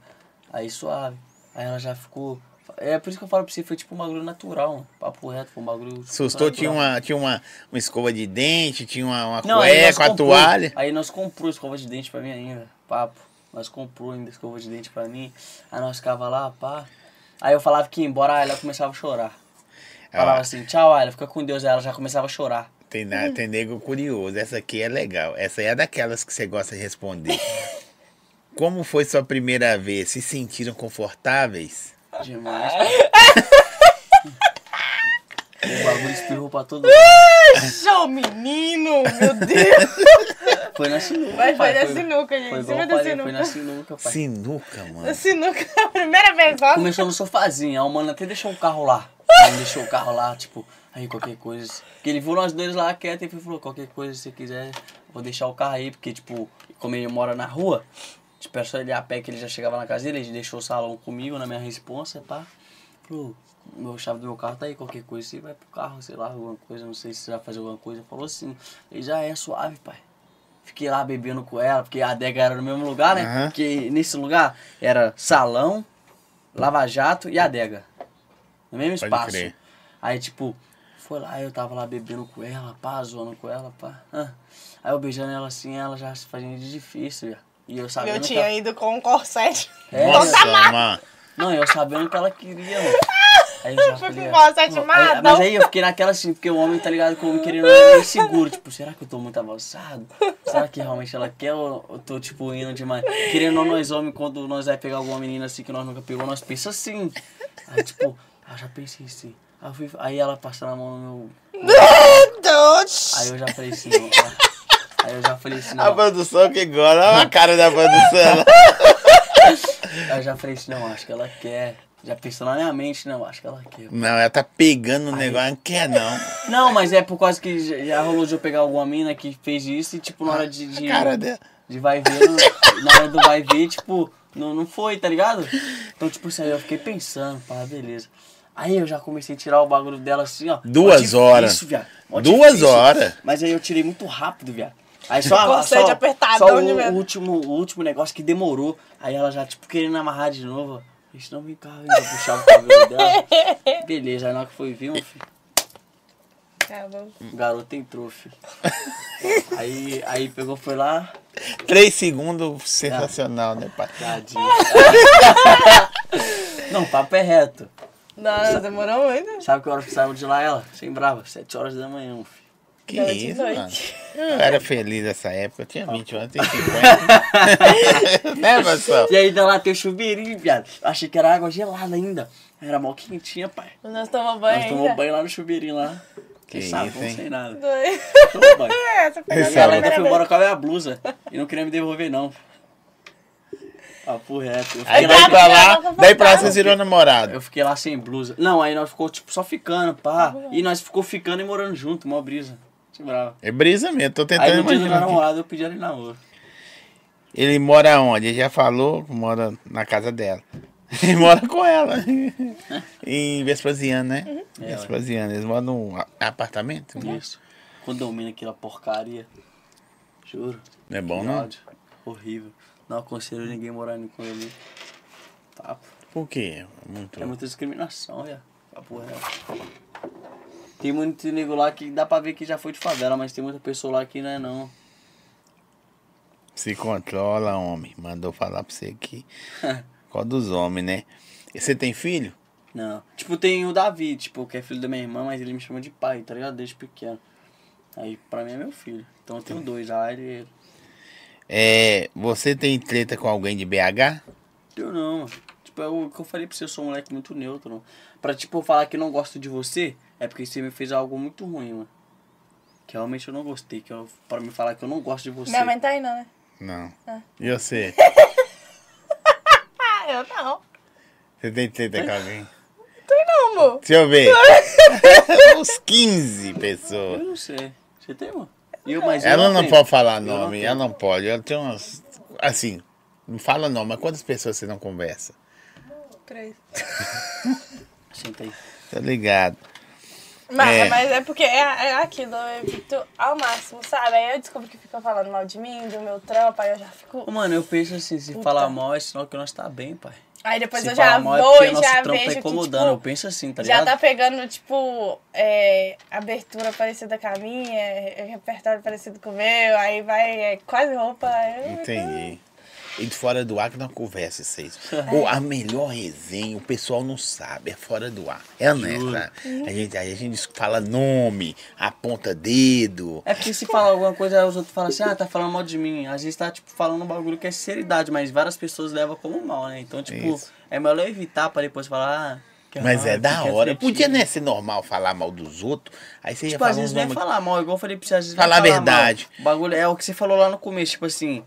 Aí suave. Aí ela já ficou. É por isso que eu falo pra você, foi tipo um bagulho natural, mano. Papo reto, foi um bagulho. Natural. tinha uma, tinha uma, uma escova de dente, tinha uma, uma Não, cueca, a comprou- toalha. Aí nós comprou escova de dente pra mim ainda, papo. Nós comprou ainda escova de dente pra mim. Aí nós ficava lá, pá. Aí eu falava que ia embora, ela começava a chorar. Falava Ah. assim, tchau, Ayla, fica com Deus. Aí ela já começava a chorar. Tem, na- tem nego curioso. Essa aqui é legal. Essa aí é daquelas que você gosta de responder. Como foi sua primeira vez? Se sentiram confortáveis? Demais. o bagulho espirrou pra todo mundo. Show, menino! Meu Deus! Foi na sinuca. Mas foi pai, na sinuca, gente. Foi, igual foi na sinuca. pai. Sinuca, Na mano. sinuca, a primeira vez, ó. Começou no sofazinho, aí o mano até deixou o carro lá. Ele deixou o carro lá, tipo, aí qualquer coisa. Porque ele viu nós dois lá quieto e falou, qualquer coisa, se você quiser, vou deixar o carro aí, porque, tipo, como ele mora na rua, só ele a pé que ele já chegava na casa dele, ele deixou o salão comigo, na minha responsa, pá. Falou, meu chave do meu carro tá aí, qualquer coisa, você vai pro carro, sei lá, alguma coisa, não sei se você vai fazer alguma coisa. Falou assim, ele já é suave, pai. Fiquei lá bebendo com ela, porque a adega era no mesmo lugar, né? Aham. Porque nesse lugar era salão, Lava Jato e adega. No mesmo Pode espaço. crer. Aí, tipo, foi lá, eu tava lá bebendo com ela, pá, zoando com ela, pá. Aí eu beijando ela assim, ela já se fazendo de difícil, já. E eu sabendo Eu tinha ela... ido com um corsete. É, Nossa, mano. Não, eu sabendo que ela queria, mano. Aí eu já Foi com não, madão. aí- Mas aí eu fiquei naquela assim, porque o homem, tá ligado, com o homem querendo é inseguro. Tipo, será que eu tô muito avançado? Será que realmente ela quer ou eu tô, tipo, indo demais? Querendo ou nós homens, quando nós vai pegar alguma menina assim que nós nunca pegou, nós pensa assim. Aí, tipo, ah, já pensei assim. Aí, eu fui- aí ela passando a mão no meu... Deus! Aí eu já falei assim, ó. Eu já falei A não. produção que gosta. Olha a cara da produção. Eu já falei assim, não, acho que ela quer. Já pensou na minha mente, não, acho que ela quer. Não, ela tá pegando o negócio. Não quer, não. Não, mas é por causa que já- rolou de eu pegar alguma mina que fez isso e, tipo, na hora de. de, Cara dela. de vai ver, na hora do vai ver, tipo, não, não foi, tá ligado? Então, tipo assim, aí eu fiquei pensando, pá, beleza. Aí eu já comecei a tirar o bagulho dela assim, ó. Duas difícil, horas. viado. Duas difícil. horas. Mas aí eu tirei muito rápido, viado. Aí só, só, apertadão só o, de último, o último negócio que demorou. Aí ela já, tipo, querendo amarrar de novo. Isso não vem cá, eu já puxava o cabelo dela. Beleza, aí na hora que foi ver, meu filho. Acabou. O garoto entrou, filho. Aí, aí pegou, foi lá. Três segundos, sensacional, né, pai? Tadinho. Não, papo é reto. Não, demorou muito. Sabe que hora que saiu de lá ela? Sem brava, sete horas da manhã, filho. Que isso, mano. noite. Eu era feliz nessa época. Eu tinha 20 anos, tem 50. né, pessoal? E aí lá tem o chuveirinho, viado. Achei que era água gelada ainda. Era mó quentinha, pai. Nós tomamos banho Nós tomamos ainda. banho lá no chuveirinho lá. Que Sem sabão, isso, hein? sem nada. Dois. Tomou banho. Essa foi a Esse E ela é ainda foi vez. embora com a minha blusa. E não queria me devolver, não. Papo reto. Eu Aí fiquei, daí lá, pra lá, daí pra lá vocês virou namorado. eu fiquei lá sem blusa. Não, aí nós ficou tipo só ficando, pá. E nós ficou ficando e morando junto, mó brisa. É brisa mesmo, tô tentando Aí no dia do meu namorado eu pedi em namoro. Ele mora onde? Ele já falou, mora na casa dela. Ele mora com ela. em Vespasiano, né? É, Vespasiano. Eles moram num apartamento? Isso. Condomínio aquela porcaria. Juro. Não é bom, não? Horrível. Não aconselho ninguém morar no condomínio. Papo. Por quê? Muito. É muita discriminação, velho. Papo reto. Tem muito nego lá que dá pra ver que já foi de favela, mas tem muita pessoa lá que não é não. Se controla, homem. Mandou falar pra você aqui. Qual dos homens, né? E você tem filho? Não. Tipo, tem o Davi, tipo, que é filho da minha irmã, mas ele me chama de pai, tá ligado? Desde pequeno. Aí pra mim é meu filho. Então eu tenho dois, a Aire e ele. É, você tem treta com alguém de BH? Eu não, mano. Tipo, é o que eu falei pra você, eu sou um moleque muito neutro. Pra, tipo, falar que não gosto de você, é porque você me fez algo muito ruim, mano. Que realmente eu não gostei. Que eu, pra me falar que eu não gosto de você. Minha mãe tá aí, não, né? Não. Ah. E você? Ah, eu não. Você tem treta com alguém? Tem não, amor. Deixa eu ver. Uns 15 pessoas. Eu não sei. Você tem, mano? E eu, mas eu Ela não tenho. pode falar Eu não nome, tenho. ela não pode. Ela tem umas. Assim, não fala nome, mas quantas pessoas você não conversa? Três. Senta aí. Tá ligado. Mas É. é. mas é porque é, é aquilo, eu evito ao máximo, sabe? Aí eu descubro que fica falando mal de mim, do meu trampo, aí eu já fico. Mano, eu penso assim, se Puta. falar mal é sinal que nós tá bem, pai. Aí depois se eu já falar mal é vou porque e nosso já trampo vejo tá que, incomodando. eu tipo, penso assim, tá já ligado? tá pegando, tipo, é, abertura parecida com a minha, é, repertório parecido com o meu, aí vai é, quase roupa. eu- Entendi. E de fora do ar que não conversa vocês. Ou a melhor resenha, o pessoal não sabe, é fora do ar. É honesto, Juro. né? A gente, a gente fala nome, aponta dedo. É porque se falar alguma coisa, os outros falam assim, ah, tá falando mal de mim. Às vezes tá, tipo, falando um bagulho que é sinceridade, mas várias pessoas levam como mal, né? Então, tipo, Isso. é melhor evitar pra depois falar, ah, que Mas é da hora. Podia, né, ser normal falar mal dos outros. Aí você ia Tipo, às falar uns vezes não é falar mal, igual eu falei pra você, às vezes Falar não é a verdade. Mal. O bagulho é o que você falou lá no começo, tipo assim,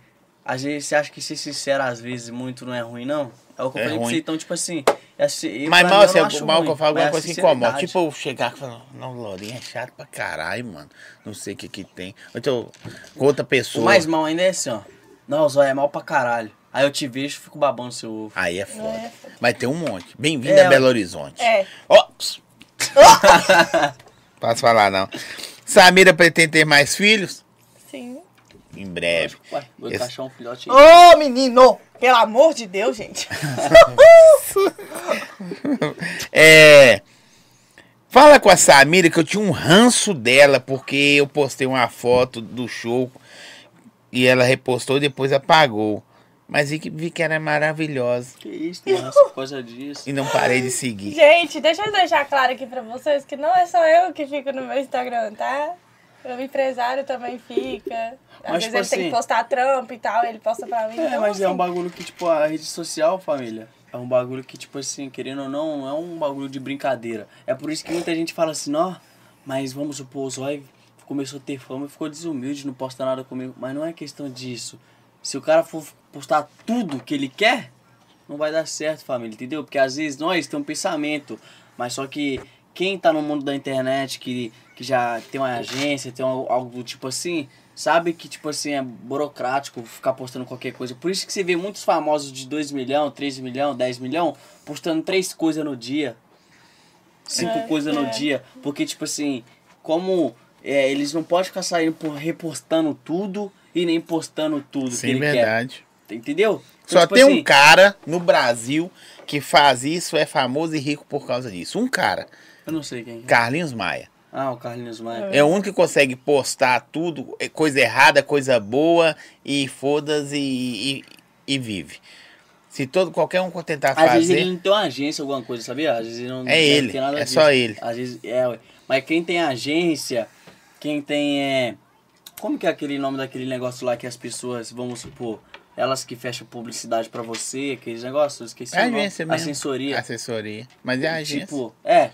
às vezes você acha que ser sincero às vezes muito não é ruim, não? É o que eu É falei pra você, então, tipo assim, é, eu, Mas mal, assim, o mal que eu falo, alguma é coisa que incomoda. Tipo, eu chegar e falar, não, Lourinho é chato pra caralho, mano. Não sei o que que tem. Então, com outra O pessoa. mais mal ainda é assim, ó. Não, o zóio é mal pra caralho. Aí eu te vejo e fico babando seu ovo. Aí é foda. É. Mas tem um monte. Bem-vindo É, a Belo Horizonte. É. Ó! Posso falar, não. Samira pretende ter mais filhos? Sim. Em breve. Ué, vou Esse- encaixar um filhote aí. Ô, menino! Pelo amor de Deus, gente. É. Fala com a Samira que eu tinha um ranço dela porque eu postei uma foto do show e ela repostou e depois apagou. Mas vi que, vi que era maravilhosa Que isso, tem raça por causa disso. e não parei de seguir. Gente, deixa eu deixar claro aqui pra vocês que não é só eu que fico no meu Instagram, tá? O empresário também fica. Às Mas, vezes tipo ele tem assim- que postar trampo e tal, ele posta pra mim. É, então, mas é um assim, bagulho que, tipo, a rede social, família, é um bagulho que, tipo assim, querendo ou não, é um bagulho de brincadeira. É por isso que muita gente fala assim, ó, mas vamos supor, o Zói começou a ter fama e ficou desumilde, não posta nada comigo. Mas não é questão disso. Se o cara for postar tudo que ele quer, não vai dar certo, família, entendeu? Porque às vezes nós temos um pensamento, mas só que quem tá no mundo da internet, que já tem uma agência, tem um- algo do tipo assim, sabe que, tipo assim, é burocrático ficar postando qualquer coisa. Por isso que você vê muitos famosos de 2 milhões, 3 milhões, 10 milhões, postando três coisas no dia, cinco É, coisas no é. dia. Porque, tipo assim, como é, eles não podem ficar saindo por repostando tudo e nem postando tudo que Sim, ele verdade. quer. Entendeu? Então, Só tipo tem assim, um cara no Brasil que faz isso, é famoso e rico por causa disso. Um cara, Eu não sei quem é. Carlinhos Maia. Ah, o Carlinhos Maia. É o único que consegue postar tudo, é coisa errada, coisa boa, e foda-se e, e, e vive. Se todo, qualquer um tentar Às vezes ele fazer. não tem uma agência, alguma coisa, sabia? Às vezes ele não É deve ele, ter nada é disso. só ele. Às vezes, é, ué. Mas quem tem agência, quem tem. É... Como que é aquele nome daquele negócio lá que as pessoas, vamos supor, elas que fecham publicidade pra você, aqueles negócios, eu esqueci É agência mesmo. Assessoria. Assessoria. Mas é a agência. Tipo, é.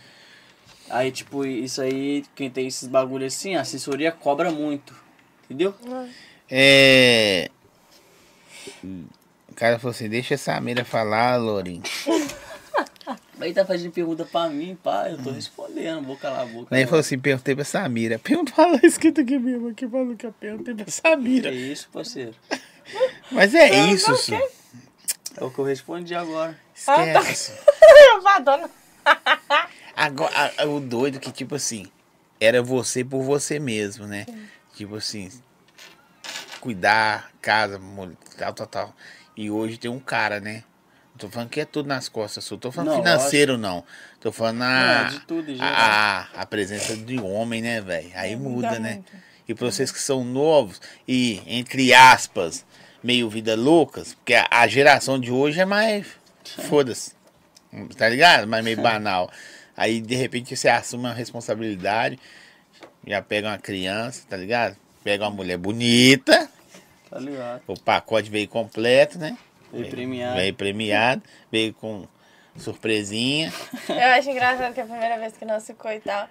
Aí, tipo, isso aí, quem tem esses bagulho assim, a assessoria cobra muito. Entendeu? É. O cara falou assim: deixa essa Samira falar, Lourinho. Aí tá fazendo pergunta pra mim, pá, eu tô respondendo, vou calar a boca. Aí ele falou assim: perguntei pra Samira. Pergunta fala escrito aqui mesmo, aqui falou que eu perguntei pra Que Samira. isso, parceiro? Mas é isso. É o que eu respondi agora. Esquece. Eu Madonna. Agora, a- a- o doido que, tipo assim, era você por você mesmo, né? Tipo assim, cuidar, casa, tal, tal, tal. E hoje tem um cara, né? Não tô falando que é tudo nas costas, só tô falando Não, financeiro, não. Tô falando na, Não, de tudo, geral. a, a presença de homem, né, velho? Aí muda, muda né? muito. E pra vocês que são novos e, entre aspas, meio vida loucas, porque a, a geração de hoje é mais. Foda-se. Tá ligado? Mas meio banal. Aí, de repente, você assume uma responsabilidade, já pega uma criança, tá ligado? Pega uma mulher bonita, Tá ligado? o pacote veio completo, né? Veio premiado. Veio premiado, veio com surpresinha. Eu acho engraçado que a primeira vez que nós ficou e tal,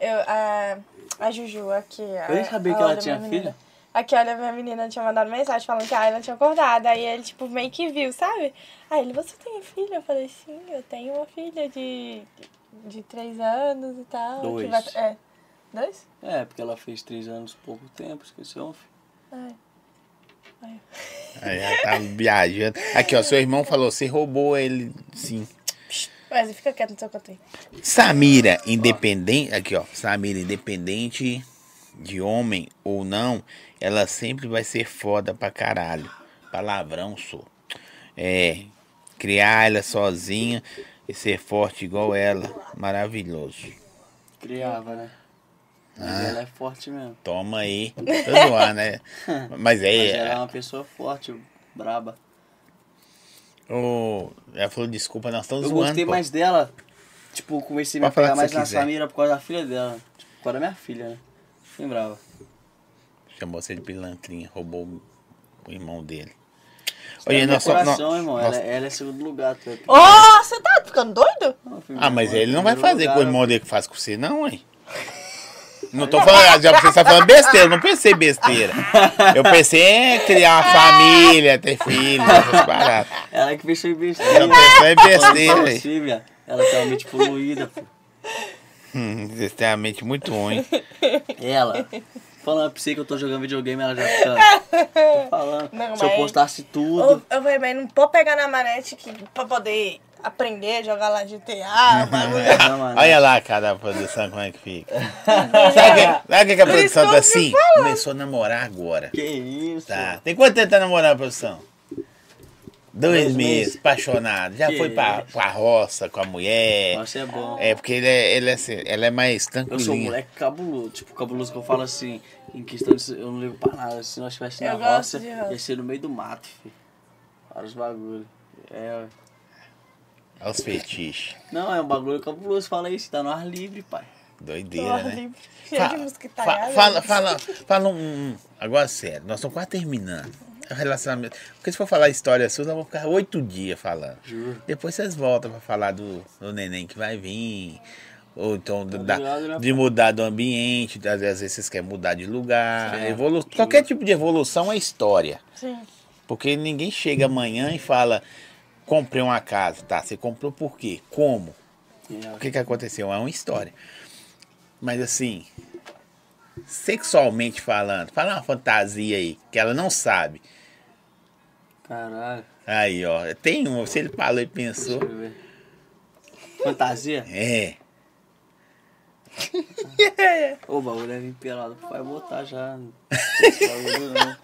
eu, a, a Juju aqui. A, Eu nem sabia que ela tinha menina. filha. Aqui, olha, minha menina tinha mandado mensagem falando que a Ayla tinha acordado. Aí ele, tipo, meio que viu, sabe? Aí ele, você tem filha? Eu falei, sim, eu tenho uma filha de, de três anos e tal. que Dois. vai- é. Dois? É, porque ela fez três anos pouco tempo, esqueceu. filho. Ai. Aí já tá viajando. Aqui, ó, seu irmão falou, você roubou ele, sim. Mas fica quieto no seu canto aí. Samira, independente. Aqui, ó. Samira, independente de homem ou não, ela sempre vai ser foda pra caralho. Palavrão, sou. É. Criar ela sozinha e ser forte igual ela. Maravilhoso. Criava, né? Mas ela é forte mesmo. Toma aí. Tô zoando, né? Mas Mas ela é é. uma pessoa forte, braba. Ô, ela falou desculpa, nós estamos Eu zoando. gostei pô. mais dela. Tipo, comecei a me que mais na quiser. Samira por causa da filha dela. Tipo, por causa da minha filha, né? Bem brava. Chamou você de pilantrinha, roubou o irmão dele. Olha, nós só- coração, nós- irmão. nós- Ela, ela é segundo lugar. É Ô, você tá ficando doido? Não, filho, Ah, mas ele não vai fazer com o lugar, irmão dele que faz com você, não, hein? Não tô falando, já você tá falando besteira, eu não pensei besteira. Eu pensei em criar uma família, ter filhos, essas paradas. Ela que pensou em besteira. Eu pensei em besteira, aí. Ela tem uma mente poluída, pô. Hum, Você tem a mente muito ruim. Ela. Falando pra você que eu tô jogando videogame, ela já fica. Tô falando. Não, Se eu postasse Eu, tudo. eu falei, mas não pode pegar na manete que, pra poder aprender, jogar lá GTA, mano. Olha lá, cara, a produção, como é que fica. Sabe que, sabe que a produção tá eu assim? Começou a namorar agora. Que isso? Tá. Tem quanto tempo tá namorando, produção? Dois, Dois meses, meses. apaixonado. Já Que foi pra, pra roça com a mulher. Nossa, é bom. É, porque ele é, ele é, assim, ela é mais Eu sou um moleque cabuloso. Tipo, cabuloso que eu falo assim, em questão de. Eu não ligo pra nada. Se nós estivéssemos na roça, roça. ia ser no meio do mato, filho. Vários bagulho. É. Olha os fetiches. Não, é um bagulho cabuloso. Fala isso, tá no ar livre, pai. Doideira, né? Livre, Cheio Fa- de fa- fala, fala, fala um, um- Agora sério, nós estamos quase terminando. Relacionamento. Porque se for falar história sua, nós vamos ficar oito dias falando. Juro. Depois vocês voltam pra falar do, do neném que vai vir. Ou então do- da- né, de mudar do ambiente. Às vezes vocês querem mudar de lugar. Evolu juro. qualquer tipo de evolução é história. Sim. Porque ninguém chega amanhã e fala: comprei uma casa. Tá, você comprou por quê? Como? É. O que, que aconteceu? É uma história. Mas assim, sexualmente falando, fala uma fantasia aí, que ela não sabe. Caralho. Aí, ó, tem uma, se ele falou e pensou. Deixa eu ver. Fantasia? É. Ô, o bagulho é vir pelado. Vai botar já. Não bagulho.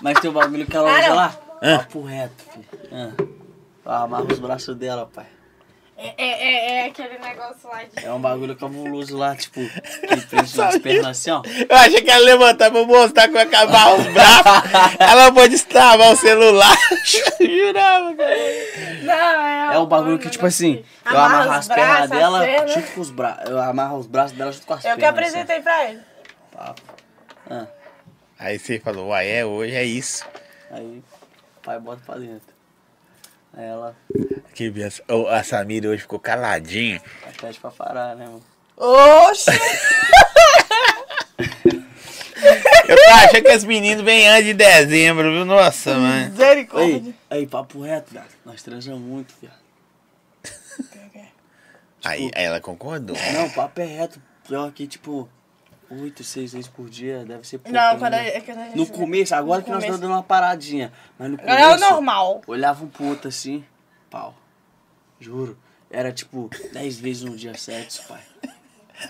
Mas tem o bagulho que ela usa lá. Hã? Papo reto, filho. Ah. Amarra os braços dela, pai. É, é, é, é aquele negócio lá de. É um bagulho cabuloso lá, tipo, que prende nas pernas assim, ó. Eu achei que ela levantar pra mostrar como acabar os braços. ela pode destravar o celular. Jurava, cara. Não, é. É um bagulho que, tipo assim, eu Amarra amarro as pernas dela as pernas. junto com os braços. Eu amarro os braços dela junto com as Eu que pernas. apresentei pra ele. assim, papo. Ah, Aí você falou, uai, é hoje, é isso. aí, pai bota pra dentro. Aí ela Que benção. Ô, a Samira hoje ficou caladinha. pede pra parar, né, mano? Oxi! Eu tô achando que esse menino vem antes de dezembro, viu? Nossa, mano. Misericórdia. Aí, aí, papo reto, viado. Nós transamos muito, viado. Aí, aí ela concordou. Não, papo é reto. Pior que, tipo, oito, seis vezes por dia, deve ser pouco. Não, quando, ainda. a- quando a gente. No começo, agora No que nós começo. estamos dando uma paradinha. Mas no começo. Agora é o normal. Olhava um pro outro assim, pau. Juro. Era tipo 10 vezes no dia certo, pai.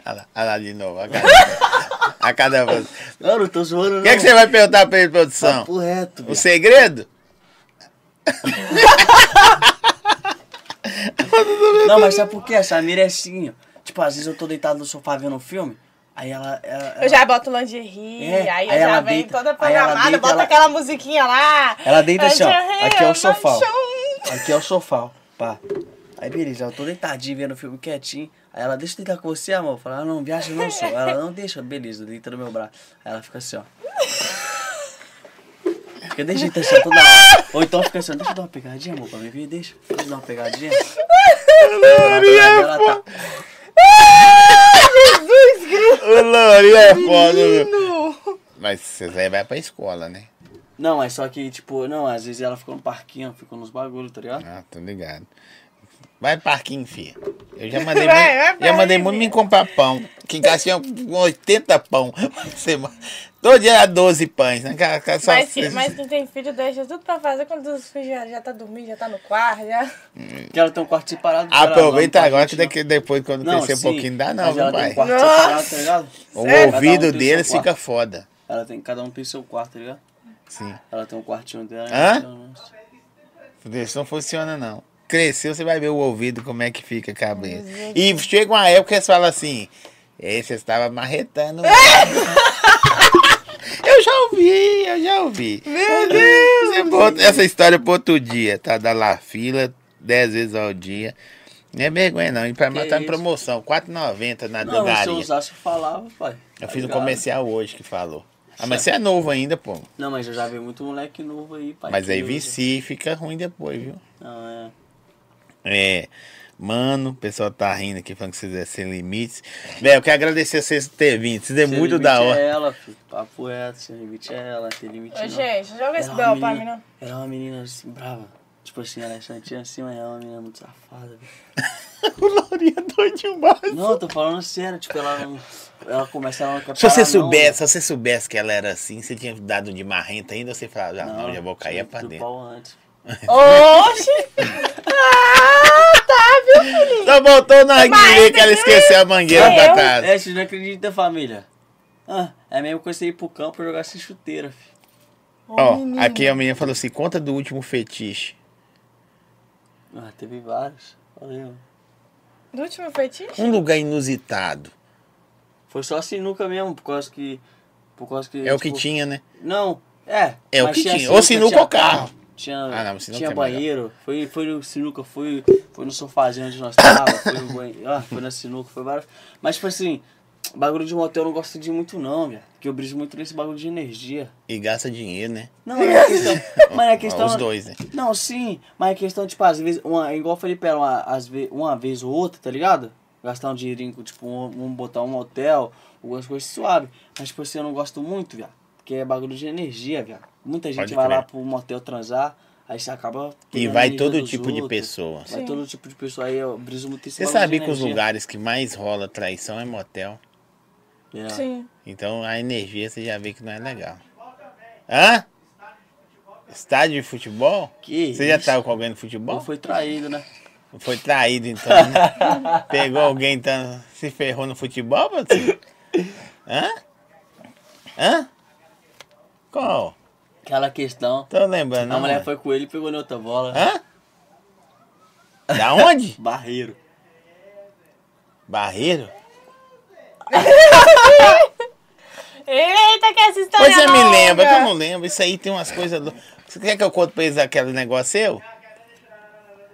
Olha lá, olha lá de novo. A cada, a cada vez. O Não, não tô zoando, não. que, é que você vai perguntar pra ele, produção? Papo reto, O segredo? Não, mas sabe por quê? A Samira é assim, ó. Tipo, às vezes eu tô deitado no sofá vendo um filme, aí ela. ela, Eu já boto lingerie, É, aí eu aí já ela venho deita- toda aí ela programada, deita, bota ela- aquela musiquinha lá. Ela deita assim, ó. Lingerie, Aqui é o sofá. ó. Aqui é o sofá, ó. Pá. Aí beleza, eu tô deitadinho vendo o filme quietinho. Aí ela, deixa eu deitar com você, amor. Eu falo, ah, não, viaja não sou. Ela, não, deixa, beleza, deita no meu braço. Aí ela fica assim, ó. Fica de jeito assim, ó, toda hora. Ou então fica assim, ó, deixa eu dar uma pegadinha, amor, pra mim ver, deixa. Deixa eu dar uma pegadinha. Ela tá- Jesus Cristo! O Lori é foda? Mas vocês aí vai pra escola, né? Não, mas só que, tipo, não, às vezes ela fica no parquinho, fica nos bagulhos, tá ligado? Ah, tô ligado. Vai parquinho, filha. Eu já mandei, Vai, muito, vai já mandei muito me comprar pão. Que em casa tinha uns 80 pão. Semana. Todo dia era 12 pães. Né? Só- Mas, que- mas quem tem filho deixa tudo pra fazer quando os filhos já, já tá dormindo, já tá no quarto, já. Que ela tem um quarto separado. Aproveita não agora que não. daqui, depois, quando Não, crescer um sim, pouquinho, dá não, tem pai? um separado, tá ligado? O Sério? ouvido um seu fica quarto. foda. Ela tem, cada um tem seu quarto, tá ligado? Sim. Ela tem um quartinho dela. Hã? então, Isso não funciona, não. Cresceu, você vai ver o ouvido como é que fica a cabeça. E chega uma época que eles falam assim: Ei, você estava marretando. eu já ouvi, eu já ouvi. Meu Deus! essa história pro outro dia, tá? Da La Fila, 10 vezes ao dia. Não é vergonha, não. E pra matar em isso? promoção, R$4,90 na Não, se eu drogaria. usasse, eu falava, pai. Eu Tá fiz um ligado? comercial hoje que falou. Ah, mas você é novo ainda, pô. Não, mas eu já vi muito moleque novo aí, pai. Mas aí vicia e fica ruim depois, viu? Não, é. É. Mano, o pessoal tá rindo aqui falando que vocês é sem limites. Velho, eu quero agradecer vocês por terem vindo. Vocês é Sem muito da hora. É ela, filho. Papo reto, sem limite é ela, tem limite Ô, não. gente, joga esse Ela é bel pra mim, menina- não. Ela é uma menina assim, brava. Tipo assim, ela é santinha assim, mas ela é uma menina muito safada, velho. o Laurinha é doido demais. Não, eu tô falando sério, tipo, ela não. Ela começa a não Se você não, soubesse, se você soubesse que ela era assim, você tinha dado de marrenta ainda, você falava, ah, não, já vou cair pra do dentro. pau antes. Oxi! ah, tá, viu, filho? Só voltou na guilha que ela aqui- esqueceu a mangueira É, pra eu- trás. É, vocês não acreditam, família? Ah, é a mesma coisa você ir pro campo jogar sem chuteira, filho. Ó, menino. aqui a menina falou assim, conta do último fetiche. Ah, teve vários. Valeu. Do último fetiche? Um lugar inusitado. Foi só sinuca mesmo, por causa que. Por causa que. É o que tipo, tinha, né? Não, é. É o que tinha tinha. Ou sinuca ou carro. Tinha, Ah, não, tinha melhor. banheiro. Foi, foi no sinuca, foi, foi no sofazinho onde nós tava, foi no banheiro. Ah, foi na sinuca, foi vários. Mas tipo assim, bagulho de motel eu não gosto de muito não, velho. Porque eu briso muito nesse bagulho de energia. E gasta dinheiro, né? Não, é questão. mas é questão. Os dois, né? Não, sim, mas é questão, tipo, às vezes, uma, igual eu falei pra ela, uma, às ve uma vez ou outra, tá ligado? Gastar um dinheirinho, com, tipo, um, um botar um hotel, algumas coisas suaves. Mas, tipo assim, eu não gosto muito, viado. Porque é bagulho de energia, viado. Muita gente Pode vai lá pro motel transar, aí você acaba. E vai todo tipo de outros. pessoa. Vai Sim. todo tipo de pessoa. Aí eu briso muito Você de que os lugares que mais rola traição é motel. É. Sim. Então a energia você já vê que não é legal. Hã? Estádio de futebol? Que Você já isso? tava com alguém no Ou futebol? foi traído, né? Foi traído então, né? Pegou alguém então, se ferrou no futebol, você? Hã? Hã? Qual? Aquela questão. Tô lembrando. a não, mulher mano. foi com ele e pegou na outra bola. Hã? Da onde? Barreiro. Barreiro? Eita, que essa história Pois você me lembra, que eu não lembro. Isso aí tem umas coisas. lou- Você quer que eu conte pra eles aquele negócio seu?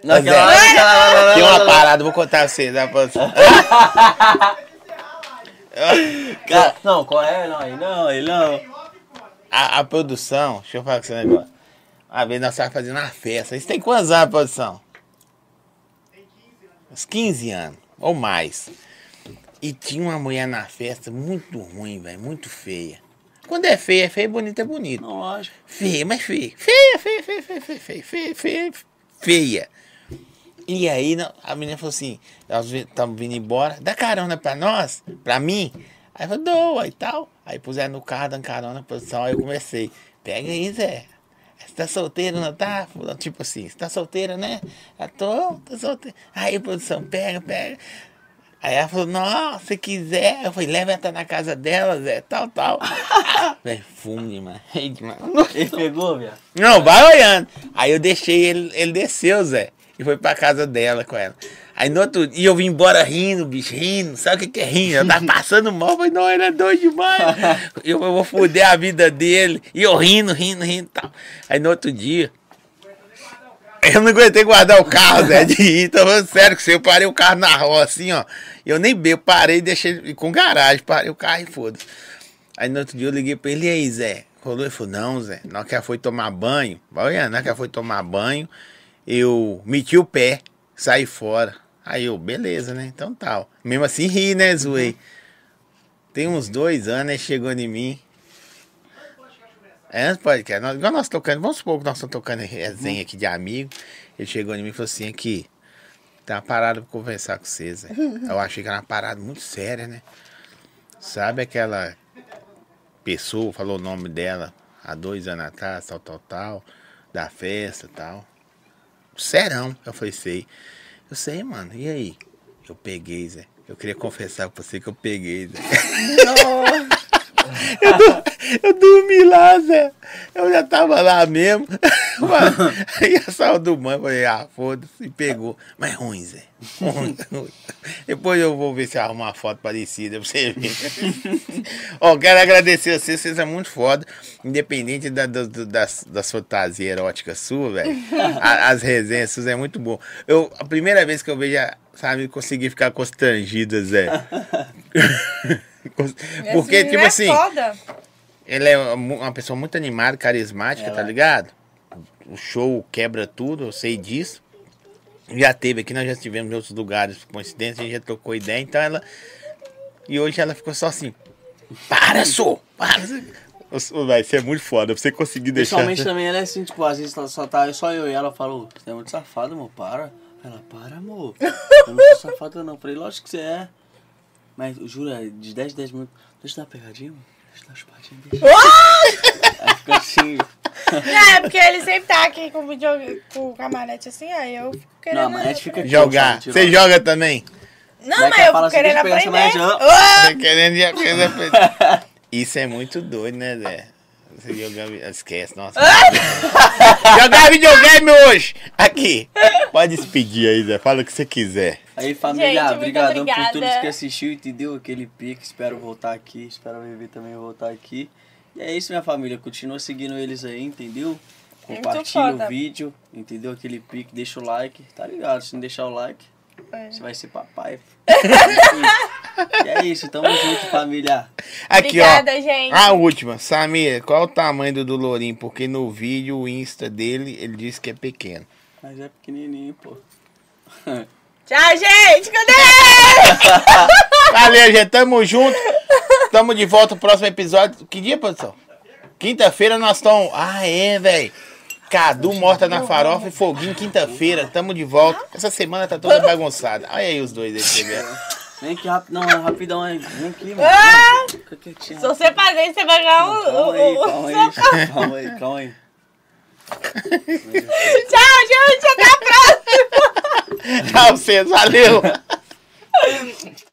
Não, Pois é. Tem uma parada, vou contar pra você. Dá pra... Cara, não, qual é? Não, aí não, aí não a, a produção, deixa eu falar com esse negócio. Uma vez nós estávamos fazendo uma festa. Isso tem quantos anos, produção? Tem 15 anos. Uns 15 anos, ou mais. E tinha uma mulher na festa muito ruim, velho, muito feia. Quando é feia, é feia, bonita é bonita. Lógico. Feia, mas feia. Feia, feia, feia, feia, feia, feia, feia, feia. feia. E aí a menina falou assim, nós estamos vindo embora, dá carona pra nós, pra mim. Aí eu falei, doa e tal. Aí puseram no carro, dando carona, produção, aí eu comecei, pega aí, Zé. Você tá solteiro, não tá? Tipo assim, você tá solteira, né? Eu tô, tô solteira. Aí, produção, pega, pega. Aí ela falou, não, se quiser. Eu falei, leva ela na casa dela, Zé, tal, tal. Velho, fumo demais, demais. Ele pegou, viado. Não, vai olhando. Aí eu deixei ele, ele desceu, Zé. E foi pra casa dela com ela. Aí no outro dia eu vim embora rindo, bicho, rindo. Sabe o que, que é rindo? Eu tava passando mal, falei, não, ele é doido demais. Eu, eu vou foder a vida dele. E eu rindo, rindo, rindo e tal. Aí no outro dia. Eu não aguentei guardar o carro, Zé, de ir. Tô falando sério que você, eu parei o carro na rua assim, ó. Eu nem bebo, parei e deixei com garagem, parei o carro e foda-se. Aí no outro dia eu liguei pra ele, e aí, Zé? Rolou? Ele falou, não, Zé, na hora que ela foi tomar banho, olha, na hora que ela foi tomar banho, eu meti o pé, saí fora. Aí eu, beleza, né? Então tal. Mesmo assim ri, né, zoei. Tem uns dois anos, ele chegou em mim. É, antes do podcast, nós, igual nós tocando, vamos supor que nós estamos tocando resenha aqui de amigo. Ele chegou em mim e falou assim, aqui, Tem uma parada pra conversar com vocês. Zé. Eu achei que era uma parada muito séria, né? Sabe aquela pessoa, falou o nome dela há dois anos atrás, tal, tal, tal, da festa tal. Serão, eu falei, sei. Eu sei, mano, e aí? Eu peguei, Zé. Eu queria confessar pra você que eu peguei, Zé. Eu, du- eu dormi lá, Zé. Eu já tava lá mesmo. Mano, aí a sala do mãe, eu falei, ah, foda-se, e pegou. Mas é ruim, Zé. Ruim, ruim. Depois eu vou ver se eu arrumo uma foto parecida pra você ver. Ó, quero agradecer a vocês, vocês são muito foda. Independente da, do- do- das, das fantasias eróticas suas, velho. As resenhas suas é muito bom. Eu, a primeira vez que eu vejo, sabe, consegui ficar constrangida, Zé. Porque, Esse tipo é assim, Foda. ele é uma pessoa muito animada, carismática, Ela tá é. ligado? O show quebra tudo, eu sei disso. Já teve aqui, nós já estivemos em outros lugares, por coincidência, a gente já trocou ideia, então ela. E hoje ela ficou só assim. Para, sou! Para! Vai ser muito foda, pra você conseguir deixar. Pessoalmente também ela é assim, tipo, às vezes só tá só eu e ela falou, você é muito safado, amor, para. Ela, para, amor. Eu não sou safado não. Eu falei, lógico que você é. Mas eu é de 10 em 10 minutos. Deixa eu dar uma pegadinha, amor. Deixa eu dar uma espadinha, deixa. Aí fica assim. É, porque ele sempre tá aqui com o videogame, com o camarete assim, aí eu fico querendo... Não, mas fica aqui. Jogar. Você joga também? Não, mas eu fico assim, querendo eu aprender. mais Ah! Você querendo já coisa. Isso é muito doido, né, Zé? Você jogar. Esquece, nossa. jogar videogame hoje! Aqui. Pode despedir aí, Zé. Fala o que você quiser. Aí, família, Gente, obrigadão por todos que assistiu, entendeu? Aquele pique, espero voltar aqui, espero Vivi também voltar aqui. E é isso, minha família, continua seguindo eles aí, entendeu? Muito Compartilha o vídeo, entendeu? Aquele pique, deixa o like, tá ligado? Se não deixar o like, É. você vai ser papai. e é isso, tamo junto, família. Aqui, Obrigada, ó. gente. A última. Samir, qual o tamanho do Lourinho? Porque no vídeo, o Insta dele, ele disse que é pequeno. Mas é pequenininho, pô. Tchau, gente. Cadê? Valeu, gente. Tamo junto. Tamo de volta no próximo episódio. Que dia, produção? Quinta-feira nós estamos. Ah, é, velho. Cadu morta na farofa e foguinho quinta-feira. Tamo de volta. Essa semana tá toda bagunçada. Olha aí os dois aí. Vem aqui rapidão, rapidão aí. Vem aqui, mano. Ah! Fica quietinho. Se você fazer isso, você vai ganhar um... Calma aí, calma aí. Calma aí, calma aí. Tchau, gente. Até a próxima. Tchau, César. Valeu.